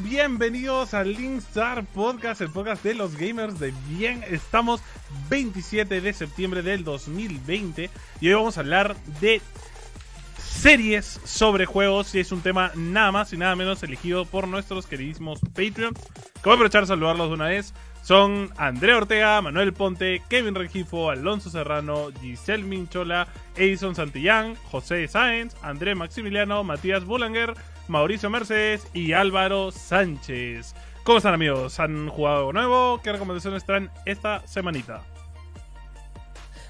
Bienvenidos al Linkstar Podcast, el podcast de los gamers de bien. Estamos 27 de septiembre del 2020 y hoy vamos a hablar de series sobre juegos y es un tema nada más y nada menos elegido por nuestros queridísimos Patreons. A aprovechar a saludarlos de una vez. Son André Ortega, Manuel Ponte, Kevin Regifo, Alonso Serrano, Giselle Minchola, Edison Santillán, José Sáenz, André Maximiliano, Matías Bulanger, Mauricio Mercedes y Álvaro Sánchez. ¿Cómo están amigos? ¿Han jugado nuevo? ¿Qué recomendaciones traen esta semanita?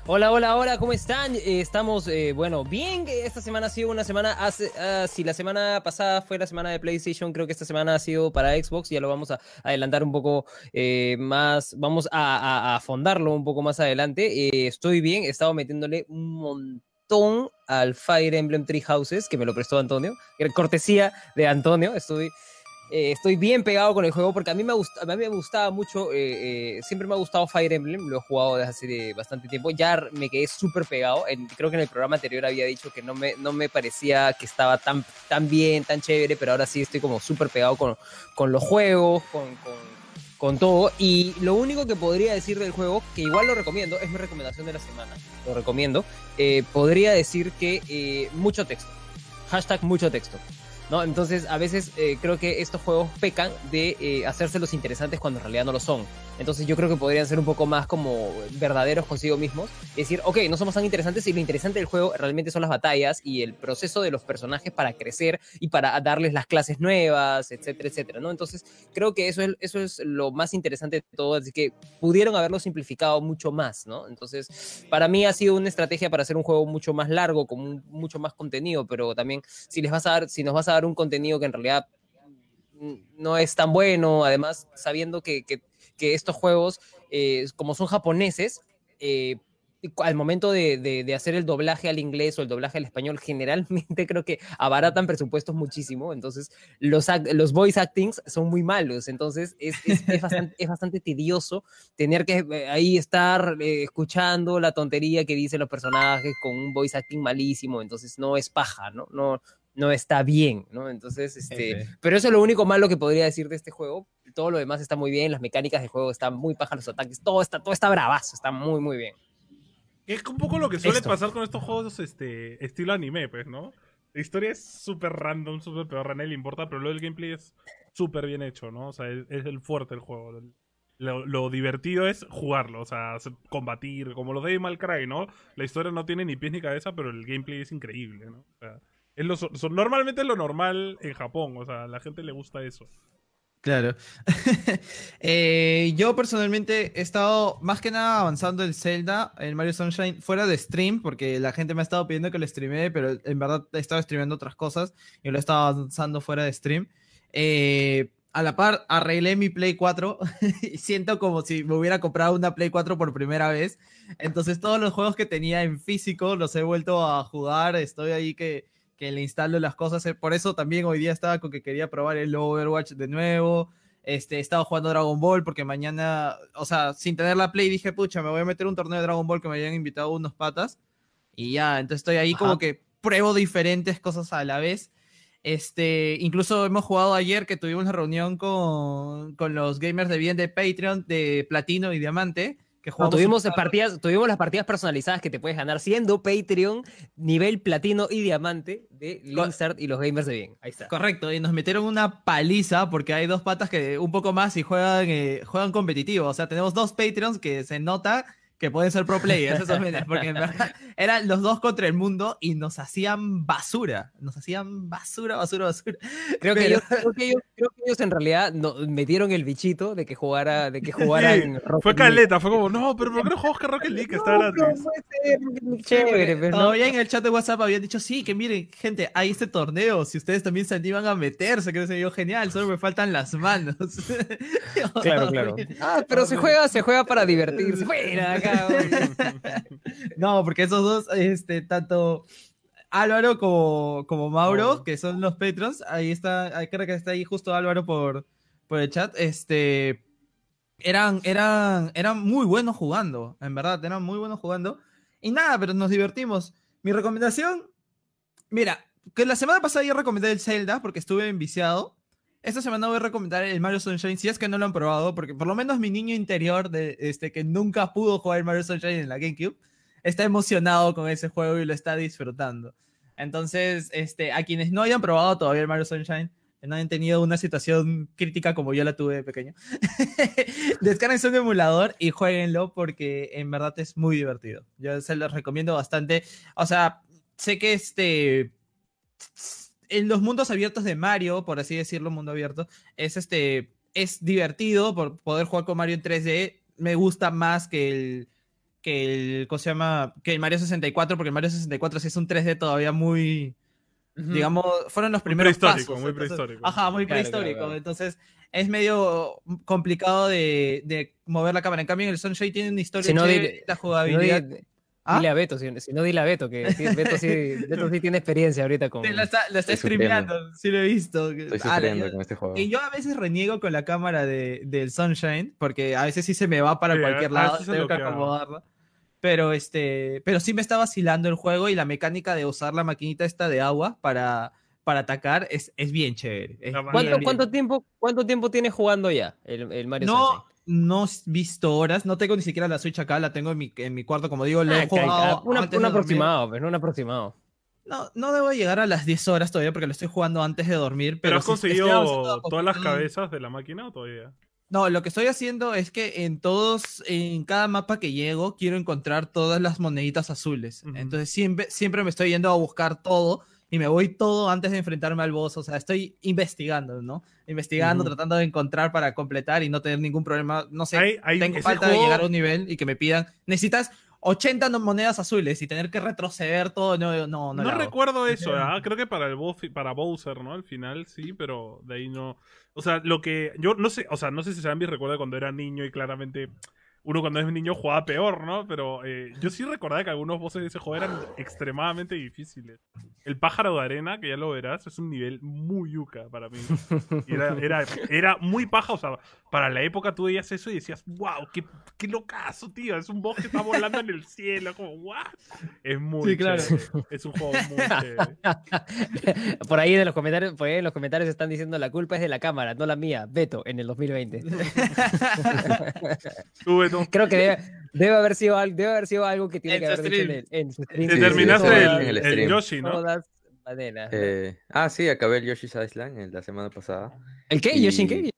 Hola, hola, hola, ¿cómo están? Eh, estamos, eh, bueno, bien. Esta semana ha sido una semana. Ah, si la semana pasada fue la semana de PlayStation, creo que esta semana ha sido para Xbox. Ya lo vamos a adelantar un poco eh, más. Vamos a, afondarlo un poco más adelante. estoy bien, he estado metiéndole un montón al Fire Emblem Three Houses, que me lo prestó Antonio. Cortesía de Antonio. Estoy eh, estoy bien pegado con el juego porque a mí me, gusta, a mí me gustaba mucho, eh, eh, siempre me ha gustado Fire Emblem, lo he jugado desde hace bastante tiempo, ya me quedé súper pegado, creo que en el programa anterior había dicho que no me, no me parecía que estaba tan, tan bien, tan chévere, pero ahora sí estoy como súper pegado con, con los juegos, con, con todo, y lo único que podría decir del juego, que igual lo recomiendo, es mi recomendación de la semana, lo recomiendo, podría decir que mucho texto, hashtag mucho texto. ¿no? Entonces, a veces eh, creo que estos juegos pecan de eh, hacerse los interesantes cuando en realidad no lo son. Entonces, yo creo que podrían ser un poco más como verdaderos consigo mismos. Decir, ok, no somos tan interesantes y lo interesante del juego realmente son las batallas y el proceso de los personajes para crecer y para darles las clases nuevas, etcétera, etcétera, ¿no? Entonces, creo que eso es, eso es lo más interesante de todo. Así que pudieron haberlo simplificado mucho más, ¿no? Entonces, para mí ha sido una estrategia para hacer un juego mucho más largo, con mucho más contenido, pero también si les vas a dar, si nos vas a dar un contenido que en realidad no es tan bueno, además sabiendo que, estos juegos, eh, como son japoneses, eh, al momento de, hacer el doblaje al inglés o el doblaje al español, generalmente creo que abaratan presupuestos muchísimo, entonces los, los voice actings son muy malos, entonces es, bastante, tedioso tener que eh, ahí estar escuchando la tontería que dicen los personajes con un voice acting malísimo, entonces no es paja, ¿no? No, no está bien, ¿no? Entonces, este, pero eso es lo único malo que podría decir de este juego. Todo lo demás está muy bien, las mecánicas de juego están muy pajas, los ataques, todo está, todo está bravazo, está muy, muy bien. Es un poco lo que suele pasar con estos juegos este, estilo anime, pues, ¿no? La historia es súper random, súper peor, a nadie le importa, pero lo del gameplay es súper bien hecho, ¿no? O sea, es, el fuerte el juego. Lo, divertido es jugarlo, o sea, combatir, como los de Mal Cry, ¿no? La historia no tiene ni pies ni cabeza, pero el gameplay es increíble, ¿no? O sea, normalmente es lo normal en Japón, o sea, a la gente le gusta eso. Claro. Eh, yo personalmente he estado más que nada avanzando en Zelda, en Mario Sunshine, fuera de stream, porque la gente me ha estado pidiendo que lo streamee, pero en verdad he estado streameando otras cosas y lo he estado avanzando fuera de stream. Eh, a la par, arreglé mi Play 4 y siento como si me hubiera comprado una Play 4 por primera vez. Entonces todos los juegos que tenía en físico los he vuelto a jugar. Estoy ahí que que le instalo las cosas. Eh, por eso también hoy día estaba con que quería probar el Overwatch de nuevo. Este, he estado jugando Dragon Ball porque mañana, o sea, sin tener la Play dije, pucha, me voy a meter un torneo de Dragon Ball que me habían invitado unos patas. Y ya, entonces estoy ahí como que pruebo diferentes cosas a la vez. Este, incluso hemos jugado ayer que tuvimos una reunión con, con los gamers de bien de Patreon, de Platino y Diamante tuvimos, partidas, tuvimos las partidas personalizadas que te puedes ganar siendo Patreon, nivel platino y diamante de Linksart y los gamers de bien. Ahí está. Correcto, y nos metieron una paliza porque hay dos patas que un poco más y juegan, eh, juegan competitivo. O sea, tenemos dos Patreons que se nota que pueden ser pro players, esos porque en verdad eran los dos contra el mundo y nos hacían basura, nos hacían basura, basura, basura. Creo, que, ellos, creo, que, ellos, en realidad no, metieron el bichito de que jugara, de que jugaran Fue caleta, fue como, no, pero ¿por qué no jugamos que Rocket League? Está gratis. Chévere, pero Todavía en el chat de WhatsApp habían dicho, sí, que miren, gente, hay este torneo, si ustedes también se animan a meterse, que se yo genial, solo me faltan las manos. claro, claro. Ah, pero se juega, se juega para divertirse. Fuera acá. no, porque esos dos, este, tanto Álvaro como, como Mauro, oh. que son los patrons, ahí está, creo que está ahí justo Álvaro por, por el chat, este, eran, eran, eran muy buenos jugando, en verdad, eran muy buenos jugando. Y nada, pero nos divertimos. Mi recomendación, mira, que la semana pasada yo recomendé el Zelda porque estuve enviciado. Esta semana voy a recomendar el Mario Sunshine, si es que no lo han probado, porque por lo menos mi niño interior, de, este, que nunca pudo jugar el Mario Sunshine en la GameCube, está emocionado con ese juego y lo está disfrutando. Entonces, este, a quienes no hayan probado todavía el Mario Sunshine, no hayan tenido una situación crítica como yo la tuve de pequeño, descarguen un emulador y jueguenlo porque en verdad es muy divertido. Yo se los recomiendo bastante. O sea, sé que este en los mundos abiertos de Mario, por así decirlo, mundo abierto, es este es divertido por poder jugar con Mario en 3D. Me gusta más que el que el ¿cómo se llama? que el Mario 64 porque el Mario 64 sí es un 3D todavía muy digamos, fueron los primeros muy prehistórico, pasos. Muy entonces- prehistórico. Ajá, muy Claro, prehistórico. claro, claro. Entonces es medio complicado de, de mover la cámara. En cambio, en el Sunshine tiene una historia Si no, chévere, la no, jugabilidad. di- ¿Ah? Dile a Beto, si, si no dile a Beto, que sí, Beto, sí, Beto sí tiene experiencia ahorita con... Sí, la está, la está streameando, sí lo he visto. Estoy Ah, sufriendo yo- con este juego. Y yo a veces reniego con la cámara de, del Sunshine, porque a veces sí se me va para Sí, cualquier a lado, se tengo que acomodarla. Pero este, pero sí me está vacilando el juego y la mecánica de usar la maquinita esta de agua para, para atacar es, es bien chévere. es bien, ¿Cuánto, bien. cuánto tiempo, ¿Cuánto tiempo tienes jugando ya el, el Mario No, Sunshine? No he visto horas, no tengo ni siquiera la Switch acá, la tengo en mi, en mi cuarto, como digo, lo he Ah, jugado ca- una, antes un aproximado, pues, no un aproximado. No, no debo llegar a las 10 horas todavía porque lo estoy jugando antes de dormir. ¿Pero Pero, has conseguido todas las cabezas de la máquina o todavía? No, lo que estoy haciendo es que en todos, en cada mapa que llego, quiero encontrar todas las moneditas azules. Entonces siempre, siempre me estoy yendo a buscar todo y me voy todo antes de enfrentarme al boss. O sea, estoy investigando, ¿no? Investigando, tratando de encontrar para completar y no tener ningún problema. No sé, Hay- hay- tengo falta de llegar a un nivel y que me pidan, necesitas 80 no- monedas azules y tener que retroceder todo. No, no, no. No, recuerdo eso. ¿ah? creo que para el boss, para Bowser, ¿no? Al final sí, pero de ahí no. O sea, lo que yo no sé, o sea, no sé si Zambi recuerda cuando era niño y claramente uno cuando es niño jugaba peor, ¿no? Pero eh, yo sí recordaba que algunos bosses de ese juego eran extremadamente difíciles. El pájaro de arena, que ya lo verás, es un nivel muy yuca para mí. Era, era, era muy paja, o sea, para la época tú veías eso y decías, wow, qué, qué locazo, tío. Es un boss que está volando en el cielo, como, what? Es muy Sí, claro. Es un juego muy chévere. Por ahí en los comentarios, por ahí en los comentarios están diciendo la culpa es de la cámara, no la mía, Beto, en el 2020. Tú, Beto, Creo que debe, debe haber sido algo, debe haber sido algo que tiene En que haber dicho en, en su stream. te sí, terminaste sí, el, en el el stream. Yoshi, ¿no? Todas maneras. Eh, ah, sí, acabé el Yoshi's Island en la semana pasada. ¿El qué? y- ¿Yoshi en qué?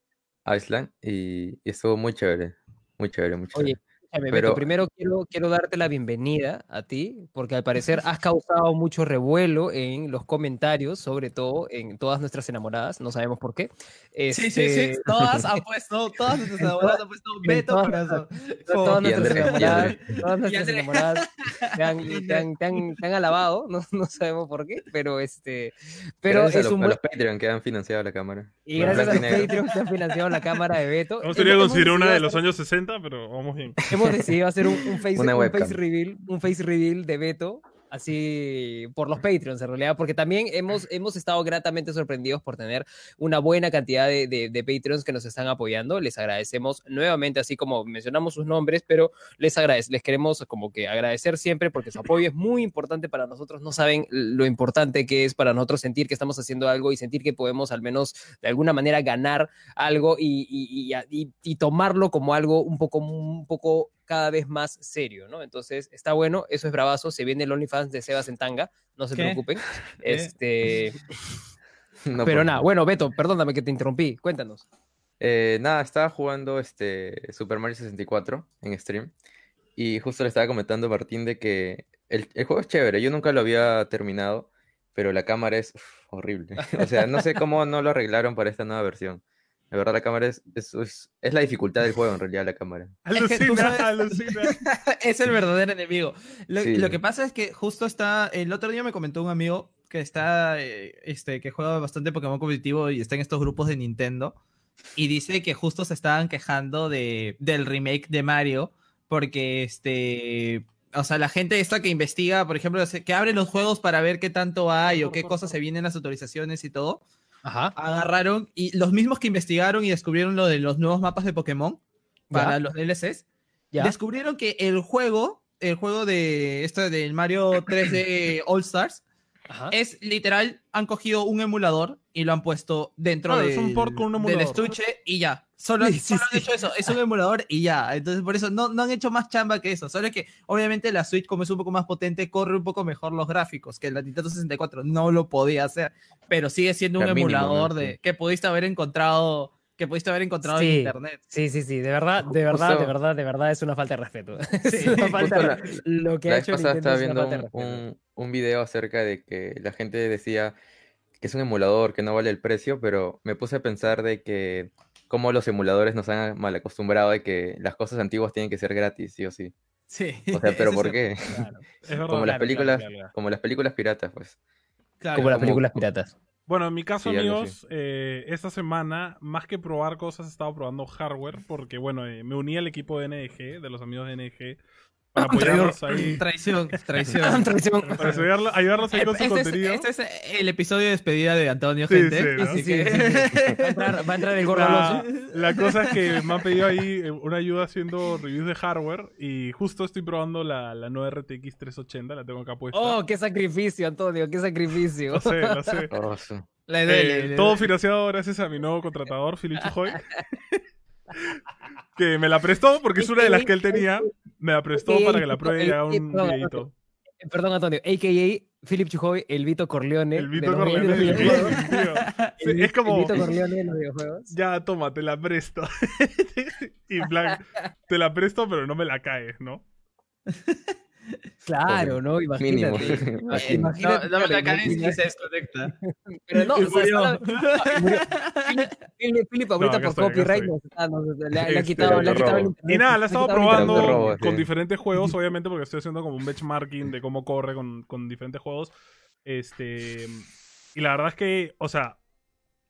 Island y, y estuvo muy chévere. Muy chévere, muy Oye, chévere. Escúchame, Pero- Beto, primero quiero, quiero darte la bienvenida a ti, porque al parecer has causado mucho revuelo en los comentarios, sobre todo en todas nuestras enamoradas, no sabemos por qué. Sí, sí, sí. Este, Todas han puesto, todas nuestras En enamoradas todas- han puesto Beto todas Corazón. todas Como- nuestras enamoradas, todas nuestras enamoradas te han, te han- te han- te han alabado, no, no sabemos por qué, pero este, pero gracias es a, los, un a los Patreon que han financiado la cámara. y gracias a los. Patreons que han financiado la cámara de Beto. Hemos tenido que hemos conseguir una de los años 60, pero vamos bien. Hemos decidido hacer un, un face, un face reveal, un face reveal de Beto, así por los Patreons en realidad, porque también hemos, hemos estado gratamente sorprendidos por tener una buena cantidad de, de, de Patreons que nos están apoyando. Les agradecemos nuevamente, así como mencionamos sus nombres, pero les agradece, les queremos como que agradecer siempre porque su apoyo es muy importante para nosotros. No saben lo importante que es para nosotros sentir que estamos haciendo algo y sentir que podemos al menos de alguna manera ganar algo y, y, y- y- y tomarlo como algo un poco, un poco cada vez más serio, ¿no? Entonces, está bueno, eso es bravazo, se viene el OnlyFans de Sebas en tanga, no se ¿Qué? preocupen. Este, No, pero pues. nada, bueno, Beto, perdóname que te interrumpí, cuéntanos. Eh, nada, estaba jugando este Super Mario 64 en stream. Y justo le estaba comentando a Martín de que el, el juego es chévere. Yo nunca lo había terminado, pero la cámara es uf, horrible. O sea, no sé cómo no lo arreglaron para esta nueva versión. La verdad, la cámara es, es, es- es la dificultad del juego, en realidad, la cámara. Es que tú Alucina, alucina. es el verdadero enemigo. Lo, Sí. lo que pasa es que justo está. El otro día me comentó un amigo que está. eh, este, que juega bastante Pokémon competitivo y está en estos grupos de Nintendo. Y dice que justo se estaban quejando de, del remake de Mario. Porque este. O sea, la gente esta que investiga, por ejemplo, que abre los juegos para ver qué tanto hay o qué cosas se vienen en las autorizaciones y todo. Ajá. Agarraron y los mismos que investigaron y descubrieron lo de los nuevos mapas de Pokémon para Ya. los DLCs Ya. descubrieron que el juego, el juego de esto del Mario 3D All Stars, Ajá. es literal, han cogido un emulador y lo han puesto dentro Claro, del, es un port con un del estuche y ya. Solo, Sí, sí, solo han sí. hecho eso, es un emulador y ya. Entonces, por eso no, no han hecho más chamba que eso. Solo es que, obviamente, la Switch, como es un poco más potente, corre un poco mejor los gráficos, que la Nintendo 64 no lo podía hacer, pero sigue siendo un mínimo, ¿no? emulador de Sí. que pudiste haber encontrado, que pudiste haber encontrado en Sí. internet. Sí, sí, sí, de verdad, de verdad, de verdad, de verdad es una falta de respeto. Sí, es una falta de- la- Lo que La ha hecho Nintendo estaba es una falta de un, respeto. un, un video acerca de que la gente decía que es un emulador, que no vale el precio, pero me puse a pensar de que cómo los emuladores nos han mal acostumbrado de que las cosas antiguas tienen que ser gratis, sí o sí. Sí. O sea, pero ¿por es qué? Claro. Es verdad. Como las películas, claro, claro. como las películas piratas, pues. claro. Como las como- películas piratas. Bueno, en mi caso, Sí, amigos, eh, esta semana, más que probar cosas, he estado probando hardware, porque bueno, eh, me uní al equipo de NG, de los amigos de NG, para apoyarlos ahí. Traición, traición. Traición. Para ayudarlo- ayudarlos ahí con su Este es, contenido. este es el episodio de despedida de Antonio, Sí, gente. sí, ¿no? Así Sí, que- sí, sí. Va a entrar, va a entrar el gordo La, cosa es que me han pedido ahí eh, una ayuda haciendo reviews de hardware y justo estoy probando la, la nueva RTX 380, la tengo acá puesta. Oh, qué sacrificio, Antonio, qué sacrificio. Lo sé, lo sé. Oh, su- Le duele, Eh, le todo financiado gracias a mi nuevo contratador, Philip Chujoy. que me la prestó porque es una de las que él tenía. Me la prestó para que la pruebe y haga un perdón, videito. Perdón, Antonio, a.k.a. Philip Chujoy, el Vito Corleone. El Vito Corleone. Sí, El- es como- El Vito Corleone de los videojuegos. Ya, toma, te la presto. y en plan, te la presto, pero no me la caes, ¿no? Claro, ¿no? Imagínate. Imagínate. Imagínate, No, no la claro, caes y imagínate. se desconecta. Pero no, o sea, murió. Philip- ahorita por estoy, copyright nos nos- le, le ha Este, quitado, le ha quitado el internet. Y nada, la he estado probando robo, con sí. diferentes juegos, obviamente, porque estoy haciendo como un benchmarking de cómo corre con, con diferentes juegos. Este. Y la verdad es que, o sea,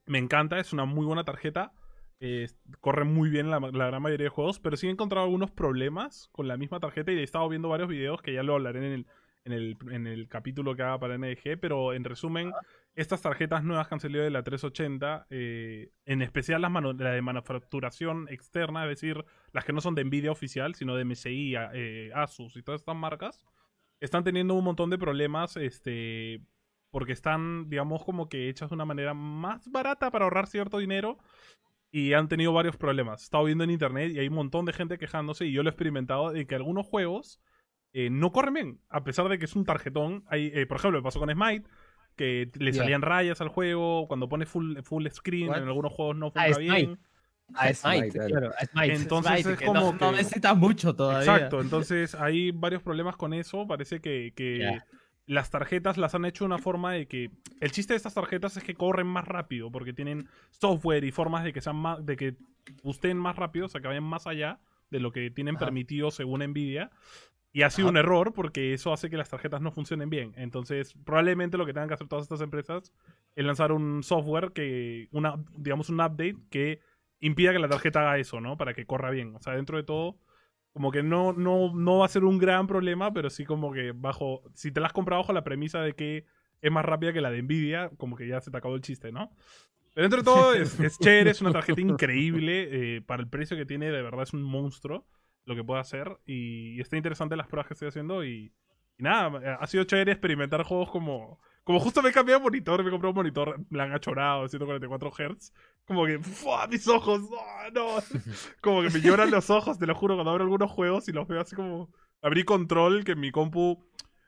me encanta, es una muy buena tarjeta. Eh, corre muy bien la, la gran mayoría de juegos, pero sí he encontrado algunos problemas con la misma tarjeta y he estado viendo varios videos que ya lo hablaré en el, en el, en el capítulo que haga para NG, pero en resumen, estas tarjetas nuevas que han salido de la 380, eh, en especial las la de manufacturación externa, es decir, las que no son de Nvidia oficial, sino de MSI, eh, Asus y todas estas marcas, están teniendo un montón de problemas, este, porque están, digamos, como que hechas de una manera más barata para ahorrar cierto dinero y han tenido varios problemas. He estado viendo en internet y hay un montón de gente quejándose y yo lo he experimentado de que algunos juegos eh, no corren bien, a pesar de que es un tarjetón. Hay, eh, por ejemplo, me pasó con Smite, que le salían rayas al juego, cuando pone full, full screen, What? en algunos juegos no Ah, funciona bien. A Smite, Smite, claro, a Smite. Entonces Smite, es que como no, no que- necesita mucho todavía. Exacto, entonces hay varios problemas con eso. Parece que. Las tarjetas las han hecho de una forma de que. El chiste de estas tarjetas es que corren más rápido, porque tienen software y formas de que sean más. de que gusten más rápido, o sea que vayan más allá de lo que tienen Ajá. permitido según Nvidia. Y ha sido Ajá. un error porque eso hace que las tarjetas no funcionen bien. Entonces, probablemente lo que tengan que hacer todas estas empresas es lanzar un software que, una, digamos, un update que impida que la tarjeta haga eso, ¿no? Para que corra bien. O sea, dentro de todo, como que no, no, no va a ser un gran problema, pero sí como que bajo, si te la has comprado bajo la premisa de que es más rápida que la de Nvidia, como que ya se te acabó el chiste, ¿no? Pero dentro de todo es, es chévere, es una tarjeta increíble, eh, para el precio que tiene, de verdad es un monstruo lo que puede hacer y, está interesante las pruebas que estoy haciendo y, y nada, ha sido chévere experimentar juegos como... Como justo me he cambiado de monitor, me compré un monitor, me han achorado, 144 Hz. Como que, ¡fua! mis ojos, ¡no! no. Como que me lloran los ojos, te lo juro, cuando abro algunos juegos y los veo así como... Abrí control, que en mi compu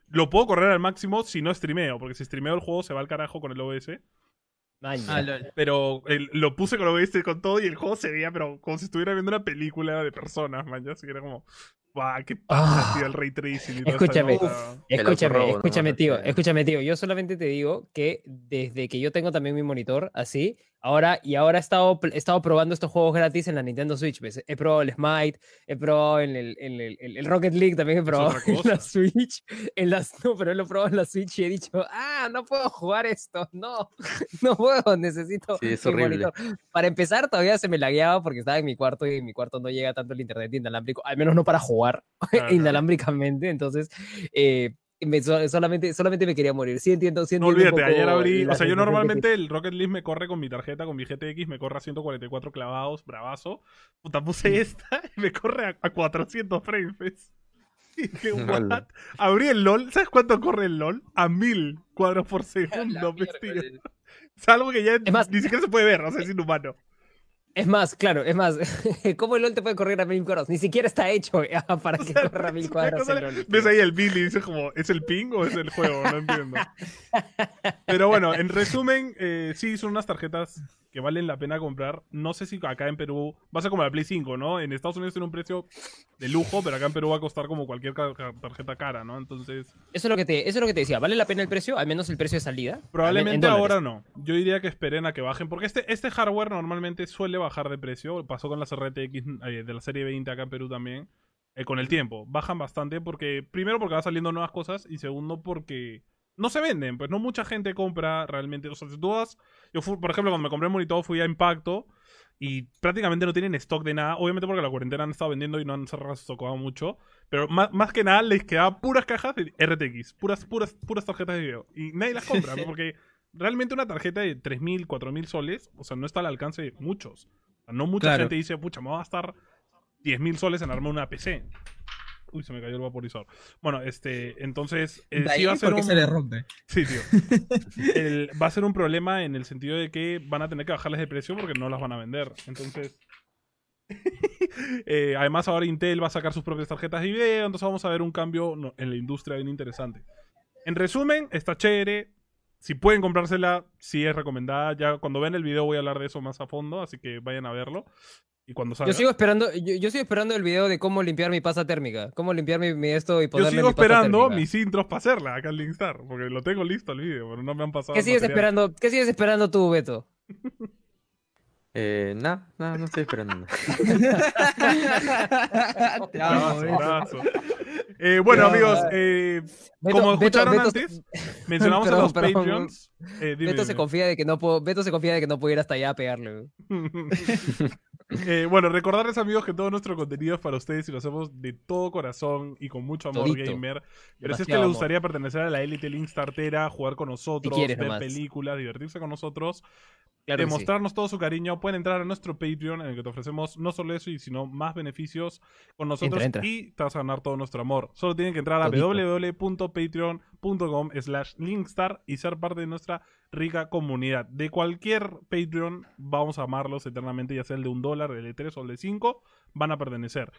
lo puedo correr al máximo si no streameo, porque si streameo el juego se va al carajo con el OBS. Ah. Pero el- lo puse con OBS y con todo y el juego se veía, pero como si estuviera viendo una película de personas, man. Ya así que era como, ¡guau! ¡Qué Ah. paja, tío! El ray tracing Escúchame. Escúchame, escúchame, tío, escúchame, tío. Yo solamente te digo que desde que yo tengo también mi monitor así, ahora y ahora he estado, he estado probando estos juegos gratis en la Nintendo Switch. ¿ves? He probado el Smite, he probado en el, en el, el- el Rocket League, también he probado en la. Switch. En las, no, pero lo he probado en la Switch y he dicho, ah, no puedo jugar esto, no, no puedo, necesito Sí, es horrible. monitor. Para empezar, todavía se me lagueaba porque estaba en mi cuarto y en mi cuarto no llega tanto el internet inalámbrico, al menos no para jugar Ajá. inalámbricamente. Entonces, eh, me- so- solamente, solamente me quería morir. Sí entiendo, sí No entiendo un olvídate, ayer abrí. O sea, yo normalmente el Rocket League me corre con mi tarjeta, con mi GTX, me corre a 144 clavados, bravazo. Puta, puse esta y me corre a, a 400 frames. Y dije, what? Abrí el LOL. ¿Sabes cuánto corre el LOL? A mil cuadros por segundo. Es algo que ya más- ni siquiera se puede ver, o sea, es inhumano. Es más, claro, es más. ¿Cómo el LOL te puede correr a mil cuadros? Ni siquiera está hecho eh, para que corra a mil cuadros el LOL. Ves ahí el bill y dices como, ¿es el ping o es el juego? No entiendo. Pero bueno, en resumen, eh, sí, son unas tarjetas que valen la pena comprar. No sé si acá en Perú va a ser como la Play 5, ¿no? En Estados Unidos tiene un precio de lujo, pero acá en Perú va a costar como cualquier tarjeta cara, ¿no? Entonces, Eso es lo que te, eso es lo que te decía. ¿Vale la pena el precio? Al menos el precio de salida. probablemente ahora no. Yo diría que esperen a que bajen, porque este, este hardware normalmente suele bajar de precio. Pasó con las RTX eh, de la serie 20 acá en Perú también. eh, con el tiempo. Bajan bastante porque, primero porque va saliendo nuevas cosas y segundo porque no se venden. Pues no mucha gente compra realmente. O sea, si tú vas, yo fui- por ejemplo, cuando me compré el monitor fui a Impacto y prácticamente no tienen stock de nada. Obviamente porque la cuarentena han estado vendiendo y no han sacado mucho. Pero más, más que nada les quedaban puras cajas de RTX, puras, puras, puras tarjetas de video. Y nadie las compra, porque realmente una tarjeta de 3.000, 4.000 soles, o sea, no está al alcance de muchos. O sea, no mucha Claro. gente dice, pucha, me va a gastar 10.000 soles en armar una PC. Uy, se me cayó el vaporizador. Bueno, este, entonces, eh, sí va a ser un... se le rompe. Sí, tío. El- va a ser un problema en el sentido de que van a tener que bajarles de precio porque no las van a vender. Entonces. eh, además, ahora Intel va a sacar sus propias tarjetas de video. Entonces, vamos a ver un cambio en la industria bien interesante. En resumen, está chévere. Si pueden comprársela, sí es recomendada. Ya cuando vean el video voy a hablar de eso más a fondo. Así que vayan a verlo. Y cuando salga. Yo sigo esperando, yo, yo sigo esperando el video de cómo limpiar mi pasta térmica. Cómo limpiar mi, mi esto y Yo ponerle sigo mi esperando mis intros para hacerla acá en Linkstar. Porque lo tengo listo el video, pero no me han pasado. ¿Qué sigues material. esperando? ¿Qué sigues esperando tú, Beto? Eh, nada, nada, no estoy esperando nada. Te amo. Eh, bueno, amigos, eh, Beto- como escucharon Beto- antes, mencionamos a los perdón. Patreons. Eh, dime, Beto se confía de que no puedo, Beto se confía de que no puedo ir hasta allá a pegarle. Eh, bueno, recordarles, amigos, que todo nuestro contenido es para ustedes y lo hacemos de todo corazón y con mucho amor Todito. gamer. Pero si es que les amor. gustaría pertenecer a la élite Linkstartera, jugar con nosotros, quieres ver nomás. películas, divertirse con nosotros, Claro que sí. demostrarnos todo su cariño, pueden entrar a nuestro Patreon en el que te ofrecemos no solo eso, y sino más beneficios con nosotros Entra, entra. y te vas a ganar todo nuestro amor. Solo tienen que entrar a www.patreon.com slash linkstar y ser parte de nuestra rica comunidad. De cualquier Patreon vamos a amarlos eternamente, ya sea el de un dólar, el de tres o el de cinco, van a pertenecer.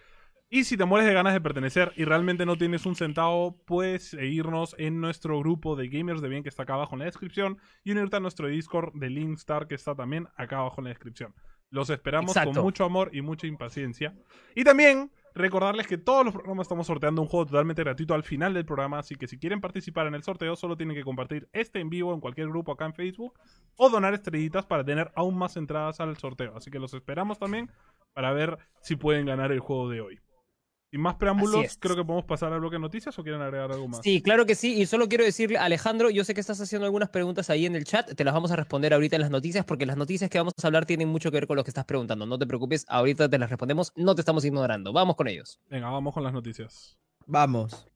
Y si te mueres de ganas de pertenecer y realmente no tienes un centavo, puedes seguirnos en nuestro grupo de gamers de bien que está acá abajo en la descripción y unirte a nuestro Discord de Linkstar que está también acá abajo en la descripción. Los esperamos Exacto. con mucho amor y mucha impaciencia. Y también recordarles que todos los programas estamos sorteando un juego totalmente gratuito al final del programa, así que si quieren participar en el sorteo solo tienen que compartir este en vivo en cualquier grupo acá en Facebook o donar estrellitas para tener aún más entradas al sorteo. Así que los esperamos también para ver si pueden ganar el juego de hoy. Sin más preámbulos, creo que podemos pasar al bloque de noticias o quieren agregar algo más. Sí, claro que sí. Y solo quiero decirle, Alejandro, yo sé que estás haciendo algunas preguntas ahí en el chat. Te las vamos a responder ahorita en las noticias, porque las noticias que vamos a hablar tienen mucho que ver con lo que estás preguntando. No te preocupes, ahorita te las respondemos. No te estamos ignorando. Vamos con ellos. Venga, vamos con las noticias. Vamos.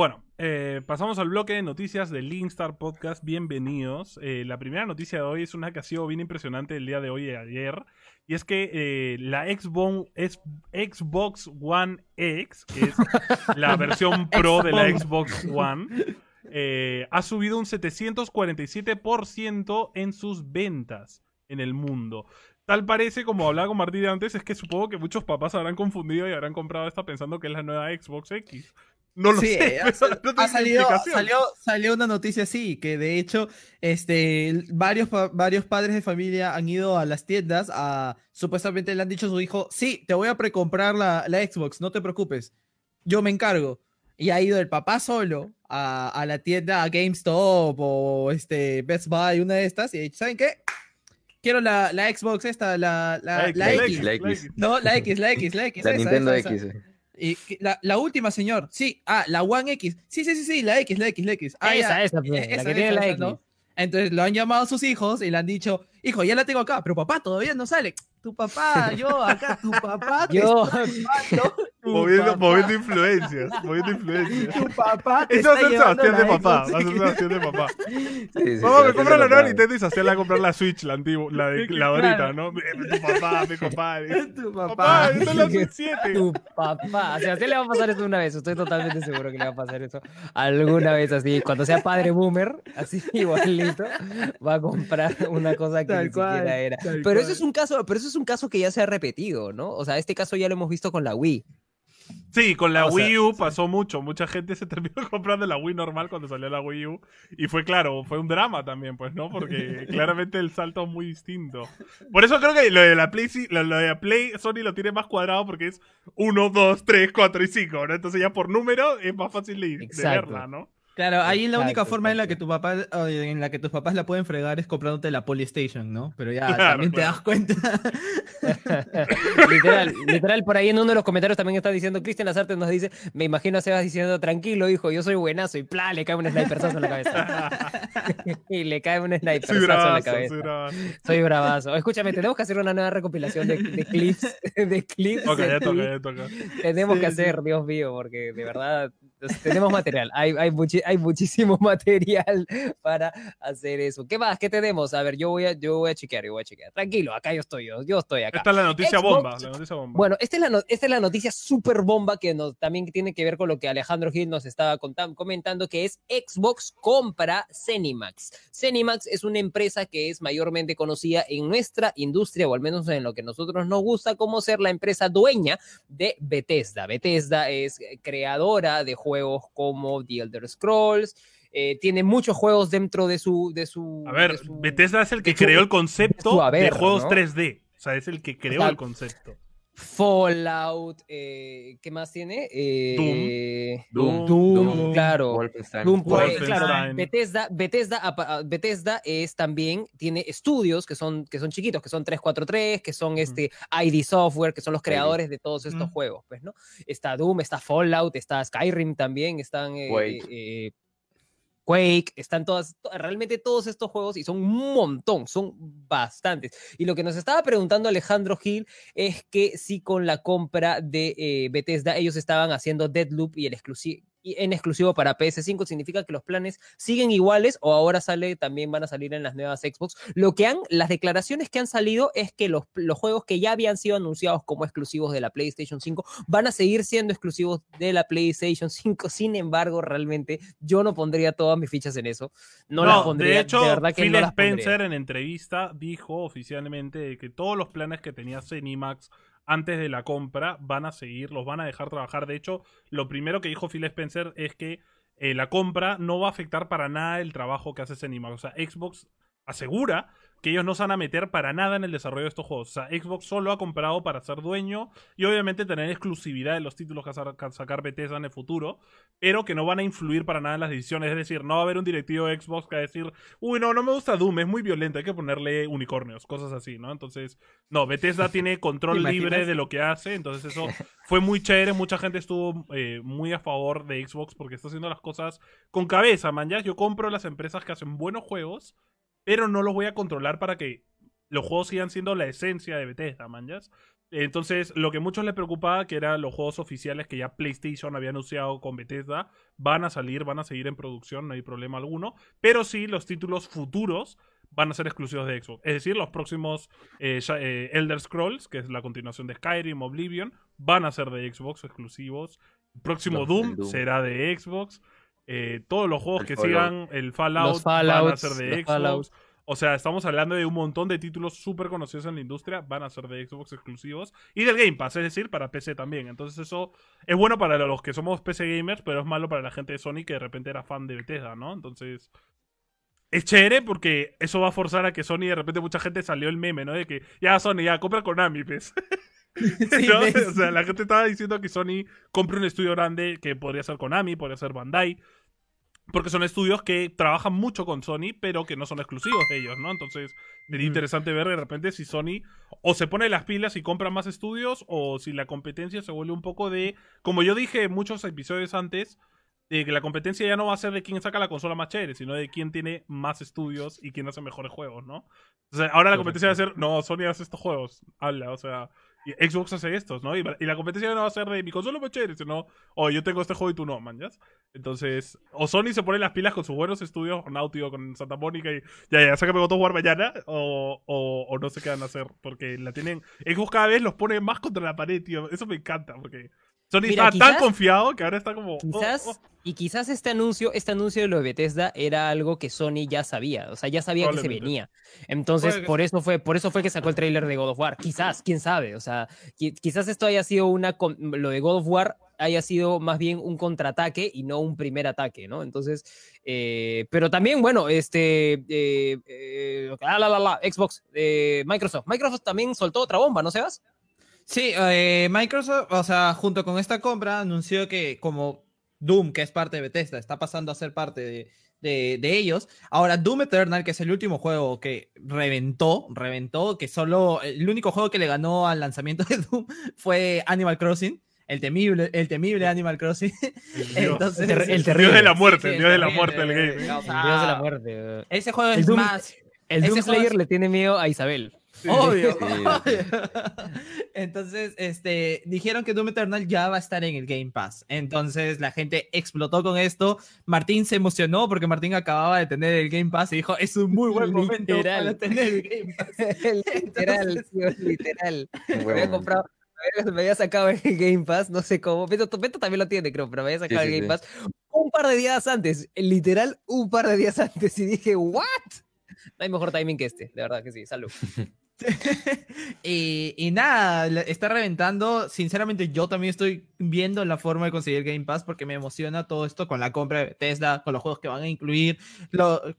Bueno, eh, pasamos al bloque de noticias del Linkstar Podcast. Bienvenidos. Eh, la primera noticia de hoy es una que ha sido bien impresionante el día de hoy y ayer. Y es que eh, la Xbox, One X, que es la versión pro de la Xbox One, ha subido un 747% en sus ventas en el mundo. Tal parece, como hablaba con Martín antes, es que supongo que muchos papás habrán confundido y habrán comprado esta pensando que es la nueva Xbox X. No lo Sí, sé. ha, pero no ha salido, salió, salió una noticia así, que de hecho este, varios, varios padres de familia han ido a las tiendas a, supuestamente le han dicho a su hijo, sí, te voy a precomprar la, la Xbox, no te preocupes, yo me encargo. Y ha ido el papá solo a, a la tienda, a GameStop o este, Best Buy, una de estas, y ha dicho, ¿saben qué? Quiero la, la Xbox esta, la, la, X, la la X. X, la X. No, la X, la X, la X. La esa, Nintendo esa, esa. Eh. La, la última, señor. Sí, ah, la One X. Sí, sí, sí, sí, la X, la X, la X. Ah, esa, esa, pues, Eh, la que tiene la X. ¿no? Entonces lo han llamado a sus hijos y le han dicho, hijo, ya la tengo acá, pero papá todavía no sale. Tu papá, yo acá, tu papá. te Yo- llamando Moviendo, moviendo influencias. Moviendo influencias. Tu papá te Eso está Sebastián de la papá. Xbox. Va a ser Sebastián de papá. Mamá, me compra la nueva. Nintendo y Sebastián le va a comprar la Switch, la antigua, la, de, la ahorita. ¿no? Mi papá, mi compadre. Tu Papá, papá. la Switch 7. Tu papá. O sea, a usted le va a pasar eso una vez. Estoy totalmente seguro que le va a pasar eso alguna vez así. Cuando sea padre boomer, así igualito, va a comprar una cosa que Tal ni cual, siquiera era. Pero eso es un caso, pero eso es un caso que ya se ha repetido, ¿no? O sea, este caso ya lo hemos visto con la Wii. Sí, con la O Wii U pasó mucho. Mucha gente se terminó comprando la Wii normal cuando salió la Wii U. Y fue claro, fue un drama también, pues, ¿no? Porque claramente el salto es muy distinto. Por eso creo que lo de la Play, lo, lo de la Play Sony lo tiene más cuadrado porque es 1, 2, 3, 4 y 5, ¿no? Entonces ya por número es más fácil de, de verla, ¿no? Claro, ahí la única forma en la que tu papá, en la que tus papás la pueden fregar es comprándote la Polystation, ¿no? Pero ya Claro, también te das cuenta. literal, literal, por ahí en uno de los comentarios también está diciendo, Cristian Lazarte nos dice, me imagino a Sebas diciendo, tranquilo, hijo, yo soy buenazo, y ¡plá! le cae un sniperzazo en la cabeza. y le cae un Soy sniperzazo en la cabeza. soy bravazo. Soy bravazo. Escúchame, tenemos que hacer una nueva recopilación de, de clips. De clips. Ok, de ya toca, ya toca. Tenemos Sí, que sí. hacer, Dios mío, porque de verdad tenemos material. Hay, hay, muchi- hay muchísimo material para hacer eso. ¿Qué más? ¿Qué tenemos? A ver, yo voy a, yo voy a chequear, yo voy a chequear. Tranquilo, acá yo estoy, yo, yo estoy acá. Esta es la noticia Xbox- bomba. La noticia bomba. Bueno, esta es la, no- esta es la noticia súper bomba que nos, también tiene que ver con lo que Alejandro Gil nos estaba comentando, que es Xbox compra Cenimax. Cenimax es una empresa que es mayormente conocida en nuestra industria, o al menos en lo que nosotros nos gusta, como ser la empresa dueña de Bethesda. Bethesda es creadora de juegos como The Elder Scrolls, eh, tiene muchos juegos dentro de su... De su A ver, su- Bethesda es el que su- creó el concepto de haber, juegos ¿no? 3D. O sea, es el que creó sea, el concepto. Fallout, eh, ¿qué más tiene? Eh, Doom, Doom, Doom, claro. Wolfenstein. Doom, pues, Wolfenstein. claro, Bethesda, Bethesda, apa- ah, Bethesda es también, tiene estudios que son, que son chiquitos, que son 343, que son este ID Software, que son los creadores de todos estos juegos, pues, ¿no? Está Doom, está Fallout, está Skyrim también, están eh, Quake. están todas, to- realmente todos estos juegos y son un montón, son bastantes. Y lo que nos estaba preguntando Alejandro Gil es que si con la compra de eh, Bethesda ellos estaban haciendo Deadloop y el exclusivo en exclusivo para PS5 significa que los planes siguen iguales o ahora sale también van a salir en las nuevas Xbox. Lo que han las declaraciones que han salido es que los, los juegos que ya habían sido anunciados como exclusivos de la PlayStation 5 van a seguir siendo exclusivos de la PlayStation 5. Sin embargo, realmente yo no pondría todas mis fichas en eso. No, las pondría. de hecho, verdad que Phil no pondría. Spencer en entrevista dijo oficialmente de que todos los planes que tenía Cenimax antes de la compra van a seguir, los van a dejar trabajar. De hecho, lo primero que dijo Phil Spencer es que eh, la compra no va a afectar para nada el trabajo que hace Cenimax. O sea, Xbox asegura que ellos no se van a meter para nada en el desarrollo de estos juegos. O sea, Xbox solo ha comprado para ser dueño y obviamente tener exclusividad de los títulos que va a sacar Bethesda en el futuro, pero que no van a influir para nada en las decisiones. Es decir, no va a haber un directivo de Xbox que va a decir, uy, no, no me gusta Doom, es muy violento, hay que ponerle unicornios, cosas así, ¿no? Entonces, no, Bethesda tiene control ¿Te libre de lo que hace, entonces eso fue muy chévere, mucha gente estuvo eh, muy a favor de Xbox porque está haciendo las cosas con cabeza, man, ya yo compro las empresas que hacen buenos juegos, pero no los voy a controlar para que los juegos sigan siendo la esencia de Bethesda, man, ¿ya? Entonces, lo que a muchos les preocupaba, que eran los juegos oficiales que ya PlayStation había anunciado con Bethesda, van a salir, van a seguir en producción, no hay problema alguno. Pero sí, los títulos futuros van a ser exclusivos de Xbox. Es decir, los próximos eh, eh, Elder Scrolls, que es la continuación de Skyrim, Oblivion, van a ser de Xbox exclusivos. El próximo Doom. será de Xbox. Eh, todos los juegos El que Fallout. sigan el Fallout, Los van a ser de Xbox. Fallouts. O sea, estamos hablando de un montón de títulos súper conocidos en la industria, van a ser de Xbox exclusivos y del Game Pass, es decir, para PC también. Entonces eso es bueno para los que somos PC gamers, pero es malo para la gente de Sony que de repente era fan de Bethesda, ¿no? Entonces es chévere porque eso va a forzar a que Sony de repente mucha gente salió el meme, ¿no? De que ya Sony, ya compra Konami, pues. ¿No? ¿ves? O sea, la gente estaba diciendo que Sony compre un estudio grande que podría ser Konami, podría ser Bandai. Porque son estudios que trabajan mucho con Sony, pero que no son exclusivos de ellos, ¿no? Entonces, sería Ujú. interesante ver de repente si Sony o se pone las pilas y compra más estudios, o si la competencia se vuelve un poco de. Como yo dije en muchos episodios antes, de que la competencia ya no va a ser de quién saca la consola más chévere, sino de quién tiene más estudios y quién hace mejores juegos, ¿no? O sea, ahora la competencia va a ser, no, Sony hace estos juegos, habla, o sea, Xbox hace estos, ¿no? Y, y la competencia no va a ser de mi consola más chévere, sino, oye, yo tengo este juego y tú no, man, ¿ya? Entonces, o Sony se pone las pilas con sus buenos estudios, con Naughty o con Santa Mónica y ya, ya, sácame God of War mañana, o, o, o no sé qué van a hacer, porque la tienen. Xbox cada vez los pone más contra la pared, tío. Eso me encanta, porque Sony Mira, estaba tan confiado que ahora está como. oh, Quizás, oh. y quizás este anuncio, este anuncio de lo de Bethesda era algo que Sony ya sabía, o sea, ya sabía que se venía. Entonces, Puede que por eso fue, por eso fue que sacó el tráiler de God of War. Quizás, quién sabe, o sea, qui- quizás esto haya sido una, con- lo de God of War haya sido más bien un contraataque y no un primer ataque, ¿no? Entonces, eh, pero también, bueno, este, eh, eh, la, la, la, Xbox, eh, Microsoft, Microsoft también soltó otra bomba, ¿no, Sebas? Sí, eh, Microsoft, o sea, junto con esta compra, anunció que como Doom, que es parte de Bethesda, está pasando a ser parte de, de- de ellos. Ahora, Doom Eternal, que es el último juego que reventó, reventó, que solo el único juego que le ganó al lanzamiento de Doom fue Animal Crossing. El temible, el temible Animal Crossing. El Dios. Entonces, El ter- el Dios de la muerte, Sí, sí, el Dios de la muerte del eh, El sea, Dios de la muerte. Ese juego El es Doom- más. El ese Doom Slayer es- le tiene miedo a Isabel. Obvio. Sí. Entonces, este, dijeron que Doom Eternal ya va a estar en el Game Pass. Entonces, la gente explotó con esto. Martín se emocionó porque Martín acababa de tener el Game Pass y dijo, es un muy buen momento Literal. para tener el Game Pass. literal, tío, literal. Me había comprado, me había- sacado el Game Pass, no sé cómo. Beto, Beto también lo tiene, creo, pero me había sacado sí, el Game sí. Pass un par de días antes, literal, un par de días antes. Y dije, ¿what? No hay mejor timing que este, de verdad que sí, salud. y, nada, está reventando. Sinceramente, yo también estoy viendo la forma de conseguir Game Pass porque me emociona todo esto con la compra de Bethesda, con los juegos que van a incluir,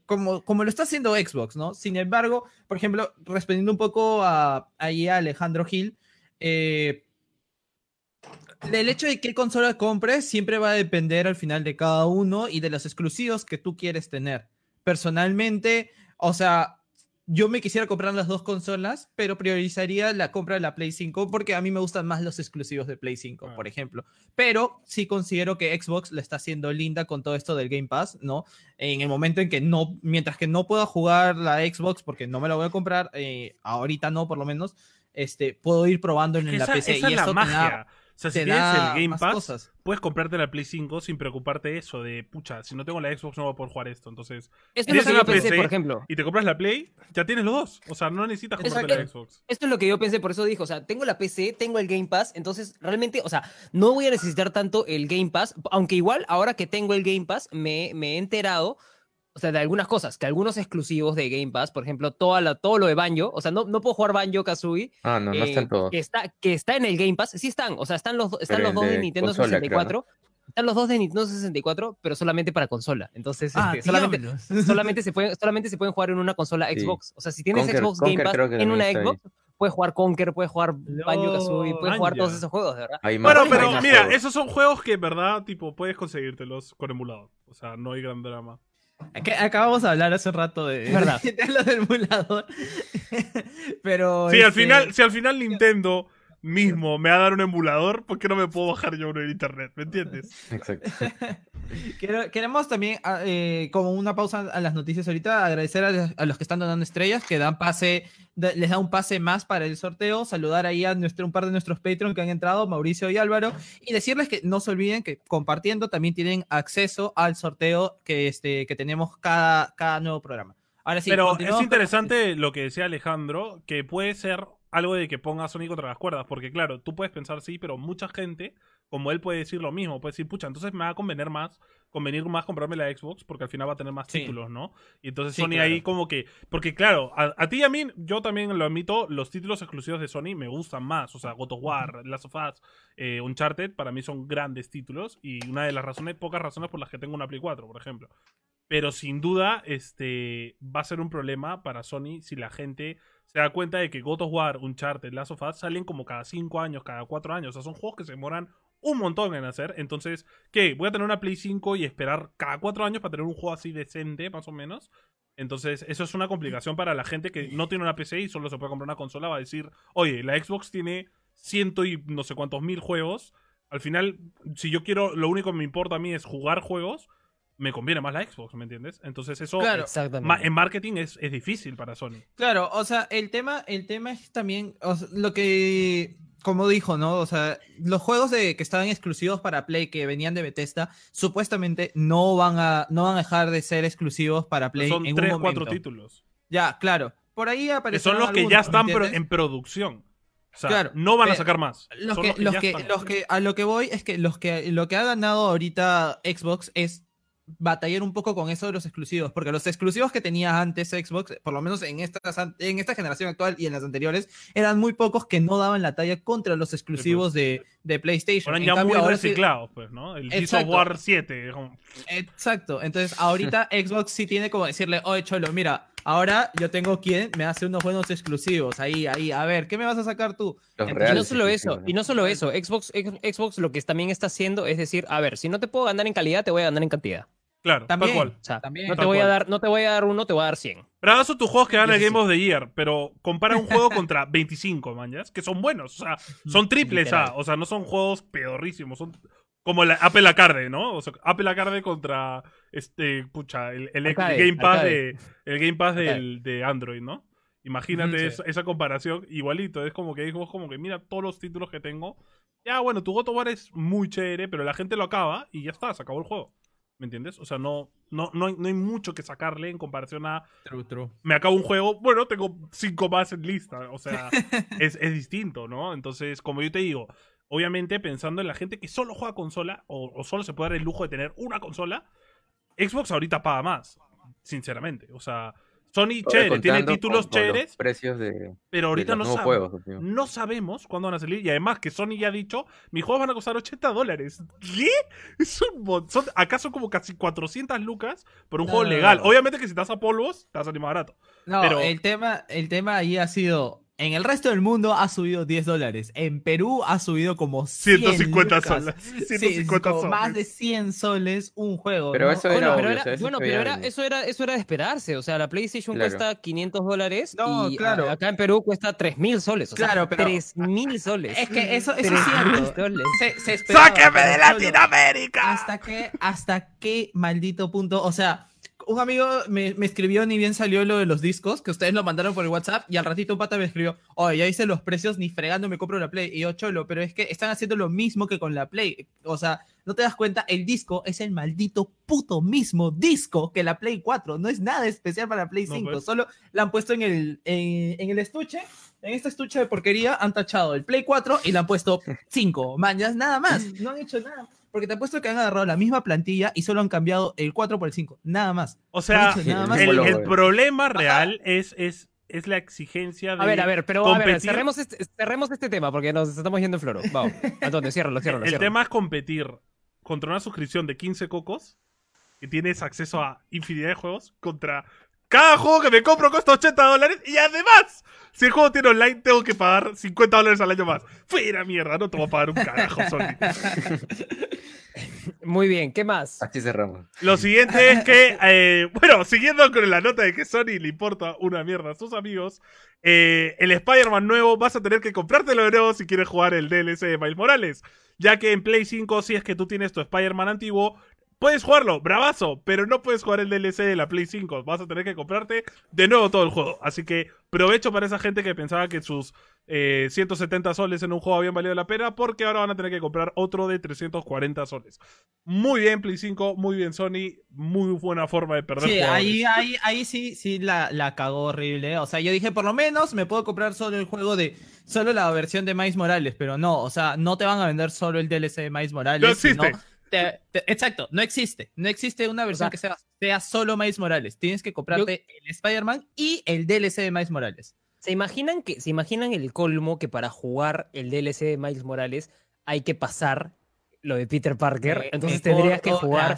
como, como lo está haciendo Xbox, ¿no? Sin embargo, por ejemplo, respondiendo un poco a, a Alejandro Gil, eh, el hecho de qué consola compres siempre va a depender al final de cada uno y de los exclusivos que tú quieres tener. Personalmente, o sea, yo me quisiera comprar las dos consolas, pero priorizaría la compra de la Play 5 porque a mí me gustan más los exclusivos de Play 5, Ah. por ejemplo. Pero sí considero que Xbox le está haciendo linda con todo esto del Game Pass, ¿no? En el momento en que no, mientras que no pueda jugar la Xbox porque no me la voy a comprar, eh, ahorita no por lo menos, este, puedo ir probando en la Esa, PC. esa y es la da- magia. Sea, si tienes el Game Pass, cosas. puedes comprarte la Play 5 sin preocuparte eso de, pucha, si no tengo la Xbox no voy a poder jugar esto. Entonces, Esto es Tienes lo que una yo pensé, PC por ejemplo. y te compras la Play, ya tienes los dos. O sea, no necesitas comprarte la. Xbox. Esto es lo que yo pensé, por eso dijo, o sea, tengo la PC, tengo el Game Pass, entonces realmente, o sea, no voy a necesitar tanto el Game Pass, aunque igual ahora que tengo el Game Pass me, me he enterado, o sea, de algunas cosas, que algunos exclusivos de Game Pass, por ejemplo, toda la, todo lo de Banjo, o sea, no, no puedo jugar Banjo Kazooie, Ah, no, no eh, están todos. que está, que está en el Game Pass, sí están, o sea, están los, están Pero los dos de de Nintendo consola, creo, 64, están los dos de Nintendo 64, pero solamente para consola, entonces, Ah, este, solamente, solamente se pueden, solamente se pueden jugar en una consola Sí. Xbox. O sea, si tienes Conker- Xbox Conker Game Pass creo en una ahí. Xbox, puedes jugar Conker, puedes jugar Banjo Kazooie, puedes jugar todos esos juegos, de verdad. Hay más- Bueno, pero mira, juegos. esos son juegos que en verdad, tipo, puedes conseguírtelos con emulador. O sea, no hay gran drama. Ac- Acabamos de hablar hace rato de, Es verdad. de lo del emulador. Pero. Sí, al este, final, si al final Nintendo mismo me va a dar un emulador, ¿por qué no me puedo bajar yo uno en internet? ¿Me entiendes? Exacto. quiero- queremos también, ah, eh, como una pausa a las noticias ahorita, agradecer a, a los que están donando estrellas, que dan pase, les da un pase más para el sorteo. Saludar ahí a nuestro, un par de nuestros Patreon que han entrado, Mauricio y Álvaro. Y decirles que no se olviden que compartiendo también tienen acceso al sorteo que, este, que tenemos cada, cada nuevo programa. Ahora sí, Pero es con- interesante lo que decía Alejandro, que puede ser algo de que ponga a Sony contra las cuerdas, porque claro, tú puedes pensar sí, pero mucha gente, como él puede decir lo mismo, puede decir, pucha, entonces me va a convenir más, convenir más comprarme la Xbox, porque al final va a tener más Sí. títulos, ¿no? Y entonces Sí, Sony claro. ahí como que, porque claro, a, a ti y a mí, yo también lo admito, los títulos exclusivos de Sony me gustan más, o sea, God of War, Last of Us, eh, Uncharted, para mí son grandes títulos, y una de las razones, pocas razones por las que tengo una Play 4, por ejemplo. Pero sin duda, este va a ser un problema para Sony si la gente se da cuenta de que God of War, Uncharted, Last of Us salen como cada 5 años, cada 4 años. O sea, son juegos que se demoran un montón en hacer. Entonces, ¿qué? Voy a tener una Play 5 y esperar cada 4 años para tener un juego así decente, más o menos. Entonces, eso es una complicación para la gente que no tiene una PC y solo se puede comprar una consola. Va a decir, oye, la Xbox tiene ciento y no sé cuántos mil juegos. Al final, si yo quiero, lo único que me importa a mí es jugar juegos, me conviene más la Xbox, ¿me entiendes? Entonces, eso Claro. Ma- en marketing es, es difícil para Sony. Claro, o sea, el tema, el tema es también o sea, lo que como dijo, ¿no? O sea, los juegos de, que estaban exclusivos para Play, que venían de Bethesda, supuestamente no van a, no van a dejar de ser exclusivos para Play. Son en tres, un cuatro títulos. Ya, claro. Por ahí Que aparecen son los que ya están pro- en producción. O sea, Claro, no van a sacar más. Los que, los que, los que, a lo que voy es que los que lo que ha ganado ahorita Xbox es batallar un poco con eso de los exclusivos, porque los exclusivos que tenía antes Xbox, por lo menos en estas en esta generación actual y en las anteriores, eran muy pocos que no daban la talla contra los exclusivos de, de PlayStation. En ya cambio, muy sí- reciclados, pues, ¿no? El Gears. War 7. es como- Exacto. Entonces, ahorita Xbox sí tiene como decirle, oye, Cholo, mira, ahora yo tengo quien me hace unos buenos exclusivos. Ahí, ahí, a ver, ¿qué me vas a sacar tú? Y no solo eso, y no solo eso, Xbox, Xbox lo que también está haciendo es decir, a ver, si no te puedo ganar en calidad, te voy a ganar en cantidad. Claro, También. tal cual. O sea, También. no te Tal voy a dar, no te voy a dar uno, te voy a dar 100. Pero son tus juegos que dan el Game of the Year, pero compara un juego contra 25, manjas, que son buenos. O sea, son triples Literal. A. O sea, no son juegos pedorrísimos. Son como la Apple Arcade, ¿no? O sea, Apple Arcade contra este, pucha, el, el- el Arcade, Game Pass de el Game Pass Arcade. del, de Android, ¿no? Imagínate sí. esa, esa comparación, igualito. Es como que dijo, como que mira todos los títulos que tengo. Ya, bueno, tu War es muy chévere, pero la gente lo acaba y ya está, se acabó el juego. ¿Me entiendes? O sea, no, no, no, hay, no hay mucho que sacarle en comparación a True, true. me acabo un juego, bueno, tengo cinco más en lista. O sea, es, es distinto, ¿no? Entonces, como yo te digo, obviamente pensando en la gente que solo juega consola o, o solo se puede dar el lujo de tener una consola, Xbox ahorita paga más, sinceramente. O sea, Sony, chévere, tiene títulos con- con los chéveres, precios de, pero de ahorita los no, sab- juegos. no sabemos cuándo van a salir. Y además que Sony ya ha dicho, mis juegos van a costar 80 dólares. ¿Qué? Es un mon- son ¿Acaso como casi 400 lucas por un No, juego no, legal? no. Obviamente que si estás a polvos, te va a salir más barato. No, Pero- el, tema, el tema ahí ha sido. En el resto del mundo ha subido 10 dólares. En Perú ha subido como 100 150 lucas. soles. Sí, 150 como soles. más de 100 soles un juego. Pero ¿no? eso Bueno, era pero, obvio, era, o sea, eso bueno, pero era, eso, era, eso era de esperarse. O sea, la PlayStation Claro. cuesta 500 dólares No, y claro. a- acá en Perú cuesta 3.000 soles. O sea, Claro, pero- 3.000 soles. Es que eso, eso es 3.000 cierto. soles. Se, se esperaba, ¡Sáqueme de pero Latinoamérica! ¿Hasta qué, hasta qué maldito punto? O sea, un amigo me, me escribió ni bien salió lo de los discos, que ustedes lo mandaron por el WhatsApp, y al ratito un pata me escribió, oye, ya hice los precios, ni fregando me compro la Play. Y yo, cholo, pero es que están haciendo lo mismo que con la Play. O sea, no te das cuenta, el disco es el maldito puto mismo disco que la Play 4. No es nada especial para la Play No, 5. pues. Solo la han puesto en el, en, en el estuche. En este estuche de porquería han tachado el Play 4 y le han puesto 5 manjas, nada más. No han hecho nada. Porque te apuesto que han agarrado la misma plantilla y solo han cambiado el 4 por el 5. Nada más. O sea, No nada más. el, el problema real es, es, es la exigencia de A ver, a ver, pero a ver, cerremos este, cerremos este tema porque nos estamos yendo en floro. Vamos, Antonio, ciérralo, ciérralo. El ciérralo. tema es competir contra una suscripción de 15 cocos que tienes acceso a infinidad de juegos contra cada juego que me compro cuesta 80 dólares y además, si el juego tiene online, tengo que pagar 50 dólares al año más. Fuera mierda, no te voy a pagar un carajo, Sony. Muy bien, ¿qué más? Así cerramos. Lo siguiente es que, eh, bueno, siguiendo con la nota de que Sony le importa una mierda a sus amigos, eh, el Spider-Man nuevo vas a tener que comprártelo de nuevo si quieres jugar el DLC de Miles Morales. Ya que en Play 5, si es que tú tienes tu Spider-Man antiguo, puedes jugarlo, bravazo, pero no puedes jugar el DLC de la Play 5. Vas a tener que comprarte de nuevo todo el juego. Así que provecho para esa gente que pensaba que sus eh, 170 soles en un juego habían valido la pena, porque ahora van a tener que comprar otro de 340 soles. Muy bien Play 5, muy bien Sony, muy buena forma de perder Sí, jugadores. ahí, ahí, ahí sí, sí la, la cagó horrible. O sea, yo dije, por lo menos me puedo comprar solo el juego de. Solo la versión de Miles Morales, pero no, o sea, no te van a vender solo el DLC de Miles Morales. No existe. sino te- te- exacto, no existe. No existe una versión sea, que sea, sea solo Miles Morales. Tienes que comprarte el Spider-Man y el DLC de Miles Morales. ¿Se imaginan que se imaginan el colmo que para jugar el DLC de Miles Morales hay que pasar lo de Peter Parker? Entonces tendrías que jugar.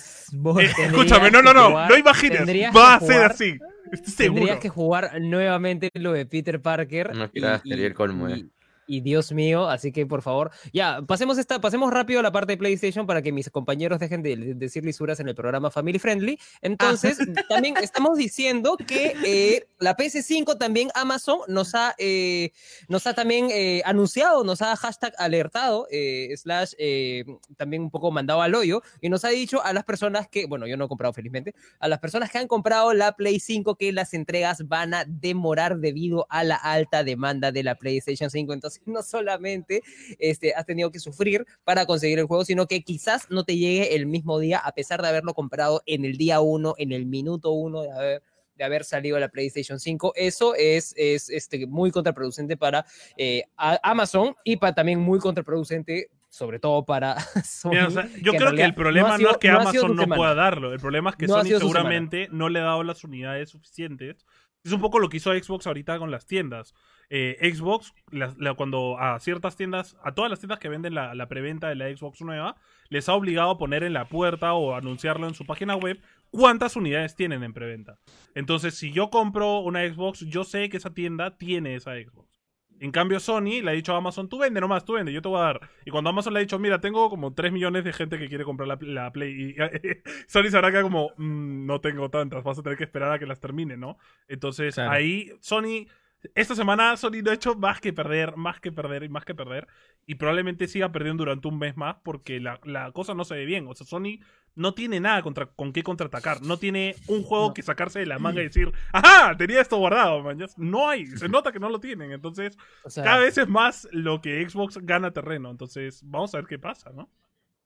Eh, escúchame, no, no, no, jugar- no imagines, va a ser así. Estoy seguro. Tendrías que jugar nuevamente lo de Peter Parker. No, claro, sería el colmo, y- eh. y Dios mío, así que por favor, ya, pasemos esta, pasemos rápido a la parte de PlayStation para que mis compañeros dejen de, de decir lisuras en el programa Family Friendly. Entonces, también estamos diciendo que eh, la PS5 también Amazon nos ha, eh, nos ha también eh, anunciado, nos ha hashtag alertado, eh, slash eh, también un poco mandado al hoyo, y nos ha dicho a las personas que, bueno, yo no he comprado felizmente, a las personas que han comprado la Play 5 que las entregas van a demorar debido a la alta demanda de la PlayStation 5. Entonces Entonces, no solamente este, has tenido que sufrir para conseguir el juego, sino que quizás no te llegue el mismo día, a pesar de haberlo comprado en el día uno, en el minuto uno de haber de haber salido la PlayStation 5. Eso es, es este, muy contraproducente para eh, a- Amazon y para, también muy contraproducente, sobre todo para Sony. Mira, o sea, yo que creo que el problema no, es que no Amazon no semana. pueda darlo. El problema es que No Sony seguramente no le ha dado las unidades suficientes. Es un poco lo que hizo Xbox ahorita con las tiendas. Eh, Xbox, la- la- cuando a ciertas tiendas, a todas las tiendas que venden la, la preventa de la Xbox nueva, les ha obligado a poner en la puerta o anunciarlo en su página web cuántas unidades tienen en preventa. Entonces, si yo compro una Xbox, yo sé que esa tienda tiene esa Xbox. En cambio, Sony le ha dicho a Amazon, tú vende nomás, tú vende, yo te voy a dar. Y cuando Amazon le ha dicho, mira, tengo como 3 millones de gente que quiere comprar la, la Play. Y Sony se habrá quedado como, "Mm, no tengo tantas, vas a tener que esperar a que las termine, ¿no? Entonces, Claro. ahí Sony... Esta semana Sony no ha hecho más que perder, más que perder y más que perder. Y probablemente siga perdiendo durante un mes más porque la, la cosa no se ve bien. O sea, Sony no tiene nada contra, con qué contraatacar. No tiene un juego No. que sacarse de la manga y decir, ¡ajá! Tenía esto guardado, man. No hay. Se nota que no lo tienen. Entonces, O sea, cada vez es más lo que Xbox gana terreno. Entonces, vamos a ver qué pasa, ¿no?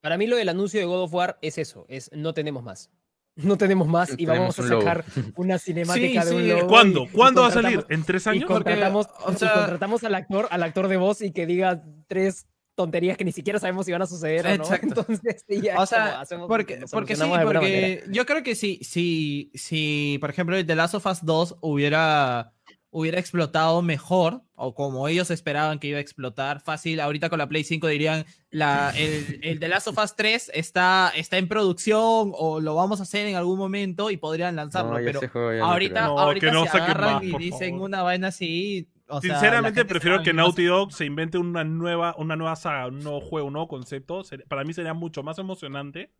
Para mí lo del anuncio de God of War es eso, es no tenemos más. No tenemos más y Tenemos vamos a un sacar una cinemática Sí, de un sí. logo. ¿Cuándo? y- y ¿Cuándo va a salir? ¿En tres Y años? con- contratamos, o y sea- contratamos al actor, al actor de voz y que diga tres tonterías que ni siquiera sabemos si van a suceder o no. Exacto. Entonces, sí, ya O sea, hacemos- porque, porque sí, porque yo creo que si, si, si, por ejemplo, el The Last of Us 2 hubiera, hubiera explotado mejor, o como ellos esperaban que iba a explotar, fácil, ahorita con la Play 5 dirían, la, el, el The Last of Us 3 está, está en producción, o lo vamos a hacer en algún momento, y podrían lanzarlo, No, pero ahorita. No, ahorita que no se agarran más, y dicen favor. una vaina así... o Sinceramente, prefiero que más- Naughty Dog se invente una nueva, una nueva saga, un nuevo juego, un nuevo concepto. Para mí sería mucho más emocionante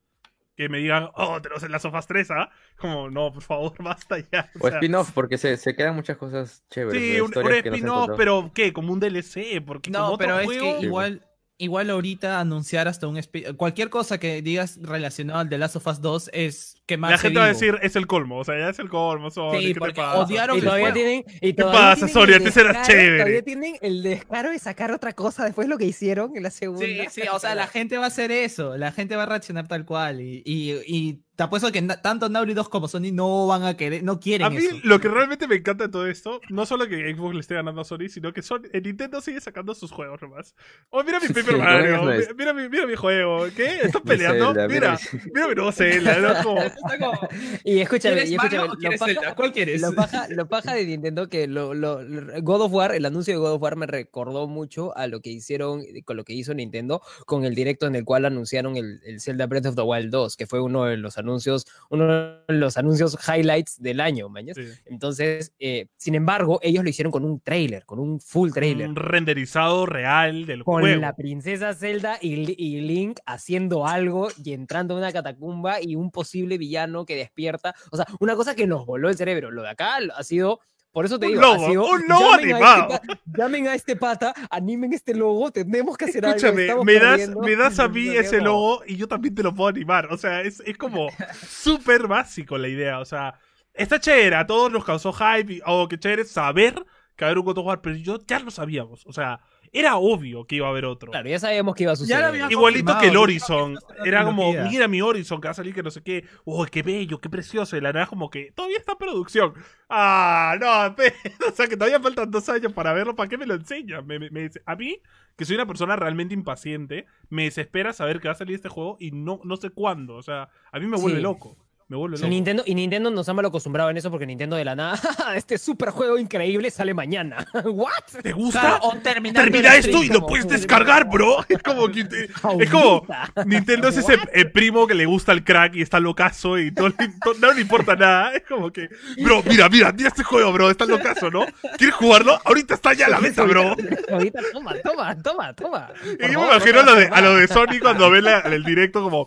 que me digan, oh, tenemos en las sofas 3, ¿ah? Como, no, por favor, basta ya. O O sea, spin-off, porque se, se quedan muchas cosas chéveres. Sí, de un, un no spin-off, pero ¿qué? Como un DLC, porque como No, otro pero es juego- que igual, igual ahorita anunciar hasta un cualquier cosa que digas relacionado al The Last of Us 2 es La gente va a decir, es el colmo, o sea, ya es el colmo, Sony, Sí, ¿qué te pasa? odiaron Y el todavía tienen. Y ¿Qué todavía pasa, el Antes descaro- chévere. Todavía tienen el descaro de sacar otra cosa después de lo que hicieron en la segunda. Sí, sí, o sea, la gente va a hacer eso, la gente va a reaccionar tal cual y, y, y te apuesto que tanto Naughty Dog como Sony no van a querer, no quieren A mí eso. lo que realmente me encanta de todo esto, no solo que Xbox le esté ganando a Sony, sino que Sony, eh, Nintendo sigue sacando sus juegos nomás. Oh, mira mi Paper Sí, Mario, no mira, mira mi, mira mi juego, ¿qué? ¿Estás Mi peleando? Zelda, mira, mira mira mi nuevo Zelda, ¿no? Como- Está como, Y escúchame, ¿Quieres y escúchame. lo paja-? ¿Cuál quieres? Lo paja, lo paja de Nintendo que lo, lo- God of War, el anuncio de God of War me recordó mucho a lo que hicieron, con lo que hizo Nintendo con el directo en el cual anunciaron el, el Zelda Breath of the Wild 2, que fue uno de los anuncios, uno de los anuncios highlights del año, mañas. Sí. Entonces, eh, sin embargo, ellos lo hicieron con un trailer, con un full trailer. Un renderizado real del Con juego. la princesa Zelda y, y Link haciendo algo y entrando a una catacumba y un posible villano que despierta. O sea, una cosa que nos voló el cerebro. Lo de acá ha sido. Por eso te Un digo, logo, ha sido, un logo llamen a animado. este pa- llamen a este pata, animen este logo, tenemos que hacer algo. Escúchame, estamos me das, perdiendo". me das a mí ese logo y yo también te lo puedo animar. O sea, es, es como súper básico la idea. O sea, está chévere, a todos nos causó hype. Y, oh, qué chévere saber que a haber un God of War, pero yo ya lo sabíamos. O sea, era obvio que iba a haber otro. Claro, ya sabíamos que iba a suceder. Igualito que el Horizon. Era como, mira mi Horizon, que va a salir que no sé qué. Oh, qué bello, qué precioso. Y la verdad, como que todavía está en producción. Ah, no, pe- o sea, que todavía faltan dos años para verlo. ¿Para qué me lo enseñan? Me- me- me- a mí, que soy una persona realmente impaciente, me desespera saber que va a salir este juego y no, no sé cuándo. O sea, a mí me vuelve Sí. loco. Me vuelve Y loco. Nintendo, y Nintendo nos ha mal acostumbrado en eso porque Nintendo de la nada, este super juego increíble sale mañana. ¿What? ¿Te gusta? Claro, Termina esto stream, y lo puedes descargar, bro. Es como que te- es como Ahorita. Nintendo es ese el primo que le gusta el crack y está locazo y no, le- to- no le importa nada. Es como que, bro, mira, mira, mira este juego, bro, está locazo, ¿no? ¿Quieres jugarlo? Ahorita está ya a la venta, bro. Ahorita, toma, toma, toma, toma. Y yo me imagino no a lo de, a lo vas de Sony cuando ve la- el directo como,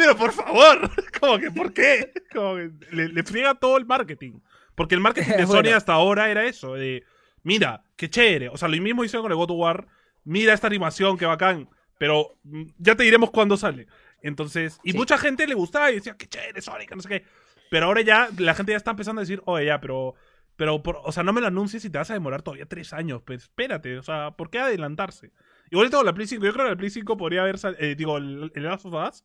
pero por favor, como que, ¿por qué? Como que le, le friega todo el marketing. Porque el marketing de Sony hasta ahora era eso, de, mira, qué chévere. O sea, lo mismo hicieron con el God of War, mira esta animación, qué bacán, pero mm, ya te diremos cuándo sale. Entonces, y Sí. mucha gente le gustaba y decía, qué chévere, Sonic, no sé qué. Pero ahora ya, la gente ya está empezando a decir, oye, ya, pero Pero, por- o sea, no me lo anuncies y te vas a demorar todavía tres años. Pues espérate, o sea, ¿por qué adelantarse? Igual tengo la Play 5. Yo creo que la Play 5 podría haber, eh, digo, el, el Last of Us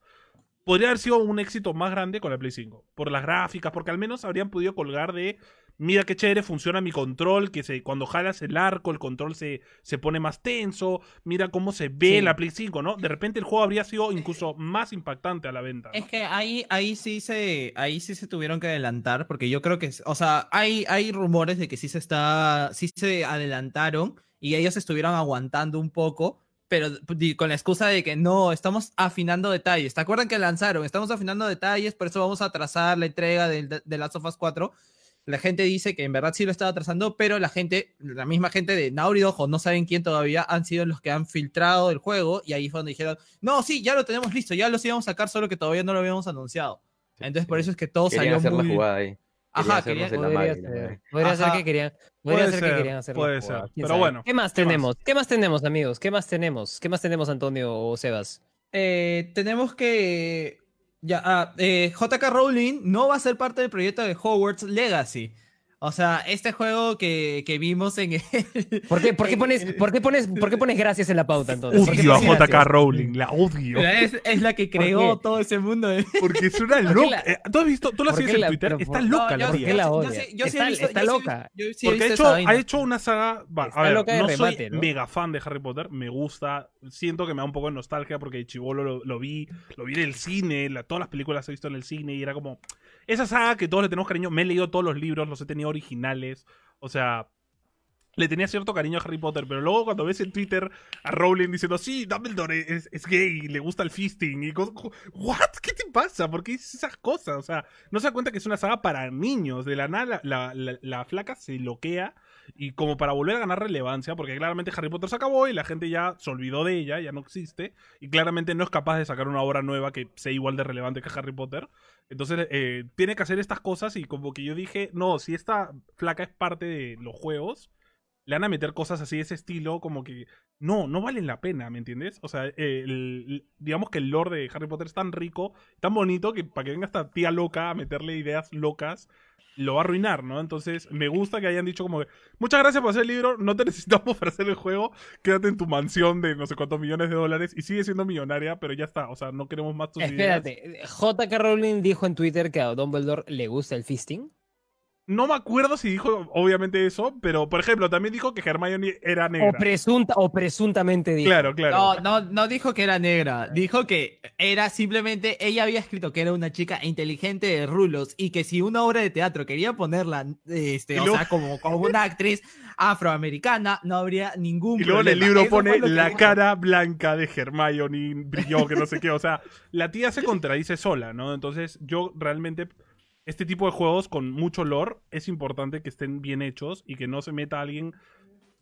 podría haber sido un éxito más grande con la Play 5. Por las gráficas, porque al menos habrían podido colgar de, mira qué chévere funciona mi control, que se, cuando jalas el arco, el control se, se pone más tenso, mira cómo se ve Sí. la Play 5, ¿no? De repente el juego habría sido incluso más impactante a la venta. ¿no? Es que ahí, ahí sí se, ahí sí se tuvieron que adelantar, porque yo creo que, o sea, hay, hay rumores de que sí se está, sí se adelantaron y ellos estuvieron aguantando un poco, pero di- con la excusa de que no, estamos afinando detalles. ¿Te acuerdan que lanzaron? Estamos afinando detalles, por eso vamos a atrasar la entrega de, de Last of Us 4. La gente dice que en verdad sí lo estaba atrasando, pero la gente, la misma gente de Naughty Dog o no saben quién todavía, han sido los que han filtrado el juego y ahí fue donde dijeron, no, sí, ya lo tenemos listo, ya los íbamos a sacar, solo que todavía no lo habíamos anunciado. Entonces por eso es que todo Querían salió hacer muy... la jugada ahí. Ajá, la madre, la ser, podría ser que querían, podría Puede ser que querían hacerlo. puede ser, pero sabe. bueno, ¿Qué más ¿qué más? tenemos? ¿Qué más tenemos, amigos? ¿Qué más tenemos? ¿Qué más tenemos, Antonio o Sebas? Eh, tenemos que... Ya, ah, eh, JK Rowling no va a ser parte del proyecto de Hogwarts Legacy. O sea, este juego que, que vimos en el... ¿Por qué, por qué pones, por qué pones, por qué pones gracias en la pauta entonces? ¿Por qué Odio a JK gracias? Rowling, la odio. Es, es la que ¿Por creó todo ese mundo. de- Porque es una ¿Por qué loca. la- Eh, ¿Tú has visto? ¿Tú la sigues en la- Twitter? pero Está loca No, la yo ¿Por sí- qué tía. la odia? yo sí he Está- visto- está sí he loca. sí he Porque ha visto hecho, ha hecho una saga. va, Está a ver, loca de no remate, soy ¿no? mega fan de Harry Potter. Me gusta. Siento que me da un poco de nostalgia porque chivolo lo, lo vi. Lo vi en el cine. la- todas las películas he visto en el cine. Y era como. Esa saga que todos le tenemos cariño. Me he leído todos los libros, los he tenido originales. O sea. Le tenía cierto cariño a Harry Potter, pero luego cuando ves en Twitter a Rowling diciendo, sí, Dumbledore es, es gay, le gusta el fisting, y ¿what? ¿Qué te pasa? ¿Por qué dices esas cosas? O sea, no se da cuenta que es una saga para niños. De la nada, la flaca se loquea y como para volver a ganar relevancia, porque claramente Harry Potter se acabó y la gente ya se olvidó de ella, ya no existe, y claramente no es capaz de sacar una obra nueva que sea igual de relevante que Harry Potter. Entonces, eh, tiene que hacer estas cosas y como que yo dije, no, si esta flaca es parte de los juegos, le van a meter cosas así de ese estilo, como que no, no valen la pena, ¿me entiendes? O sea, eh, digamos que el lore de Harry Potter es tan rico, tan bonito, que para que venga esta tía loca a meterle ideas locas, lo va a arruinar, ¿no? Entonces, me gusta que hayan dicho como que, muchas gracias por hacer el libro, no te necesitamos para hacer el juego, quédate en tu mansión de no sé cuántos millones de dólares y sigue siendo millonaria, pero ya está, o sea, no queremos más tus ideas. Espérate, JK Rowling dijo en Twitter que a Dumbledore le gusta el fisting. No me acuerdo si dijo obviamente eso, pero por ejemplo, también dijo que Hermione era O, negra. presunta, o presuntamente dijo. Claro, claro. No, no, no dijo que era negra. Dijo que era simplemente. Ella había escrito que era una chica inteligente de rulos y que si una obra de teatro quería ponerla, este, o luego- sea, como, como una actriz afroamericana, no habría ningún Y luego en el problema. libro Eso pone la dijo. cara blanca de Hermione brilló, que no sé qué. O sea, la tía se contradice sola, ¿no? Entonces, yo realmente. Este tipo de juegos con mucho lore es importante que estén bien hechos y que no se meta alguien.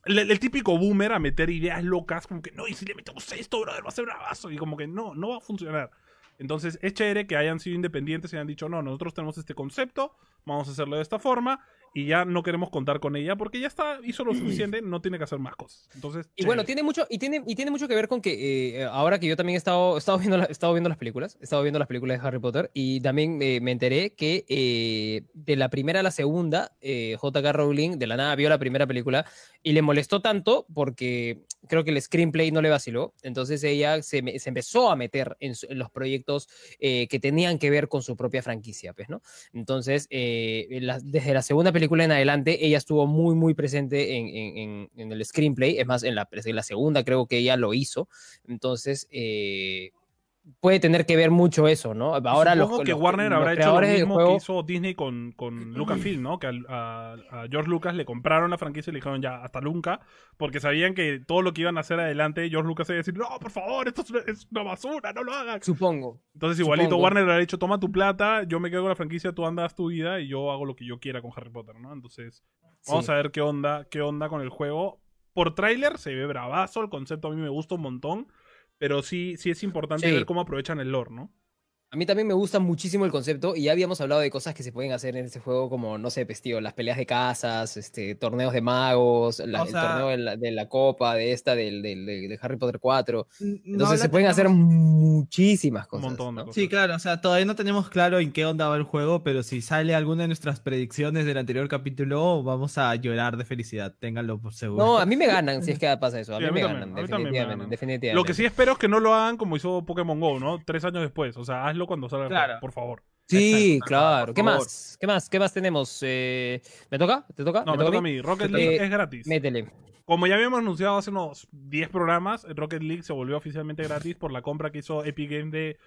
El, típico boomer a meter ideas locas, como que no, y si le metemos esto, brother, va a ser bravazo. Y como que no, no va a funcionar. Entonces, es chévere que hayan sido independientes y hayan dicho, no, nosotros tenemos este concepto, vamos a hacerlo de esta forma, y ya no queremos contar con ella porque ya está, hizo lo suficiente, no tiene que hacer más cosas. Entonces, Y bueno, tiene mucho, y tiene, y tiene mucho que ver con que eh, ahora que yo también he estado, he estado, viendo, la- he estado viendo las películas, he estado viendo las películas de Harry Potter, y también eh, me enteré que eh, de la primera a la segunda, eh, JK Rowling de la nada vio la primera película y le molestó tanto porque creo que el screenplay no le vaciló. Entonces ella se, se empezó a meter en, en los proyectos eh, que tenían que ver con su propia franquicia, pues, ¿no? Entonces, eh, la- desde la segunda película en adelante, ella estuvo muy, muy presente en, en- en- en el screenplay. Es más, en la, en la segunda creo que ella lo hizo. Entonces, eh, puede tener que ver mucho eso, ¿no? Ahora los, Supongo que los- Warner los habrá hecho lo mismo juego- que hizo Disney con, con Lucasfilm, ¿no? Que a, a George Lucas le compraron la franquicia y le dijeron ya, hasta nunca, porque sabían que todo lo que iban a hacer adelante, George Lucas iba a decir, no, por favor, esto es una, es una basura, no lo hagas. Supongo. Entonces igualito supongo. Warner le ha dicho, toma tu plata, yo me quedo con la franquicia, tú andas tu vida y yo hago lo que yo quiera con Harry Potter, ¿no? Entonces, vamos Sí. a ver qué onda, qué onda con el juego. Por tráiler se ve bravazo, el concepto a mí me gusta un montón, pero sí, sí es importante Sí. ver cómo aprovechan el lore, ¿no? A mí también me gusta muchísimo el concepto y ya habíamos hablado de cosas que se pueden hacer en este juego como, no sé, tío, las peleas de casas, este, torneos de magos, la- O el torneo de la, de la copa, de esta, del, del- de, de Harry Potter 4. No Entonces se pueden hacer muchísimas Un cosas. montón de ¿no? cosas. Sí, claro, o sea, todavía no tenemos claro en qué onda va el juego, pero si sale alguna de nuestras predicciones del anterior capítulo, vamos a llorar de felicidad, ténganlo por seguro. No, a mí me ganan si es que pasa eso. A Sí, mí, a mí me también, ganan, a mí también me definitivamente. ganan. definitivamente. Lo que sí espero es que no lo hagan como hizo Pokémon Go, ¿no? Tres años después. O sea, hazlo cuando salga el Claro. por favor. Sí, Exacto, claro. ¿Qué más? ¿Qué más? ¿Qué más tenemos? Eh, ¿Me toca? ¿Te toca? No, me toca toca a mí. Rocket League toca. es gratis. Métele. Como ya habíamos anunciado hace unos 10 programas, Rocket League se volvió oficialmente gratis por la compra que hizo Epic Game de.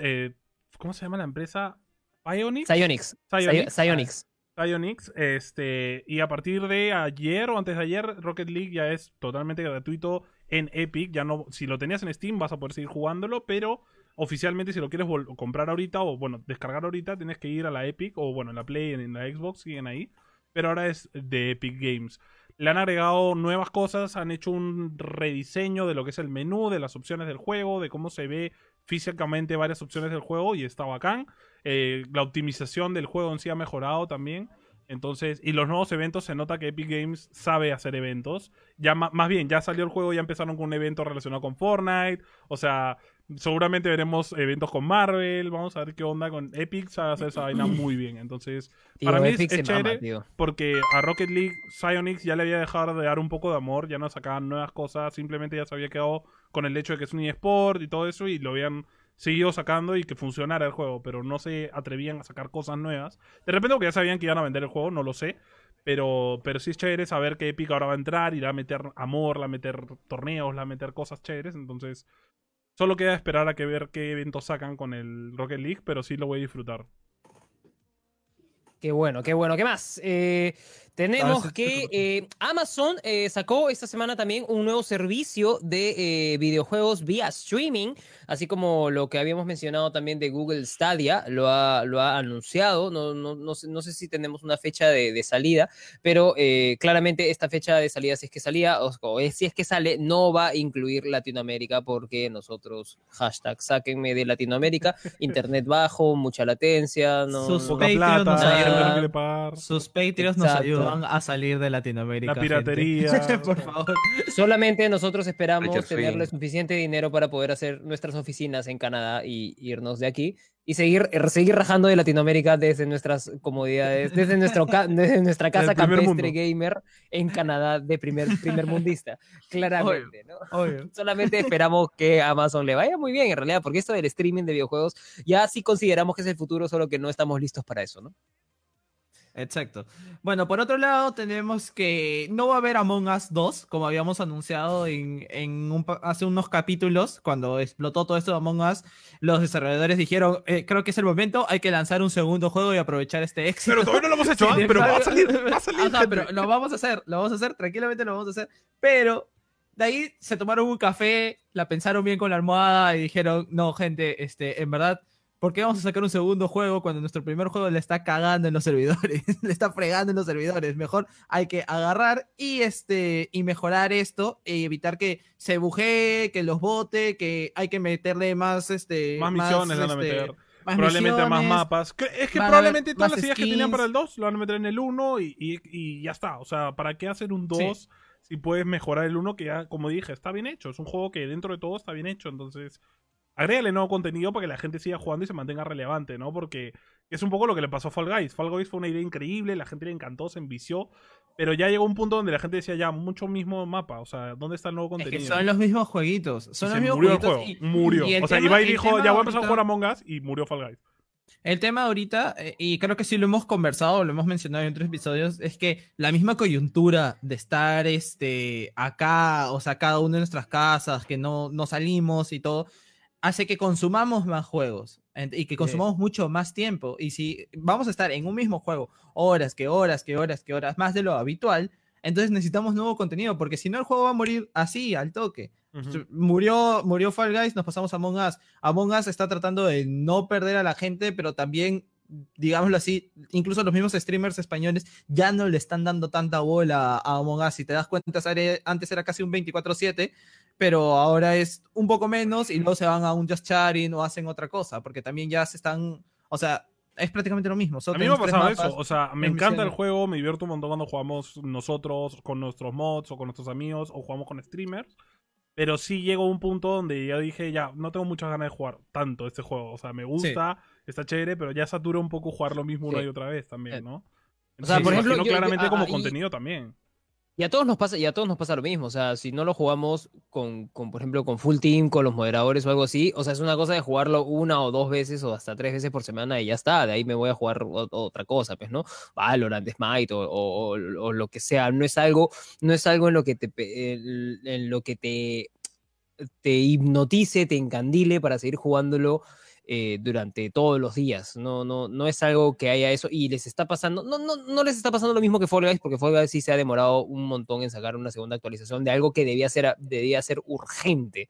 eh, ¿Cómo se llama la empresa? Pionix. Psyonix. Psyonix. Psyonix. Psyonix, este, y a partir de ayer o antes de ayer, Rocket League ya es totalmente gratuito en Epic. Ya no, si lo tenías en Steam, vas a poder seguir jugándolo, pero oficialmente, si lo quieres comprar ahorita o bueno, descargar ahorita, tienes que ir a la Epic o bueno, en la Play, en la Xbox, siguen ahí. Pero ahora es de Epic Games. Le han agregado nuevas cosas, han hecho un rediseño de lo que es el menú, de las opciones del juego, de cómo se ve físicamente varias opciones del juego y está bacán. Eh, la optimización del juego en sí ha mejorado también. Entonces, y los nuevos eventos se nota que Epic Games sabe hacer eventos. Ya más bien, ya salió el juego, ya empezaron con un evento relacionado con Fortnite. O sea, seguramente veremos eventos con Marvel. Vamos a ver qué onda con Epic. Sabe hacer esa vaina muy bien. Entonces, Tío, Para mí es- Epic es se mama, chévere. tío. porque a Rocket League Psyonix ya le había dejado de dar un poco de amor, ya no sacaban nuevas cosas, simplemente ya se había quedado con el hecho de que es un eSport y todo eso y lo habían seguido sacando y que funcionara el juego, pero no se atrevían a sacar cosas nuevas. De repente porque ya sabían que iban a vender el juego, no lo sé, pero, pero sí es chévere saber que Epic ahora va a entrar, irá a meter amor, la a meter torneos, la a meter cosas chéveres, entonces solo queda esperar a que ver qué eventos sacan con el Rocket League, pero sí lo voy a disfrutar. Qué bueno, qué bueno. ¿Qué más? Eh, tenemos Ah, que eh, Amazon eh, sacó esta semana también un nuevo servicio de eh, videojuegos vía streaming, así como lo que habíamos mencionado también de Google Stadia, lo ha, lo ha anunciado. No, no, no, sé, no sé si tenemos una fecha de, de salida, pero eh, claramente esta fecha de salida, si es que salía, o, si es que sale, no va a incluir Latinoamérica porque nosotros, hashtag, sáquenme de Latinoamérica, internet bajo, mucha latencia, no... Sus no- Poca Patreon plata, nos la gente no ayuda. quiere pagar. Sus Patreons nos Exacto. Ayudan a salir de Latinoamérica. La gente. piratería. Por favor. Solamente nosotros esperamos Richard tenerle suficiente dinero para poder hacer nuestras oficinas en Canadá y irnos de aquí y seguir, er, seguir rajando de Latinoamérica desde nuestras comodidades, desde, nuestro ca- desde nuestra casa campestre mundo. gamer en Canadá de primer, primer mundista. Claramente, ¿no? Obvio. Solamente esperamos que a Amazon le vaya muy bien en realidad, porque esto del streaming de videojuegos ya sí consideramos que es el futuro, solo que no estamos listos para eso, ¿no? Exacto. Bueno, por otro lado, tenemos que no va a haber Among Us 2, como habíamos anunciado en, en un hace unos capítulos, cuando explotó todo esto de Among Us, los desarrolladores dijeron, "Eh, creo que es el momento, hay que lanzar un segundo juego y aprovechar este éxito. Pero todavía no lo hemos hecho, ¿ah? Pero va a salir, va a salir. Ajá, gente. pero lo vamos a hacer, lo vamos a hacer, tranquilamente lo vamos a hacer. Pero de ahí se tomaron un café, la pensaron bien con la almohada y dijeron, no, gente, este, en verdad, ¿por qué vamos a sacar un segundo juego cuando nuestro primer juego le está cagando en los servidores? le está fregando en los servidores. Mejor hay que agarrar y, este, y mejorar esto y evitar que se bujee, que los bote, que hay que meterle más, este, Más misiones le van a este, meter. más Probablemente más misiones. mapas. Que- Es que probablemente todas más las ideas que tenían para el 2 lo van a meter en el 1 y, y- y ya está. O sea, ¿para qué hacer un 2 si puedes mejorar el 1 que ya, como dije, está bien hecho? Es un juego que dentro de todo está bien hecho. Entonces, agrégale nuevo contenido para que la gente siga jugando y se mantenga relevante, ¿no? Porque es un poco lo que le pasó a Fall Guys. Fall Guys fue una idea increíble, la gente le encantó, se envició. Pero ya llegó un punto donde la gente decía, ya, mucho mismo mapa. O sea, ¿dónde está el nuevo Es contenido? que son los mismos jueguitos. Y Son se los mismos murió el jueguitos juego. y- murió. y el o sea, tema- Ibai el dijo, ya voy a empezar a jugar Among Us y murió Fall Guys. El tema ahorita, eh, y creo que sí lo hemos conversado, lo hemos mencionado en otros episodios, es que la misma coyuntura de estar este, acá, o sea, cada una de nuestras casas, que no, no salimos y todo, hace que consumamos más juegos y que consumamos mucho más tiempo. Y si vamos a estar en un mismo juego horas, que horas, que horas, que horas, más de lo habitual, entonces necesitamos nuevo contenido, porque si no el juego va a morir así, al toque. Ujú. Murió, murió Fall Guys, nos pasamos a Among Us. Among Us está tratando de no perder a la gente, pero también, digámoslo así, incluso los mismos streamers españoles ya no le están dando tanta bola a Among Us. Si te das cuenta, antes era casi un 24-7, pero ahora es un poco menos y luego se van a un Just Chatting o hacen otra cosa, porque también ya se están, o sea, es prácticamente lo mismo. a mí me ha pasado eso, o sea, me encanta el juego, me divierto un montón cuando jugamos nosotros con nuestros mods o con nuestros amigos o jugamos con streamers. Pero sí llegó un punto donde ya dije, ya, no tengo muchas ganas de jugar tanto este juego. O sea, me gusta, está chévere, pero ya satura un poco jugar lo mismo una y otra vez también, ¿no? o sea, por ejemplo, claramente como contenido también. Y a todos nos pasa, y a todos nos pasa lo mismo. O sea, si no lo jugamos con, con, por ejemplo, con full team, con los moderadores o algo así, o sea, es una cosa de jugarlo una o dos veces o hasta tres veces por semana y ya está. De ahí me voy a jugar otra cosa, pues, ¿no? Valorant, Smite o, o, o, lo que sea. No es algo, no es algo en lo que te, en lo que te, te hipnotice, te encandile para seguir jugándolo eh, durante todos los días. No, no, no es algo que haya eso y les está pasando, no, no, no les está pasando lo mismo que Fall Guys, porque Fall Guys sí se ha demorado un montón en sacar una segunda actualización de algo que debía ser, debía ser urgente.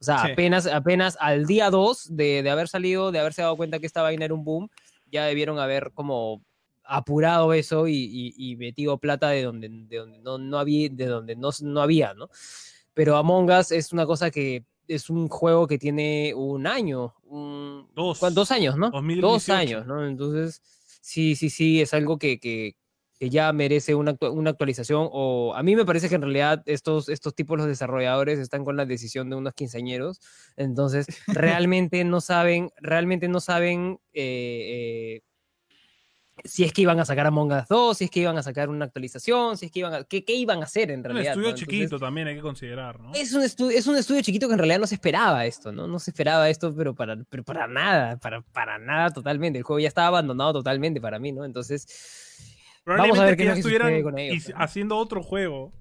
O sea, apenas, apenas al día 2 de, de, haber salido, de haberse dado cuenta que esta vaina era un boom, ya debieron haber como apurado eso y, y, metido plata de donde, de donde no, no había, de donde no, no había, ¿no? Pero Among Us es una cosa que es un juego que tiene un año, dos. dos años, ¿no? Dos años, ¿no? Entonces, sí, sí, sí, es algo que, que, que ya merece una, una, actualización. O a mí me parece que en realidad estos, estos tipos, los desarrolladores, están con la decisión de unos quinceañeros. Entonces, realmente no saben, realmente no saben eh, eh, si es que iban a sacar Among Us 2, si es que iban a sacar una actualización, si es que iban a, qué, qué iban a hacer en realidad. Un estudio chiquito también hay que considerar, ¿no? Es un, estudio, es un estudio chiquito que en realidad no se esperaba esto, ¿no? No se esperaba esto, pero para, pero para nada, para, para nada totalmente. El juego ya estaba abandonado totalmente para mí, ¿no? Entonces, vamos a ver qué ya estuvieran con ellos, haciendo otro juego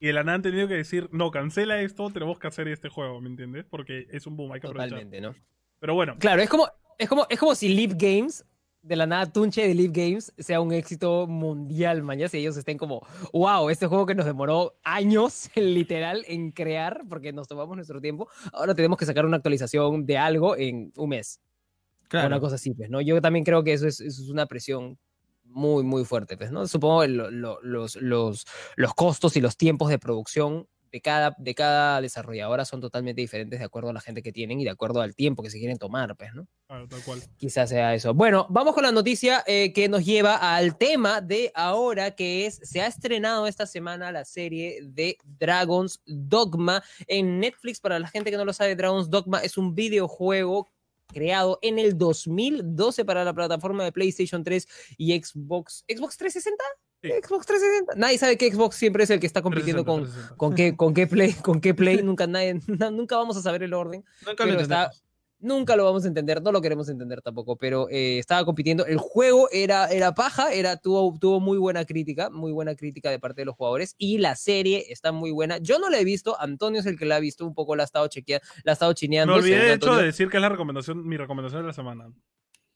y de la nada han tenido que decir, no, cancela esto, tenemos que hacer este juego, ¿me entiendes? Porque es un boom, hay que Totalmente, ¿no? Pero bueno. Claro, es como, es como, es como si Leap Games de la nada Tunche de Live Games sea un éxito mundial, mañana, y ellos estén como, wow, este juego que nos demoró años, literal, en crear, porque nos tomamos nuestro tiempo, ahora tenemos que sacar una actualización de algo en un mes. Claro. Una cosa así, pues, ¿no? Yo también creo que eso es, eso es una presión muy, muy fuerte, pues, ¿no? Supongo los, los, los costos y los tiempos de producción de cada, de cada desarrolladora son totalmente diferentes de acuerdo a la gente que tienen y de acuerdo al tiempo que se quieren tomar, pues, ¿no? Claro, tal cual. Quizás sea eso. Bueno, vamos con la noticia eh, que nos lleva al tema de ahora, que es, se ha estrenado esta semana la serie de Dragon's Dogma en Netflix. Para la gente que no lo sabe, Dragon's Dogma es un videojuego creado en el 2012 para la plataforma de PlayStation 3 y Xbox, Xbox 360. Xbox 360. Nadie sabe que Xbox siempre es el que está compitiendo con, con, qué, con qué Play, con qué Play. nunca, nadie, nunca vamos a saber el orden. Nunca lo, está, nunca lo vamos a entender, no lo queremos entender tampoco, pero eh, estaba compitiendo. El juego era, era paja, era, tuvo, tuvo muy buena crítica, muy buena crítica de parte de los jugadores y la serie está muy buena. Yo no la he visto, Antonio es el que la ha visto, un poco la ha estado chequeando, la ha estado chineando. Me olvidé de hecho de decir que es la recomendación, mi recomendación de la semana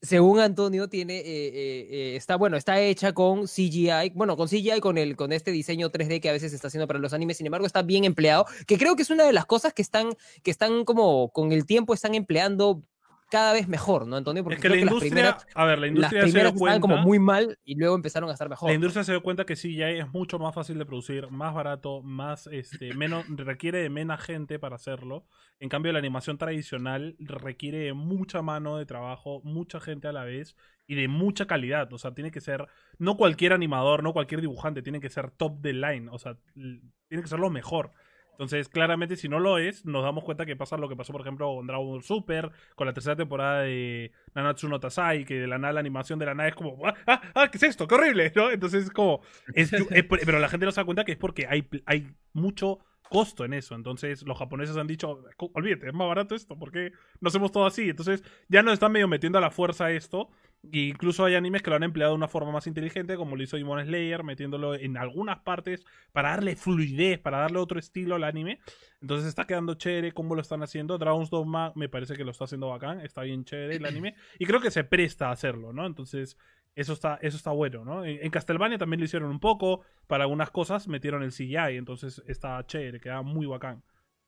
según Antonio, tiene, eh, eh, eh, está, bueno, está hecha con CGI, bueno, con CGI, con, el, con este diseño 3D que a veces se está haciendo para los animes, sin embargo, está bien empleado, que creo que es una de las cosas que están, que están como, con el tiempo están empleando cada vez mejor, ¿no, Antonio? Porque es que la industria, a ver, la industria las primeras se estaban como muy mal y luego empezaron a estar mejor. La industria se dio cuenta que sí, ya es mucho más fácil de producir, más barato, más, este, menos, requiere de menos gente para hacerlo. En cambio, la animación tradicional requiere de mucha mano de trabajo, mucha gente a la vez y de mucha calidad. O sea, tiene que ser, no cualquier animador, no cualquier dibujante, tiene que ser top de line. O sea, tiene que ser lo mejor. Entonces, claramente, si no lo es, nos damos cuenta que pasa lo que pasó, por ejemplo, con Dragon Ball Super, con la tercera temporada de Nanatsu no Tasai, que de la nada la animación de la nada es como, ¡ah, ah, ah qué es esto! ¡Qué horrible! ¿no? Entonces, es como. pero la gente no se da cuenta que es porque hay, hay mucho costo en eso. Entonces los japoneses han dicho, olvídate, es más barato esto, ¿por qué no hacemos todo así? Entonces ya nos están medio metiendo a la fuerza esto. E incluso hay animes que lo han empleado de una forma más inteligente, como lo hizo Demon Slayer, metiéndolo en algunas partes para darle fluidez, para darle otro estilo al anime. Entonces está quedando chévere cómo lo están haciendo. Dragon's Dogma me parece que lo está haciendo bacán, está bien chévere el anime. Y creo que se presta a hacerlo, ¿no? Entonces eso está, eso está bueno, ¿no? En, Castlevania también lo hicieron un poco. Para algunas cosas metieron el CGI, entonces está chévere, queda muy bacán.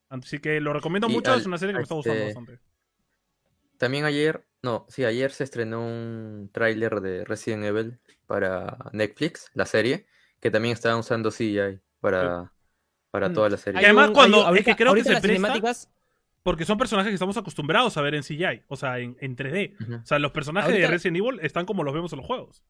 Así que lo recomiendo mucho, es una serie que me está gustando este, bastante. También ayer, no, sí, ayer se estrenó un tráiler de Resident Evil para Netflix, la serie, que también estaban usando CGI para, para Mm, toda la serie. hay además un- cuando- hay- es ahorita- que creo que ahorita se presta- cinemáticas Porque son personajes que estamos acostumbrados a ver en CGI, o sea, en, en 3D. Ujú. O sea, los personajes de Ahorita- Resident Evil están como los vemos en los juegos.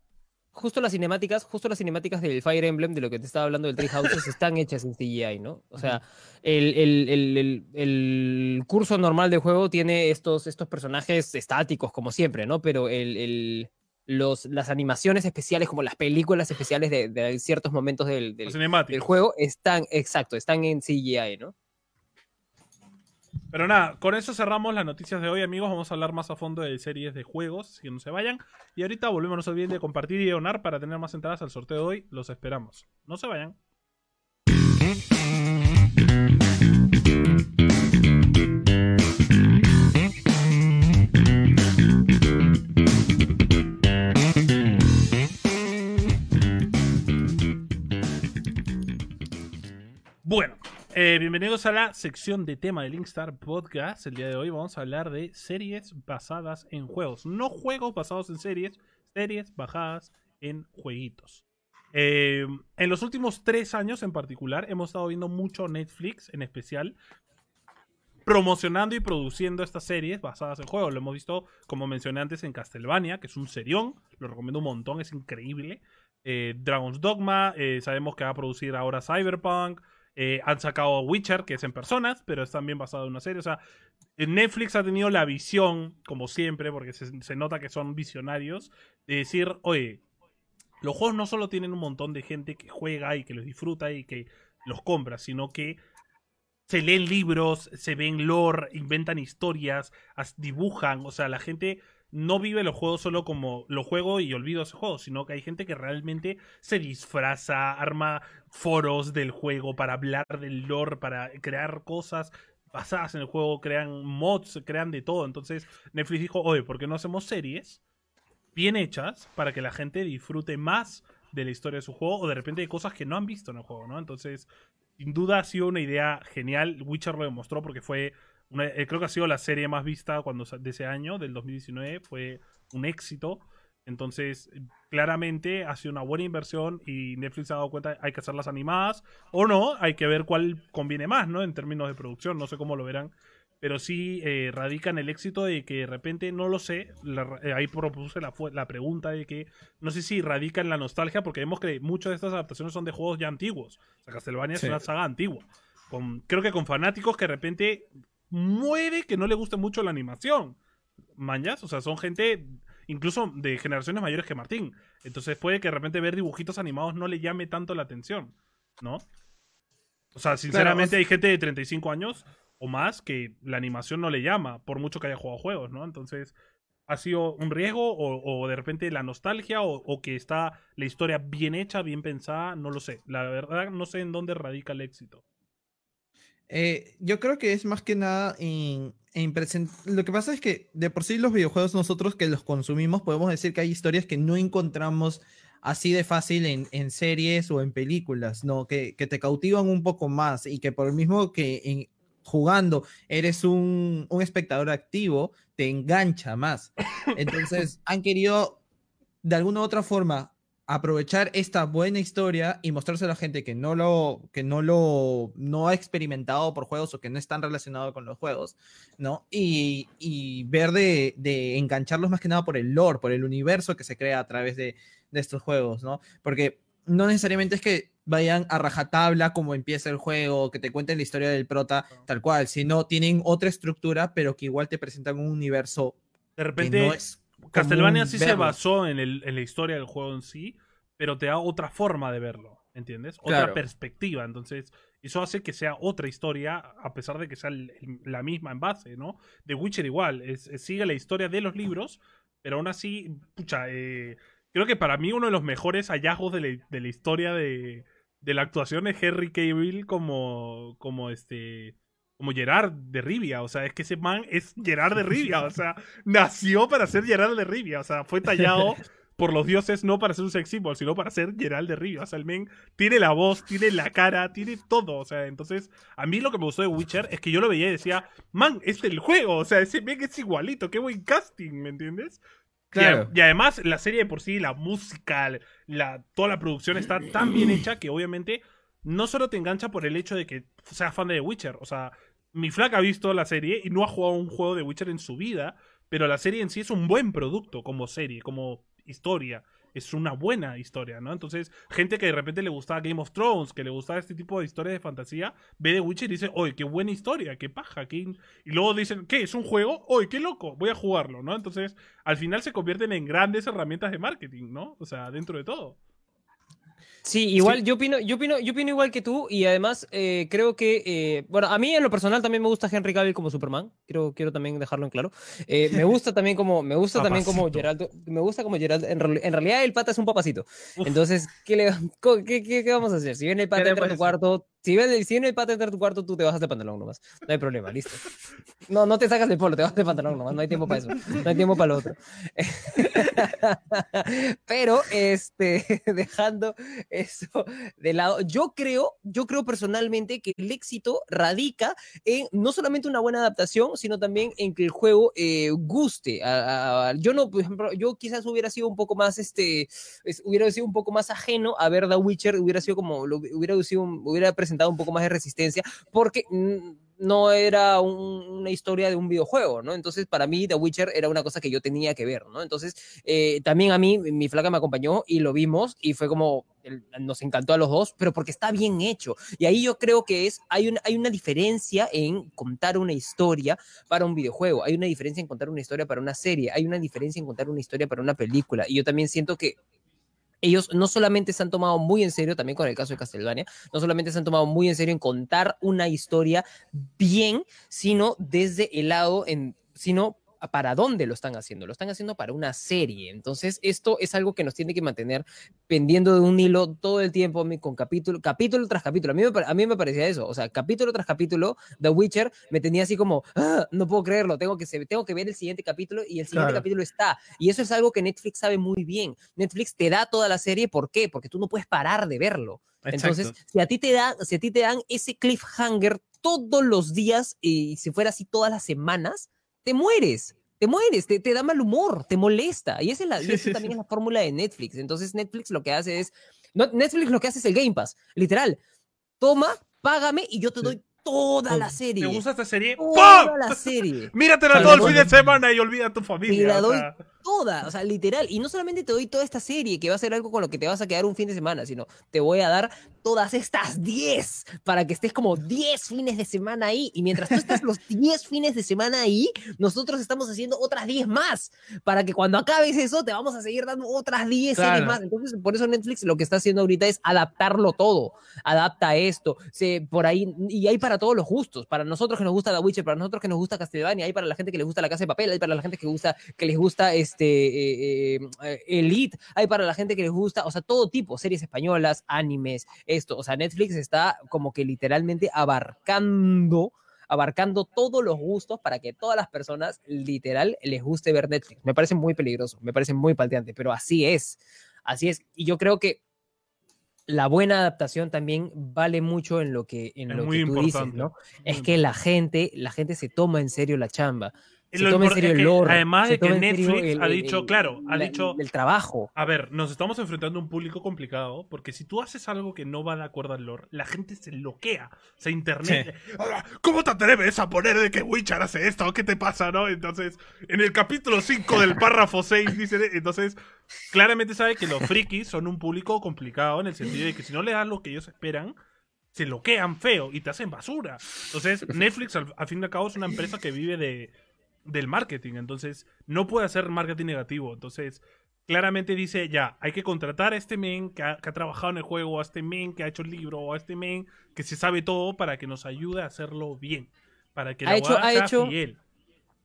Justo las cinemáticas, justo las cinemáticas del Fire Emblem, de lo que te estaba hablando del Tree Houses, están hechas en CGI, ¿no? O sea, el, el- el- el- el curso normal del juego tiene estos, estos personajes estáticos, como siempre, ¿no? Pero el, el- los, las animaciones especiales, como las películas especiales de, de ciertos momentos del, del, del juego, están, exacto, están en CGI, ¿no? Pero nada, con eso cerramos las noticias de hoy, amigos. Vamos a hablar más a fondo de series de juegos, que no se vayan. Y ahorita volvemos, no se olviden de compartir y donar para tener más entradas al sorteo de hoy. Los esperamos. No se vayan. Eh, bienvenidos a la sección de tema del Linkstar Podcast. El día de hoy vamos a hablar de series basadas en juegos. No juegos basados en series, series basadas en jueguitos. Eh, en los últimos tres años en particular hemos estado viendo mucho Netflix en especial promocionando y produciendo estas series basadas en juegos. Lo hemos visto, como mencioné antes, en Castlevania, que es un serión. Lo recomiendo un montón, es increíble. Eh, Dragon's Dogma, sabemos que va a producir ahora Cyberpunk. Eh, han sacado Witcher, que es en personas, pero es también basado en una serie. O sea, Netflix ha tenido la visión, como siempre, porque se, se nota que son visionarios, de decir, oye, los juegos no solo tienen un montón de gente que juega y que los disfruta y que los compra, sino que se leen libros, se ven lore, inventan historias, as- dibujan, o sea, la gente no vive los juegos solo como lo juego y olvido ese juego, sino que hay gente que realmente se disfraza, arma foros del juego para hablar del lore, para crear cosas basadas en el juego, crean mods, crean de todo. Entonces Netflix dijo, oye, ¿por qué no hacemos series bien hechas para que la gente disfrute más de la historia de su juego o de repente de cosas que no han visto en el juego, ¿no? Entonces, sin duda ha sido una idea genial. Witcher lo demostró porque fue, una- eh, creo que ha sido la serie más vista cuando de ese año, del 2019, fue un éxito. Entonces, claramente ha sido una buena inversión y Netflix se ha dado cuenta, hay que hacerlas animadas o no, hay que ver cuál conviene más, ¿no? En términos de producción, no sé cómo lo verán. Pero sí eh, radica en el éxito de que de repente, no lo sé, la- eh, ahí propuse la, la pregunta de que no sé si radica en la nostalgia, porque vemos que muchas de estas adaptaciones son de juegos ya antiguos. O sea, Castlevania Sí. es una saga antigua. Con, creo que con fanáticos que de repente muere que no le guste mucho la animación. Mañas, o sea, son gente incluso de generaciones mayores que Martín. Entonces puede que de repente ver dibujitos animados no le llame tanto la atención, ¿no? O sea, sinceramente sea- hay gente de 35 años o más que la animación no le llama, por mucho que haya jugado juegos, ¿no? Entonces, ¿ha sido un riesgo o, o de repente la nostalgia o, o que está la historia bien hecha, bien pensada? No lo sé. La verdad no sé en dónde radica el éxito. Eh, yo creo que es más que nada en, en Lo que pasa es que de por sí los videojuegos nosotros que los consumimos podemos decir que hay historias que no encontramos así de fácil en, en series o en películas, ¿no? Que, que te cautivan un poco más y que por el mismo que en- jugando eres un, un espectador activo, te engancha más. Entonces han querido de alguna u otra forma aprovechar esta buena historia y mostrárselo a gente que no lo que no lo no ha experimentado por juegos o que no están relacionados con los juegos, ¿no? Y, y ver de, de engancharlos más que nada por el lore, por el universo que se crea a través de, de estos juegos, ¿no? Porque no necesariamente es que vayan a rajatabla como empieza el juego, que te cuenten la historia del prota tal cual, sino tienen otra estructura, pero que igual te presentan un universo De que repente, no es Castlevania sí se basó en, el- en la historia del juego en sí, pero te da otra forma de verlo, ¿entiendes? Otra Claro. perspectiva, entonces eso hace que sea otra historia, a pesar de que sea el- el- la misma en base, ¿no? The Witcher igual, es- es- sigue la historia de los libros, pero aún así, pucha, eh, creo que para mí uno de los mejores hallazgos de la, de la historia de, de la actuación es Henry Cavill como, como este... Como Gerard de Rivia, o sea, es que ese man es Gerard de Rivia, o sea, nació para ser Gerard de Rivia, o sea, fue tallado por los dioses no para ser un sex symbol, sino para ser Gerald de Rivia. O sea, el men tiene la voz, tiene la cara, tiene todo. O sea, entonces, a mí lo que me gustó de Witcher es que yo lo veía y decía, man, es el juego. O sea, ese men es igualito, qué buen casting, ¿me entiendes? Y Claro. Y, además, la serie de por sí, la música, la, toda la producción está tan bien hecha que obviamente no solo te engancha por el hecho de que seas fan de The Witcher. O sea, mi flaca ha visto la serie y no ha jugado un juego de Witcher en su vida, pero la serie en sí es un buen producto como serie, como historia. Es una buena historia, ¿no? Entonces, gente que de repente le gustaba Game of Thrones, que le gustaba este tipo de historias de fantasía, ve The Witcher y dice, oye, qué buena historia, qué paja, qué... in-". Y luego dicen, ¿qué? ¿Es un juego? Oye, qué loco, voy a jugarlo, ¿no? Entonces, al final se convierten en grandes herramientas de marketing, ¿no? O sea, dentro de todo. Sí, igual yo opino, yo opino, yo opino igual que tú y además eh, creo que, eh, bueno, a mí en lo personal también me gusta Henry Cavill como Superman, quiero, quiero también dejarlo en claro. Eh, me gusta también como, me gusta también como. Geraldo, me gusta como Geraldo, en, real- en realidad el pata es un papacito. Entonces, ¿qué, le, qué, qué- qué vamos a hacer? Si viene el pata entra a tu cuarto, si viene, si viene el pata entra a tu cuarto, tú te bajas de pantalón nomás. No hay problema, listo. No, no te sacas del polo, te bajas de pantalón nomás, no hay tiempo para eso. No hay tiempo para lo otro. Pero, este, dejando eso de lado, yo creo, yo creo personalmente que el éxito radica en no solamente una buena adaptación, sino también en que el juego eh, guste. a- a- yo no, por ejemplo, yo quizás hubiera sido un poco más, este, es- hubiera sido un poco más ajeno a ver The Witcher, hubiera sido como, lo- hubiera sido, hubiera presentado un poco más de resistencia, porque no era un- una historia de un videojuego, ¿no? Entonces, para mí, The Witcher era una cosa que yo tenía que ver, ¿no? Entonces, eh, también a mí, mi flaca me acompañó y lo vimos y fue como, el- nos encantó a los dos, pero porque está bien hecho. Y ahí yo creo que es, hay una, hay una diferencia en contar una historia para un videojuego, hay una diferencia en contar una historia para una serie, hay una diferencia en contar una historia para una película. Y yo también siento que ellos no solamente se han tomado muy en serio, también con el caso de Castlevania, no solamente se han tomado muy en serio en contar una historia bien, sino desde el lado, en, sino para dónde lo están haciendo. Lo están haciendo para una serie. Entonces, esto es algo que nos tiene que mantener pendiendo de un hilo todo el tiempo con capítulo, capítulo tras capítulo. A mí, me, a mí me parecía eso. O sea, capítulo tras capítulo, The Witcher me tenía así como, "Ah, no puedo creerlo, tengo que, tengo que ver el siguiente capítulo y el siguiente Claro. capítulo está. Y eso es algo que Netflix sabe muy bien. Netflix te da toda la serie, ¿por qué? Porque tú no puedes parar de verlo. Entonces, si a ti te dan, si a ti te dan ese cliffhanger todos los días y si fuera así todas las semanas, te mueres. Te mueres, te, te da mal humor, te molesta. Y esa, es la, y esa también es la fórmula de Netflix. Entonces Netflix lo que hace es, no, Netflix lo que hace es el Game Pass, literal. Toma, págame y yo te doy toda la ¿Te serie. gusta esta serie? Toda ¡Pum! la serie. Míratela Te todo la el fin de semana y olvida a tu familia. la o doy. Toda, o sea, literal. Y no solamente te doy toda esta serie, que va a ser algo con lo que te vas a quedar un fin de semana, sino te voy a dar todas estas 10 para que estés como 10 fines de semana ahí. Y mientras tú estás los 10 fines de semana ahí, nosotros estamos haciendo otras 10 más, para que cuando acabes eso te vamos a seguir dando otras 10 series Claro. más. Entonces, por eso Netflix lo que está haciendo ahorita es adaptarlo todo. Adapta esto, se, por ahí, y hay para todos los gustos. Para nosotros que nos gusta The Witcher, para nosotros que nos gusta Castlevania, hay para la gente que les gusta La Casa de Papel, hay para la gente que, gusta, que les gusta este, eh, eh, Elite, hay para la gente que les gusta, o sea, todo tipo, series españolas, animes, esto. O sea, Netflix está como que literalmente abarcando abarcando todos los gustos para que todas las personas literal les guste ver Netflix. Me parece muy peligroso, me parece muy palteante, pero así es. Así es. Y yo creo que la buena adaptación también vale mucho en lo que, en Es lo muy que tú dices. ¿no? Es que la gente, la gente se toma en serio la chamba. Se Lo toma en impor- serio es el que lore. además de que Netflix ha dicho, claro, ha la- dicho- El trabajo. A ver, nos estamos enfrentando a un público complicado porque si tú haces algo que no va de acuerdo al lore, la gente se bloquea. O sea, internet. "Ahora, ¿Cómo te atreves a poner de que Witcher hace esto? ¿Qué te pasa, no? Entonces, en el capítulo 5 del párrafo 6 dice. Entonces, claramente sabe que los frikis son un público complicado en el sentido de que si no le das lo que ellos esperan, se bloquean feo y te hacen basura. Entonces, Netflix, al, al fin y al cabo, es una empresa que vive de, del marketing. Entonces, no puede hacer marketing negativo. Entonces, claramente dice, ya, hay que contratar a este men que ha, que ha trabajado en el juego, a este men que ha hecho el libro, a este men que se sabe todo para que nos ayude a hacerlo bien. Para que Ha la hecho- ha sea hecho- fiel.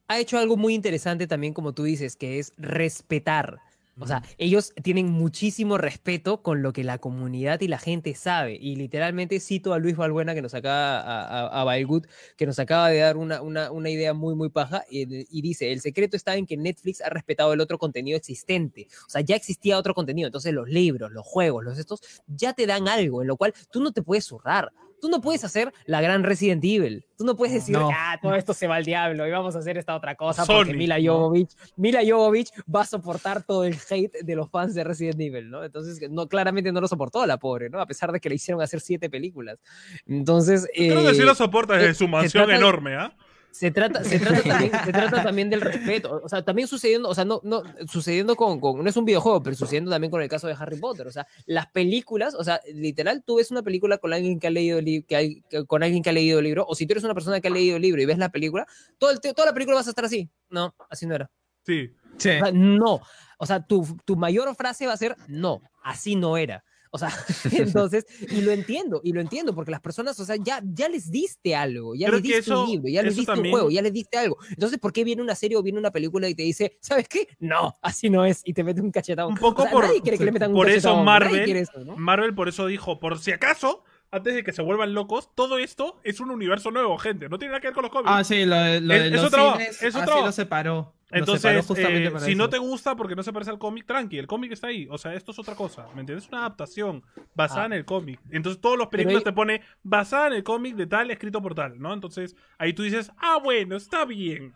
ha hecho algo muy interesante también, como tú dices, que es respetar. O sea, ellos tienen muchísimo respeto con lo que la comunidad y la gente sabe. Y literalmente cito a Luis Balbuena, que nos acaba, a, a, a Bailgut, que nos acaba de dar una, una, una idea muy, muy paja. Y, y dice, el secreto está en que Netflix ha respetado el otro contenido existente. O sea, ya existía otro contenido. Entonces los libros, los juegos, los estos, ya te dan algo, en lo cual tú no te puedes zurrar. Tú no puedes hacer la gran Resident Evil. Tú no puedes decir, No. ah, todo esto se va al diablo y vamos a hacer esta otra cosa Sony, porque Mila. Jovovich, Mila Jovovich va a soportar todo el hate de los fans de Resident Evil, ¿no? Entonces, no, claramente no lo soportó la pobre, ¿no? A pesar de que le hicieron hacer siete películas. Entonces, Creo que sí eh, lo soporta desde eh, su mansión enorme, ¿ah? Se trata, se trata, también, se trata también del respeto. O sea, también sucediendo, o sea, no, no, sucediendo con, con, no es un videojuego, pero sucediendo también con el caso de Harry Potter. O sea, las películas, o sea, literal, tú ves una película con alguien que ha leído el libro, que hay, que- con alguien que ha leído el libro, o si tú eres una persona que ha leído el libro y ves la película, todo el, toda la película vas a estar así. No, así no era. Sí. Sí. O sea, no. O sea, tu, tu mayor frase va a ser no, así no era. O sea, entonces, y lo entiendo, y lo entiendo, porque las personas, o sea, ya, ya les diste algo, ya Creo les diste eso- un libro, ya les diste también- un juego, ya les diste algo. Entonces, ¿por qué viene una serie o viene una película y te dice, ¿sabes qué? No, así no es, y te mete un cachetado. Un poco O sea, por- nadie quiere que le metan un por eso Marvel- quiere eso, ¿no? Marvel por eso dijo, por si acaso, antes de que se vuelvan locos, todo esto es un universo nuevo, gente. No tiene nada que ver con los cómics. Ah, sí, lo, de- lo Es- de es los otra- cines, es así lo separó. Entonces, eh, si no te gusta porque no se parece al cómic, tranqui, el cómic está ahí. O sea, esto es otra cosa, ¿me entiendes? Es una adaptación basada Ah. en el cómic. Entonces, todos los películas ahí- te pone basada en el cómic de tal, escrito por tal, ¿no? Entonces, ahí tú dices, ah, bueno, está bien.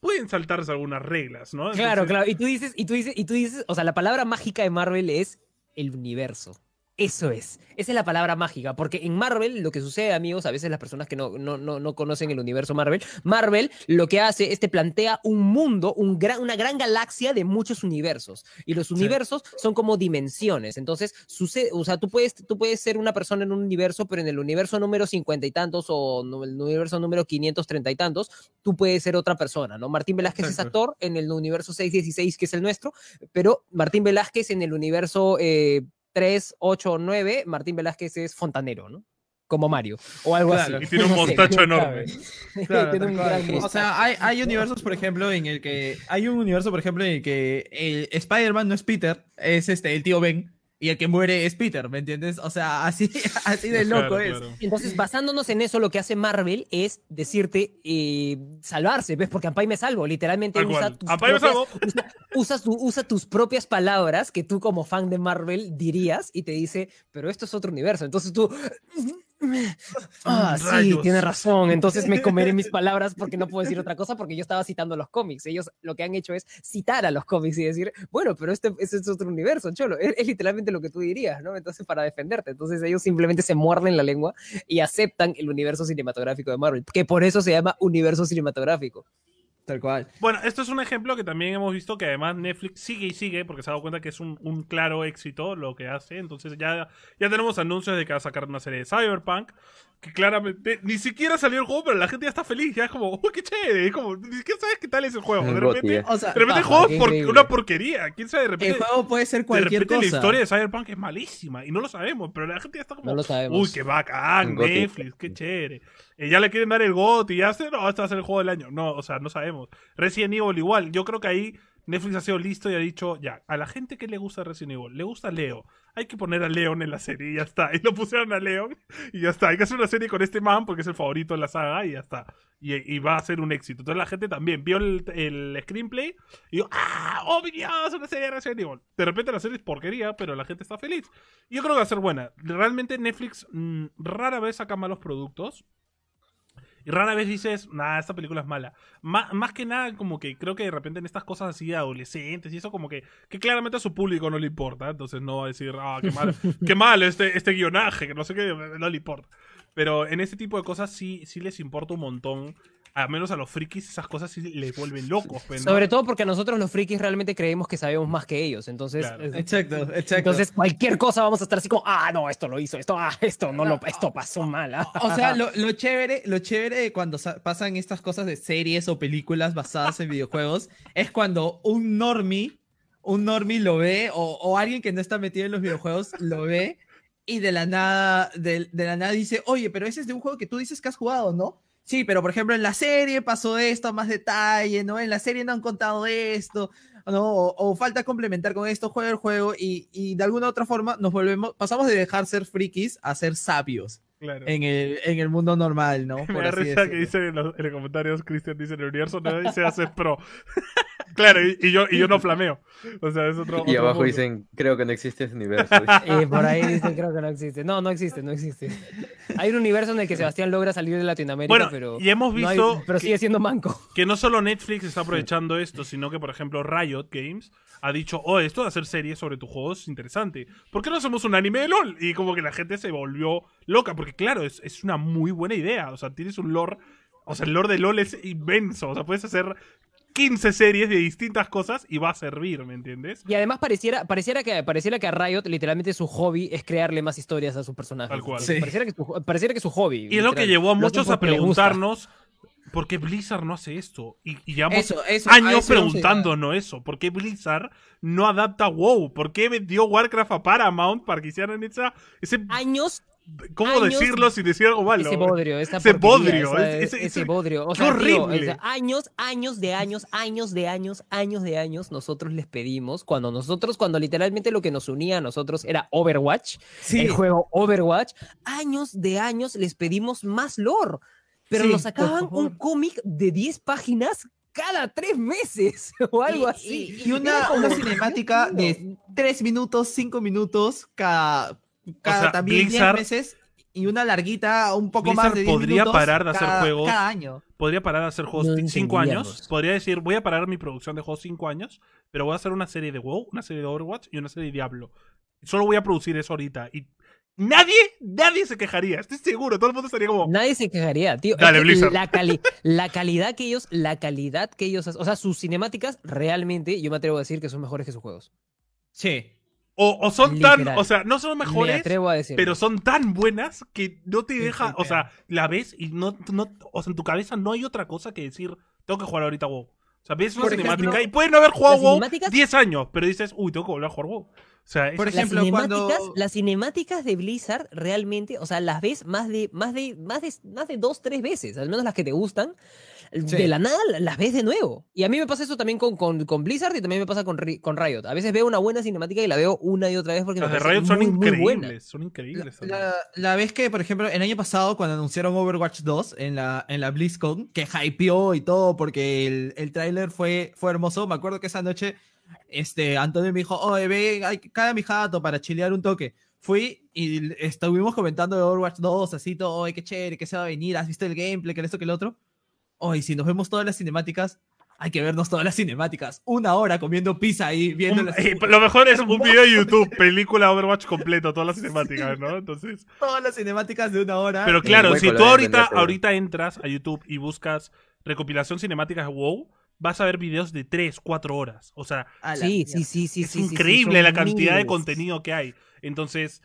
Pueden saltarse algunas reglas, ¿no? Claro, claro. Y tú dices, y tú dices, y tú dices, o sea, la palabra mágica de Marvel es el universo. Eso es. Esa es la palabra mágica. Porque en Marvel, lo que sucede, amigos, a veces las personas que no, no, no, no conocen el universo Marvel, Marvel lo que hace es te plantea un mundo, un gran, una gran galaxia de muchos universos. Y los universos son como dimensiones. Entonces, sucede, o sea, tú puedes, tú puedes ser una persona en un universo, pero en el universo número cincuenta y tantos o no- el universo número 530 y tantos, tú puedes ser otra persona, ¿no? Martín Velázquez es actor en el universo 616, que es el nuestro, pero Martín Velázquez en el universo eh, 3, 8, 9, Martín Velázquez es fontanero, ¿no? Como Mario, o algo Claro. así. Y tiene un mostacho enorme. sabe. Claro, Tiene tal un cual. gran o sea, hay, hay universos, por ejemplo, en el que. Hay un universo, por ejemplo, en el que el Spider-Man no es Peter, es este, el tío Ben, y el que muere es Peter, ¿me entiendes? O sea, así, así de loco claro, es. claro. Entonces, basándonos en eso, lo que hace Marvel es decirte eh, salvarse, ¿ves? Porque Ampai me salvo, literalmente Tal usa tus, Ampai me propias, salvo. usa, tu- usa tus propias palabras que tú como fan de Marvel dirías y te dice, pero esto es otro universo. Entonces tú... Ah, sí, tiene razón. Entonces me comeré mis palabras porque no puedo decir otra cosa porque yo estaba citando los cómics. Ellos lo que han hecho es citar a los cómics y decir, bueno, pero este, este es otro universo, cholo. Es, es literalmente lo que tú dirías, ¿no? Entonces, para defenderte. Entonces, ellos simplemente se muerden la lengua y aceptan el universo cinematográfico de Marvel, que por eso se llama universo cinematográfico. Bueno, esto es un ejemplo que también hemos visto que además Netflix sigue y sigue porque se ha dado cuenta que es un, un claro éxito lo que hace. Entonces ya, ya tenemos anuncios de que va a sacar una serie de Cyberpunk. Que claramente ni siquiera salió el juego, pero la gente ya está feliz. Ya es como, uy, qué chévere. Es como, ni siquiera sabes qué tal es el juego. De El repente. O sea, de repente el Ajá, juego es por- una porquería. ¿Quién sabe? De el repente, juego puede ser de cualquier repente la historia de Cyberpunk es malísima y no lo sabemos, pero la gente ya está como, No lo sabemos. uy, qué bacán. Netflix, qué chévere. Eh, ya le quieren dar el GOT y ya se, no, este va a ser el juego del año. No, o sea, no sabemos. Resident Evil igual. Yo creo que ahí Netflix ha sido listo y ha dicho, ya, a la gente que le gusta Resident Evil, le gusta Leo. Hay que poner a Leon en la serie y ya está. Y lo pusieron a Leon y ya está. Hay que hacer una serie con este man porque es el favorito de la saga y ya está. Y, va a ser un éxito. Entonces la gente también vio el, screenplay y dijo, ¡ah! ¡Oh, mi Dios! Una serie de Resident Evil. De repente la serie es porquería, pero la gente está feliz. Yo creo que va a ser buena. Realmente Netflix mm, rara vez saca malos productos. Y rara vez dices, nah, esta película es mala. Má- más que nada, como que creo que de repente en estas cosas así de adolescentes y eso, como que, que claramente a su público no le importa. Entonces no va a decir, ah, qué mal, qué mal este, este guionaje, que no sé qué, no le importa. Pero en este tipo de cosas sí, sí les importa un montón. Al menos a los frikis esas cosas sí les vuelven locos. pues, ¿no? Sobre todo porque nosotros los frikis realmente creemos que sabemos más que ellos. Entonces, Claro. es- Exacto, exacto. entonces cualquier cosa vamos a estar así como, ah, no, esto lo hizo, esto, ah, esto no lo, esto pasó mal. ah". O sea, lo, lo chévere, lo chévere de cuando sa- pasan estas cosas de series o películas basadas en videojuegos es cuando un normie, un normie lo ve o, o alguien que no está metido en los videojuegos lo ve y de la nada, de, de la nada dice, oye, pero ese es de un juego que tú dices que has jugado, ¿no? Sí, pero por ejemplo en la serie pasó esto, más detalle, ¿no? En la serie no han contado esto, ¿no? O, o falta complementar con esto, juega el juego y, y de alguna otra forma nos volvemos, pasamos de dejar ser frikis a ser sabios Claro. en el, en el mundo normal, ¿no? Me Por da risa que dice en los, en los comentarios, Cristian dice, en el universo no se hace pro. Claro, y, y yo, y yo no flameo. O sea, es otro. Y otro abajo mundo. dicen, creo que no existe ese universo. Eh, por ahí dicen, creo que no existe. No, no existe, no existe. Hay un universo en el que Sebastián logra salir de Latinoamérica, Bueno, pero, y hemos no hay- visto pero que- sigue siendo manco. que no solo Netflix está aprovechando esto, sino que, por ejemplo, Riot Games ha dicho, oh, esto de hacer series sobre tus juegos es interesante. ¿Por qué no hacemos un anime de LOL? Y como que la gente se volvió loca, porque claro, es, es una muy buena idea. O sea, tienes un lore, o sea, el lore de LOL es inmenso. O sea, puedes hacer 15 series de distintas cosas y va a servir, ¿me entiendes? Y además pareciera, pareciera, que, pareciera que a Riot literalmente su hobby es crearle más historias a sus personajes. Tal cual. Sí. Pareciera, que su, pareciera que su hobby. Y es lo que llevó a muchos a preguntarnos por qué Blizzard no hace esto. Y, y llevamos Eso, eso, años eso preguntándonos eso. ¿Por qué Blizzard no adapta WoW? ¿Por qué dio Warcraft a Paramount para que hicieran esa, ese... Años ¿Cómo años decirlo sin decir algo malo? ese bodrio, esa Ese bodrio, esa- ese- ese, ese- bodrio. O tío, horrible. o sea, años, años de años, años de años, años de años, nosotros les pedimos, cuando nosotros, cuando literalmente lo que nos unía a nosotros era Overwatch, Sí, el juego Overwatch, años de años les pedimos más lore, pero Sí, nos sacaban un cómic de 10 páginas cada tres meses o algo y- así. Y, y una, una cinemática de 3 minutos, 5 minutos cada, cada sea, también 10 Blizzard- meses y una larguita un poco Blizzard más de 10 podría parar de hacer cada, juegos. cada año. Podría parar de hacer juegos No 5 años. Podría decir, voy a parar mi producción de juegos 5 años, pero voy a hacer una serie de WoW, una serie de Overwatch y una serie de Diablo. Solo voy a producir eso ahorita. Y nadie, nadie se quejaría. Estoy seguro. Todo el mundo estaría como... Nadie se quejaría, tío. Es Dale, que Blizzard. La, cali- la calidad que ellos, la calidad que ellos, hacen- o sea, sus cinemáticas realmente, yo me atrevo a decir que son mejores que sus juegos. Sí. O, o son tan... O sea, no son Me mejores, pero son tan buenas que no te deja... sí, O sea, la ves y no, no... O sea, en tu cabeza no hay otra cosa que decir, tengo que jugar ahorita WoW. O sea, ves una Por ejemplo, cinemática y pueden no haber jugado las WoW cinemáticas- 10 años, pero dices, uy, tengo que volver a jugar WoW. O sea, es- Por las ejemplo, cuando- cinemáticas, las cinemáticas de Blizzard realmente, o sea, las ves más de, más de, más de, más de dos, tres veces, al menos las que te gustan. De la nada las ves de nuevo. Y a mí me pasa eso también con, con, con Blizzard y también me pasa con, con Riot. A veces veo una buena cinemática y la veo una y otra vez porque las me de parece Riot son muy, muy buena. increíbles. Son increíbles. La, la vez que, por ejemplo, el año pasado, cuando anunciaron Overwatch 2 en la, en la BlizzCon, que hypeó y todo porque el, el tráiler fue, fue hermoso, me acuerdo que esa noche este, Antonio me dijo, oye, ve, hay, cae mi jato para chilear un toque. Fui y estuvimos comentando de Overwatch 2, así todo, oye, qué chévere, que se va a venir, has visto el gameplay, que esto, que el otro. Oye, si nos vemos todas las cinemáticas, hay que vernos todas las cinemáticas. Una hora comiendo pizza ahí, viendo Un- las- eh, lo mejor es un video de YouTube, película Overwatch completo, todas las cinemáticas, ¿no? Entonces. todas las cinemáticas de una hora. Pero claro, si tú ahorita, ahorita entras a YouTube y buscas recopilación cinemática de WoW, vas a ver videos de 3, 4 horas. O sea, Sí, sí, sí, sí. es sí, sí, sí, increíble la cantidad de contenido que hay. Entonces,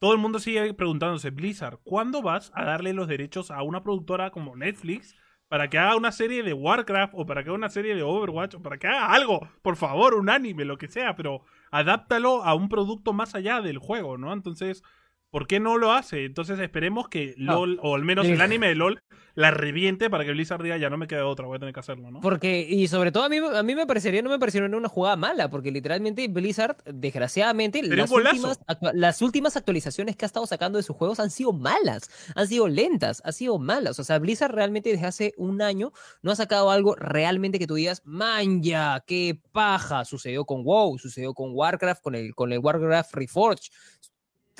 todo el mundo sigue preguntándose, Blizzard, ¿cuándo vas a darle los derechos a una productora como Netflix para que haga una serie de Warcraft o para que haga una serie de Overwatch o para que haga algo? Por favor, un anime, lo que sea, pero adáptalo a un producto más allá del juego, ¿no? Entonces, ¿por qué no lo hace? Entonces esperemos que No. LOL, o al menos el anime de LOL, la reviente para que Blizzard diga, ya no me queda otra, voy a tener que hacerlo, ¿no? Porque, y sobre todo a mí, a mí me parecería, no me parecería una jugada mala, porque literalmente Blizzard, desgraciadamente, las últimas, las últimas actualizaciones que ha estado sacando de sus juegos han sido malas, han sido lentas, han sido malas. O sea, Blizzard realmente desde hace un año no ha sacado algo realmente que tú digas, man, ya, qué paja. Sucedió con WoW, sucedió con Warcraft, con el, con el Warcraft Reforged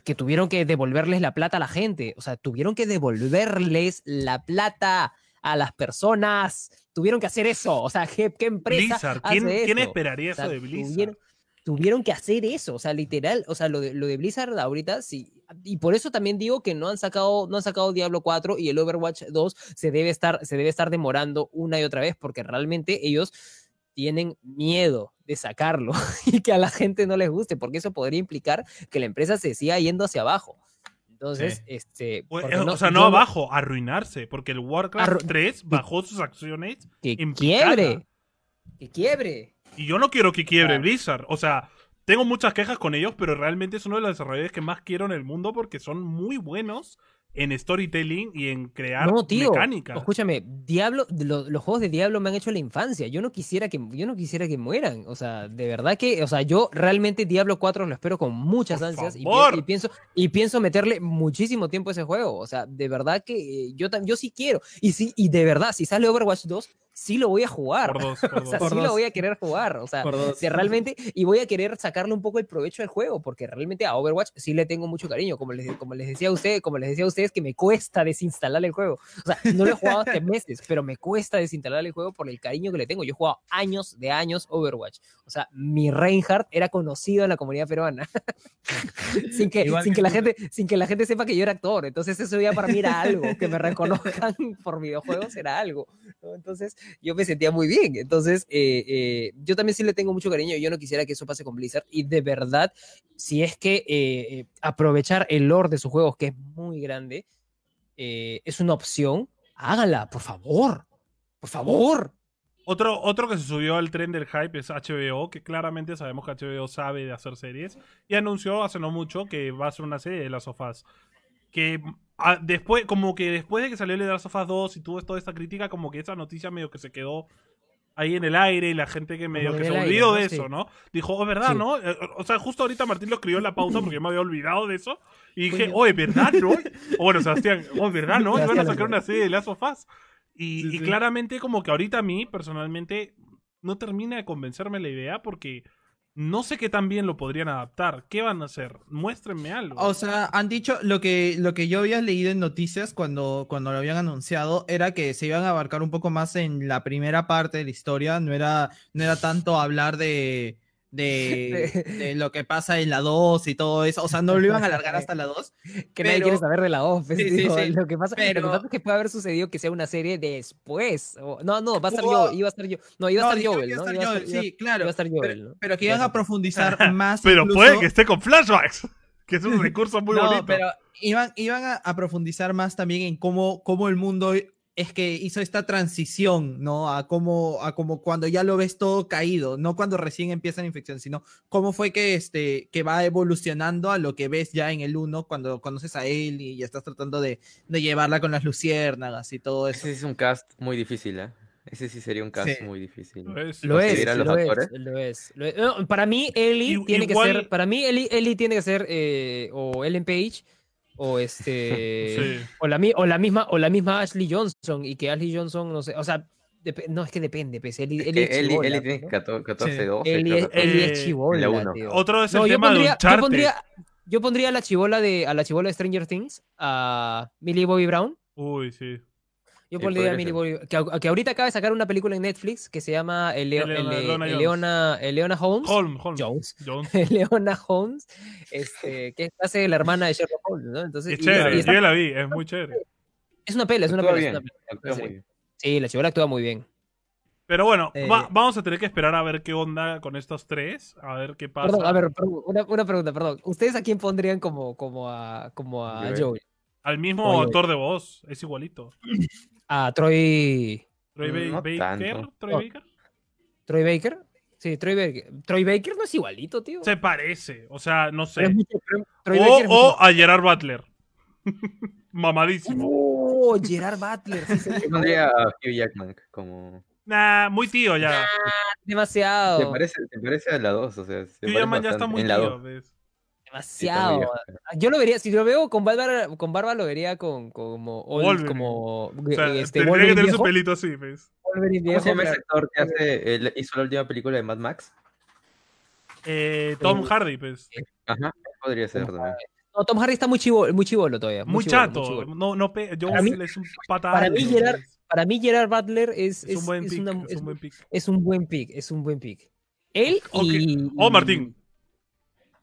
que tuvieron que devolverles la plata a la gente. O sea, tuvieron que devolverles la plata a las personas. Tuvieron que hacer eso. O sea, ¿qué, qué empresa Blizzard, ¿quién, hace quién eso? esperaría O sea, eso de Blizzard? Tuvieron, tuvieron que hacer eso, o sea, literal, o sea, lo de, lo de Blizzard ahorita sí. Y por eso también digo que no han sacado, no han sacado Diablo 4 y el Overwatch 2 se debe estar, se debe estar demorando una y otra vez, porque realmente ellos tienen miedo de sacarlo y que a la gente no les guste, porque eso podría implicar que la empresa se siga yendo hacia abajo. Entonces, Sí. este. O, porque eh, o sea, yo no abajo, arruinarse, porque el Warcraft Arru- 3 bajó sus acciones Que quiebre. Que quiebre. Y yo no quiero que quiebre Claro. Blizzard. O sea, tengo muchas quejas con ellos, pero realmente es uno de los desarrolladores que más quiero en el mundo porque son muy buenos en storytelling y en crear No, tío. mecánicas. Escúchame, Diablo, lo- los juegos de Diablo me han hecho la infancia. Yo no quisiera que, yo no quisiera que mueran. O sea, de verdad que, o sea, yo realmente Diablo 4 lo espero con muchas Por ansias y, y pienso y pienso meterle muchísimo tiempo a ese juego. O sea, de verdad que eh, yo yo sí quiero. Y sí, y de verdad, si sale Overwatch 2, sí lo voy a jugar. Por dos, por O sea, dos. Por sí lo dos. voy a querer jugar. O sea, dos. realmente, y voy a querer sacarle un poco el provecho al juego, porque realmente a Overwatch sí le tengo mucho cariño, como les, como les decía a ustedes, como les decía a ustedes, que me cuesta desinstalar el juego. O sea, no lo he jugado hace meses, pero me cuesta desinstalar el juego por el cariño que le tengo. Yo he jugado años de años Overwatch. O sea, mi Reinhardt era conocido en la comunidad peruana. sin, que, sin, que que la gente, sin que la gente sepa que yo era actor. Entonces eso ya para mí era algo, que me reconozcan por videojuegos era algo. ¿no? Entonces yo me sentía muy bien. Entonces eh, eh, yo también sí le tengo mucho cariño. Yo no quisiera que eso pase con Blizzard. Y de verdad, si es que eh, aprovechar el lore de sus juegos, que es muy grande, es una opción, háganla, por favor. Por favor. Otro, otro que se subió al tren del hype es HBO, que claramente sabemos que HBO sabe de hacer series. Y anunció hace no mucho que va a hacer una serie de Last of Us. Que ah, después, como que después de que salió el de Last of Us 2 y tuvo toda esta crítica, como que esa noticia medio que se quedó ahí en el aire y la gente que medio que se aire, olvidó ¿no? de Sí. eso, ¿no? Dijo, oh, ¿verdad, Sí. no? Eh, O sea, justo ahorita Martín lo escribió en la pausa porque yo me había olvidado de eso. Y dije, Coño. oye, ¿verdad, no? O bueno, Sebastián, oh, ¿verdad, no? Iban a sacar una serie de Last of Us. Y, Sí, y claramente como que ahorita a mí, personalmente, no termina de convencerme la idea porque no sé qué tan bien lo podrían adaptar. ¿Qué van a hacer? Muéstrenme algo. O sea, han dicho lo que, lo que yo había leído en noticias cuando, cuando lo habían anunciado era que se iban a abarcar un poco más en la primera parte de la historia. No era, no era tanto hablar de, de, de lo que pasa en la 2 y todo eso. O sea, no lo iban a alargar hasta la 2. Que nadie Pero- quiere saber de la OFF. Sí, sí, sí. Lo, que pasa, lo que Pero- pasa es que puede haber sucedido que sea una serie después. o- no, no, va a estar yo, iba a estar yo. No, iba a estar Joel, iba ¿no? a estar Joel, sí, iba- claro. iba a estar pero, pero que iban a profundizar más. Pero incluso- puede que esté con flashbacks, que es un recurso muy no, bonito. pero iban, iban a, a profundizar más también en cómo, cómo el mundo es que hizo esta transición, ¿no? A cómo, a como cuando ya lo ves todo caído, no cuando recién empieza la infección, sino cómo fue que, este, que va evolucionando a lo que ves ya en el 1 cuando conoces a él y ya estás tratando de, de llevarla con las luciérnagas y todo eso. Ese es un cast muy difícil, ¿eh? Ese sí sería un cast Sí. muy difícil. Lo es. Lo es, ¿Consideran los lo es, actores? lo es, lo es. No, para mí, Ellie tiene que ser. Para mí, Ellie, Ellie tiene que ser eh, o Ellen Page o este. Sí. o, la, o, la misma, o la misma Ashley Johnson. Y que Ashley Johnson, no sé. O sea, no es que depende, pues. Es que es Eli, chibola, Eli tiene ¿no? 14, 14 Sí. 12, Ellie, creo es- que Eh, es chibola, la uno. tío. Otro es el No, yo tema de pondría, yo Uncharted. pondría, yo pondría a la chibola de a la chibola de Stranger Things, a Millie Bobby Brown. Uy, sí. Yo Sí, pondría a podría Millie ser. Bobby que, que ahorita acaba de sacar una película en Netflix que se llama Eleona Holmes. Holm, Holm. Jones. Jones. Leona Holmes, este, que hace la hermana de Sherlock Holmes, ¿no? Entonces, Es y- chévere, y está- yo ya la vi, es muy chévere. es una pela, es una pela. Sí. la chivola actúa muy bien. Pero bueno, Eh, va- vamos a tener que esperar a ver qué onda con estos tres, a ver qué pasa. Perdón, a ver, perdón, una, una pregunta, perdón. ¿Ustedes a quién pondrían como, como a, como a Joel. Al mismo Oye. actor de voz, es igualito. A Troy, Troy Ba- No Baker. Troy No. Baker. Troy Baker. Sí, Troy Baker. Troy Baker no es igualito, tío. Se parece, o sea, no sé. mucho- Troy O, Baker es mucho o a Gerard Butler. Mamadísimo. Oh, Gerard Butler. sí, Yo pondría a Hugh Jackman como... Nah, muy tío ya. Demasiado. ¿Te parece, te parece a la 2? O sea, se Hugh Jackman ya está muy en la tío. Demasiado. viejo. Yo lo vería, si lo veo con barba, con barba lo vería con como old- Wolverine. como O sea, este, tendría que Wolverine tener su viejo, pelito así, ¿ves? Wolverine ¿Cómo viejo, se llama ese claro. actor que hace, el- hizo la última película de Mad Max? Eh, Tom Eh, Hardy, pues. Ajá, podría ser también. No, Tom Hardy está muy chivo, muy chivolo todavía. Muy chivolo, chato. chivolo. No, no pe- yo Para mí- es un pata para mí Gerard-. Para mí Gerard Butler es, Es un buen es pick. una- es es- un buen pick. es un buen pick, es un buen pick. Él Ok. y O Martín.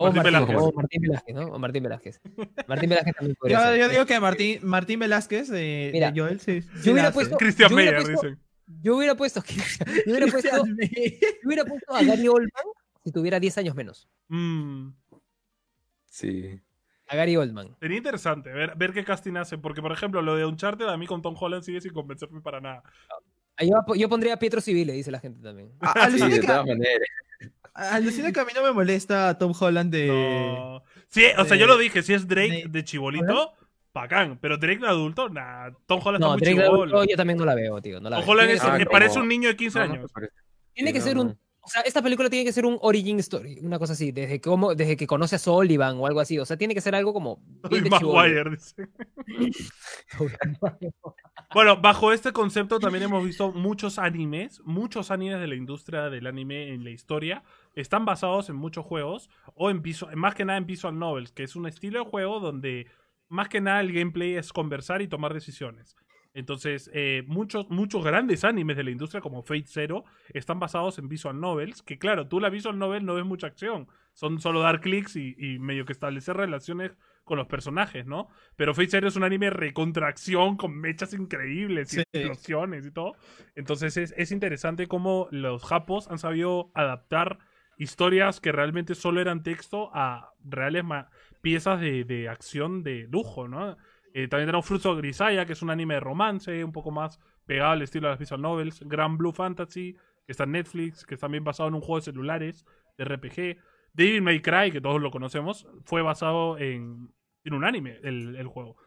O Martín Martín, Velázquez. o Martín Velázquez, ¿no? O Martín Velázquez. Martín Velázquez también podría Yo, ser. yo digo que Martín, Martín Velázquez de, Mira, de Joel, sí. sí yo hubiera puesto- Christian yo hubiera Meyer, puesto- dicen. Yo hubiera puesto, yo hubiera puesto, Christian Bale. yo hubiera puesto a Gary Oldman si tuviera 10 años menos. Mm, Sí. A Gary Oldman. sería interesante ver, ver qué casting hace. Porque, por ejemplo, lo de Uncharted a mí con Tom Holland sigue sin convencerme para nada. Ah, Yo, yo pondría a Pietro Civile, dice la gente también. A- Sí, Alucina de que, todas maneras. Alucina que a mí no me molesta Tom Holland de... No. Sí, o sea, yo lo dije, si es Drake de- de chibolito, bacán. Pero Drake de adulto, nah. Tom Holland No, está muy Drake chibolo. adulto yo también no la veo, tío. No la Tom veo. Holland es, que Ah, parece un niño de 15 No, no años. tiene que ser un no. O sea, esta película tiene que ser un origin story, una cosa así, desde, cómo, desde que conoce a Sullivan o algo así. O sea, tiene que ser algo como. bien de. Maguire, dice. Bueno, bajo este concepto también hemos visto muchos animes, muchos animes de la industria del anime en la historia están basados en muchos juegos o en más que nada en visual novels, que es un estilo de juego donde más que nada el gameplay es conversar y tomar decisiones. Entonces, eh, muchos, muchos grandes animes de la industria, como Fate Zero, están basados en visual novels. Que claro, tú la visual novel no ves mucha acción. Son solo dar clics y, y medio que establecer relaciones con los personajes, ¿no? Pero Fate Zero es un anime recontracción con mechas increíbles y explosiones y todo. Entonces es, es interesante cómo los japos han sabido adaptar historias que realmente solo eran texto a reales piezas de, de acción de lujo, ¿no? Eh, también tenemos Fruits of Grisaya, que es un anime de romance, un poco más pegado al estilo de las visual novels. Grand Blue Fantasy, que está en Netflix, que es también basado en un juego de celulares, de RPG. Devil May Cry, que todos lo conocemos, fue basado en, un anime, el, el juego.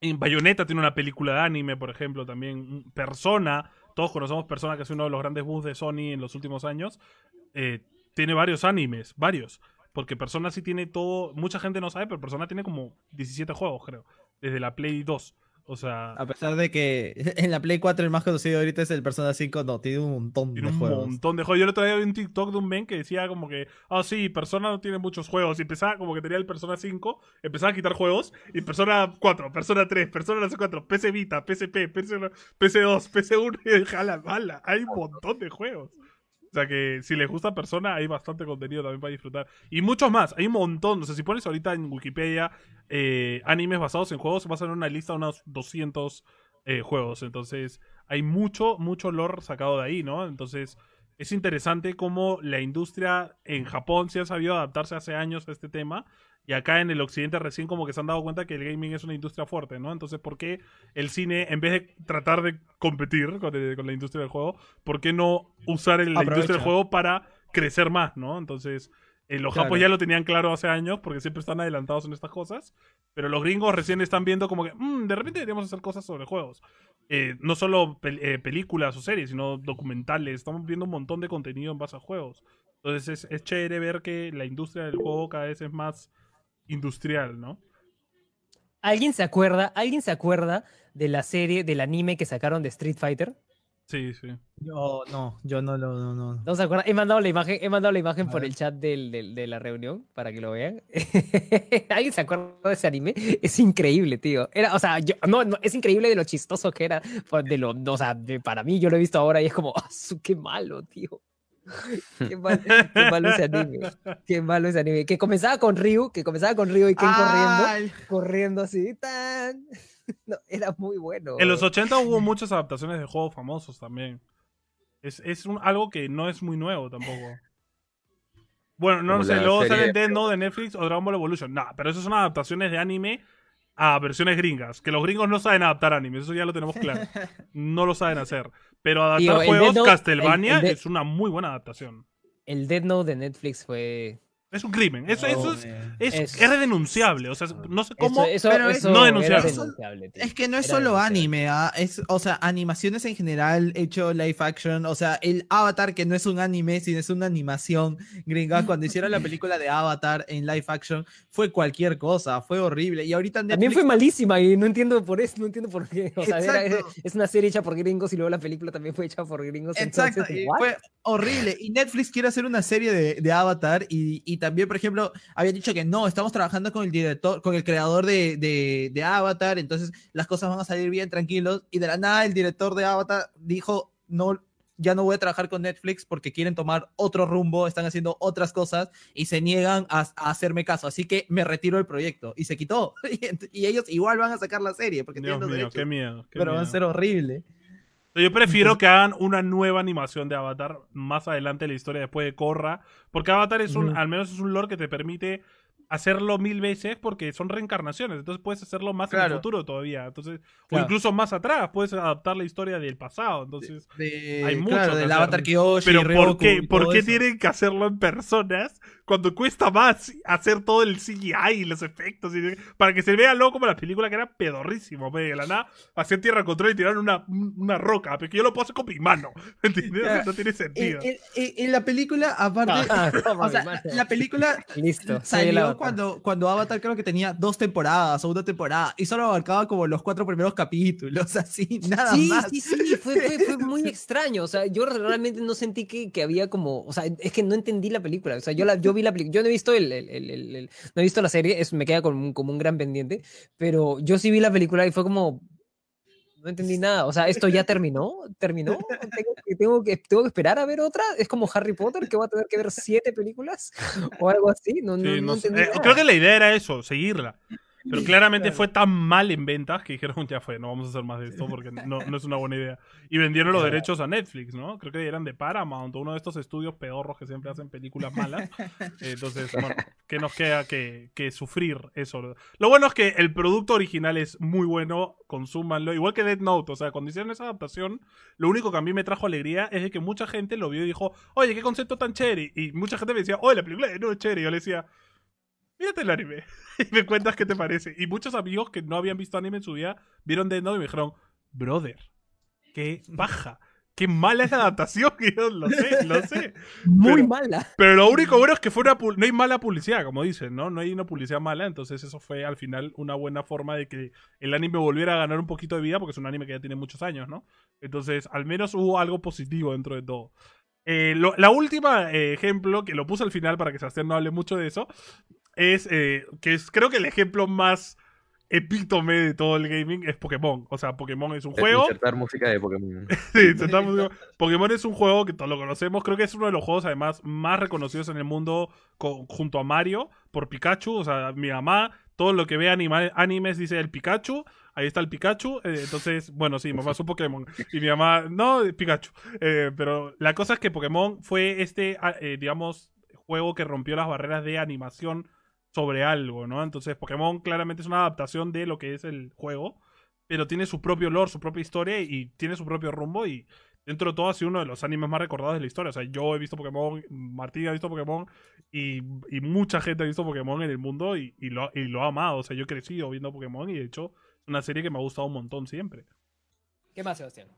En Bayonetta tiene una película de anime, por ejemplo, también. Persona, todos conocemos Persona, que es uno de los grandes boosts de Sony en los últimos años. Eh, tiene varios animes, varios. Porque Persona sí tiene todo. Mucha gente no sabe, pero Persona tiene como 17 juegos, creo. Desde la Play 2. O sea, A pesar de que en la Play 4 el más conocido ahorita es el Persona 5, no, tiene un montón tiene de un juegos. montón de juegos. Yo el otro día vi un TikTok de un men que decía como que, ah, sí, Persona no tiene muchos juegos. Y empezaba como que tenía el Persona 5, empezaba a quitar juegos. Y Persona 4, Persona 3, Persona no sé 4, PC Vita, PSP, PC, PC2, PC1. Y dije, "A la mala, hay un montón de juegos. O sea que si les gusta Persona, hay bastante contenido también para disfrutar. Y muchos más, hay un montón. O sea, si pones ahorita en Wikipedia eh, animes basados en juegos, vas a ver una lista de unos 200 eh, juegos. Entonces, hay mucho, mucho lore sacado de ahí, ¿no? Entonces, es interesante cómo la industria en Japón sí ha sabido adaptarse hace años a este tema. Y acá en el occidente recién como que se han dado cuenta que el gaming es una industria fuerte, ¿no? Entonces, ¿por qué el cine, en vez de tratar de competir con, el- con la industria del juego, ¿por qué no usar el- la industria del juego para crecer más, ¿no? Entonces, eh, los Claro. japos ya lo tenían claro hace años porque siempre están adelantados en estas cosas. Pero los gringos recién están viendo como que, "Mm, de repente deberíamos hacer cosas sobre juegos. Eh, no solo pel- eh, películas o series, sino documentales. Estamos viendo un montón de contenido en base a juegos. Entonces es, es chévere ver que la industria del juego cada vez es más industrial, ¿no? ¿Alguien se acuerda? ¿Alguien se acuerda de la serie, del anime que sacaron de Street Fighter? Sí, sí. Yo no, yo no lo, no, no. ¿No se acuerdan? He mandado la imagen, he mandado la imagen por ver. el chat del- del- de la reunión para que lo vean. ¿Alguien se acuerda de ese anime? Es increíble, tío. Era, o sea, yo, no, no, es increíble de lo chistoso que era. De lo, o sea, de- para mí yo lo he visto ahora y es como, "Ah, su- qué malo, tío. Qué, mal- qué malo ese anime. Qué malo ese anime. Que comenzaba con Ryu, que comenzaba con Ryu y Ken corriendo, Ay, corriendo así. tan. No, era muy bueno. En los 80 hubo muchas adaptaciones de juegos famosos también. Es, es un- algo que no es muy nuevo tampoco. Bueno, no Como sé, luego serie- salen Death Note de Netflix o Dragon Ball Evolution. Nah, pero esas son adaptaciones de anime a versiones gringas. Que los gringos no saben adaptar animes, eso ya lo tenemos claro. No lo saben hacer. Pero adaptar el juegos, Note- Castlevania el- el de- es una muy buena adaptación. El Dead Note de Netflix fue. Es un crimen. Eso, eso es, man. es, Es- es denunciable. O sea, no sé cómo. Eso, eso, pero es- eso no denunciable. Es que no es Era solo anime, ¿ah? es, o sea, animaciones en general, hecho live action, o sea, el Avatar que no es un anime, sino es una animación gringa, cuando hicieron la película de Avatar en live action, fue cualquier cosa, fue horrible. Y ahorita También fue malísima y no entiendo por eso, no entiendo por qué. O sea, era- es una serie hecha por gringos y luego la película también fue hecha por gringos. Exacto, entonces, y ¿what? fue horrible. Y Netflix quiere hacer una serie de, de Avatar y, y también, por ejemplo, había dicho que no, estamos trabajando con el director, con el creador de, de- de Avatar, entonces las cosas van a salir bien tranquilos. Y de la nada el director de Avatar dijo, no, ya no voy a trabajar con Netflix porque quieren tomar otro rumbo, están haciendo otras cosas y se niegan a, a hacerme caso. Así que me retiro del proyecto. Y se quitó. Y, ellos igual van a sacar la serie porque Dios tienen los mío, derechos, qué miedo. qué pero va a miedo. ser horrible. Yo prefiero que hagan una nueva animación de Avatar más adelante en la historia después de Korra. Porque Avatar es un, al menos es un lore que te permite hacerlo mil veces porque son reencarnaciones, entonces puedes hacerlo más en Claro. el futuro todavía, entonces o Claro. incluso más atrás, puedes adaptar la historia del pasado, entonces De, hay mucho claro, que del hacer. Avatar Kyoshi, pero ¿por Ryoku qué, y ¿por qué eso. tienen que hacerlo en personas cuando cuesta más hacer todo el CGI y los efectos? y- para que se vea luego como la película que era pedorrísimo, pe, de la nada, hacían tierra control y tiraron una, una roca, porque yo lo puedo hacer con mi mano, ¿entiendes? Ya. No tiene En, sentido. en- en- en la película, aparte, Ah, o sea, la película Listo. salió. Cuando, cuando Avatar creo que tenía dos temporadas o una temporada y solo abarcaba como los cuatro primeros capítulos, así, nada Sí, más. sí, sí, fue, fue, fue muy extraño. O sea, yo realmente no sentí que, que había como. O sea, es que no entendí la película. O sea, yo, la, yo vi la película. Yo no he visto el, el- el- el- no he visto la serie, es, me queda como como un gran pendiente. Pero yo sí vi la película y fue como. No entendí nada. O sea, ¿esto ya terminó? ¿Terminó? ¿Tengo que, tengo que, tengo que esperar a ver otra? ¿Es como Harry Potter que va a tener que ver siete películas? ¿O algo así? No, no, Sí, no entendí Eh, nada. creo que la idea era eso, seguirla. Pero claramente Claro. fue tan mal en ventas que dijeron, ya fue, no vamos a hacer más de esto porque no, no es una buena idea. Y vendieron los derechos a Netflix, ¿no? Creo que eran de Paramount, uno de estos estudios pedorros que siempre hacen películas malas. Entonces, bueno, ¿qué nos queda que, que sufrir eso? Lo bueno es que el producto original es muy bueno, consúmanlo. Igual que Dead Note, o sea, cuando hicieron esa adaptación, lo único que a mí me trajo alegría es de que mucha gente lo vio y dijo, oye, qué concepto tan chévere. Y mucha gente me decía, oye, la película no es chévere. Y yo le decía, mírate el anime y me cuentas qué te parece. Y muchos amigos que no habían visto anime en su vida vieron Death Note y me dijeron, brother, qué baja, qué mala es la adaptación. Yo lo sé, lo sé. Muy pero- mala. Pero lo único bueno es que fue una no hay mala publicidad, como dicen, ¿no? No hay una publicidad mala, entonces eso fue al final una buena forma de que el anime volviera a ganar un poquito de vida, porque es un anime que ya tiene muchos años, ¿no? Entonces, al menos hubo algo positivo dentro de todo. Eh, lo- la última eh, ejemplo, que lo puse al final para que Sebastián no hable mucho de eso, es eh, que es creo que el ejemplo más epítome de todo el gaming es Pokémon. O sea, Pokémon es un juego. Insertar música de Pokémon. Sí, intentamos- Pokémon es un juego que todos lo conocemos. Creo que es uno de los juegos, además, más reconocidos en el mundo co- junto a Mario por Pikachu. O sea, mi mamá, todo lo que ve anima- animes dice el Pikachu. Ahí está el Pikachu. eh, entonces, bueno, sí, mamá es un Pokémon. Y mi mamá, no, Pikachu. Eh, pero la cosa es que Pokémon fue este, ah, eh, digamos, juego que rompió las barreras de animación sobre algo, ¿no? Entonces, Pokémon claramente es una adaptación de lo que es el juego pero tiene su propio lore, su propia historia y tiene su propio rumbo y dentro de todo ha sido uno de los animes más recordados de la historia. O sea, yo he visto Pokémon, Martín ha visto Pokémon y, y mucha gente ha visto Pokémon en el mundo y, y lo, y lo ha amado. O sea, yo he crecido viendo Pokémon y de hecho es una serie que me ha gustado un montón siempre. ¿Qué más, Sebastián?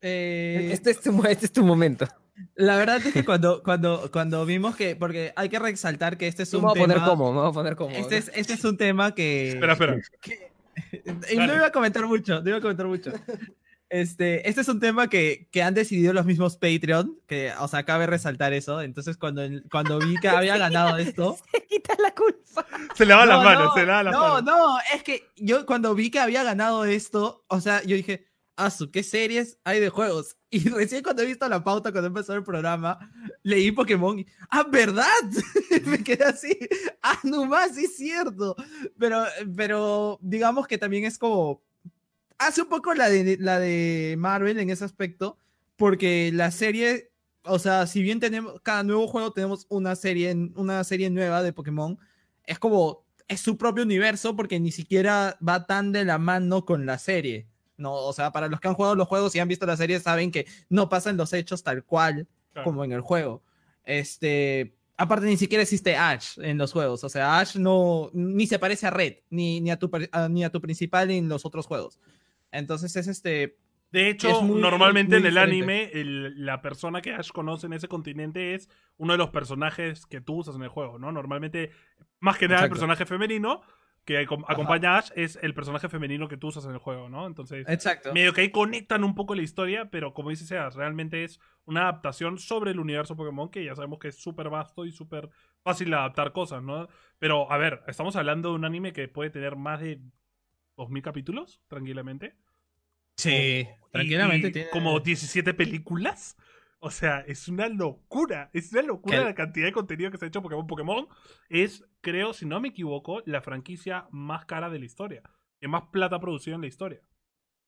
Eh, Este es tu, este es tu momento. La verdad es que cuando, cuando, cuando vimos que, porque hay que resaltar que este es un me voy a tema. poner cómodo, me voy a poner cómodo. Este es, este es un tema que. Espera, espera. Y Dale. no iba a comentar mucho, no iba a comentar mucho. Este, este es un tema que, que han decidido los mismos Patreon, que, o sea, cabe resaltar eso. Entonces, cuando, cuando vi que había ganado esto. Se quita la culpa. Se lava las No, manos, no, se lava las no, manos. no, es que yo cuando vi que había ganado esto, o sea, yo dije, Asu, ¿qué series hay de juegos? Y recién cuando he visto la pauta, cuando empezó el programa, leí Pokémon y, ¡ah, verdad! Me quedé así, ¡ah, no más, sí es cierto! Pero, pero digamos que también es como, hace un poco la de, la de Marvel en ese aspecto, porque la serie, o sea, si bien tenemos, cada nuevo juego tenemos una serie, una serie nueva de Pokémon, es como, es su propio universo porque ni siquiera va tan de la mano con la serie. No, o sea, para los que han jugado los juegos y han visto la serie saben que no pasan los hechos tal cual Claro. como en el juego. Este, aparte ni siquiera existe Ash en los juegos, o sea, Ash no ni se parece a Red ni, ni a tu a- ni a tu principal en los otros juegos. Entonces es este De hecho, muy- normalmente en el anime, el- la persona que Ash conoce en ese continente es uno de los personajes que tú usas en el juego, ¿no? Normalmente, más que nada, el personaje femenino que acom- acompaña a Ash es el personaje femenino que tú usas en el juego, ¿no? Entonces, exacto. medio que ahí conectan un poco la historia, pero como dice Seas, realmente es una adaptación sobre el universo Pokémon que ya sabemos que es súper vasto y súper fácil de adaptar cosas, ¿no? Pero, a ver, estamos hablando de un anime que puede tener más de 2.000 capítulos, tranquilamente. Sí, Y- tranquilamente y tiene- Como 17 películas. O sea, es una locura. Es una locura la cantidad de contenido que se ha hecho Pokémon. Pokémon es, creo, si no me equivoco, la franquicia más cara de la historia. Que más plata ha producido en la historia.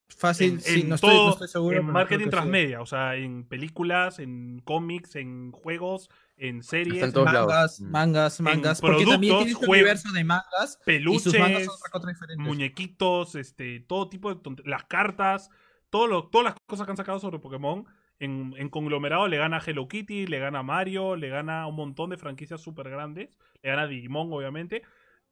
Fácil, en, sí, en no, estoy, no todo, estoy seguro. en marketing que sí. transmedia, o sea, en películas, en cómics, en juegos, en series, en todos lados. Mangas, Mm. mangas, mangas. Porque productos, también tiene su juegos, universo de mangas. Y sus mangas peluches, son otra cosa diferente. muñequitos, este, todo tipo de las cartas, todo lo, todas las cosas que han sacado sobre Pokémon. En, en conglomerado le gana a Hello Kitty, le gana a Mario, le gana a un montón de franquicias súper grandes, le gana a Digimon, obviamente.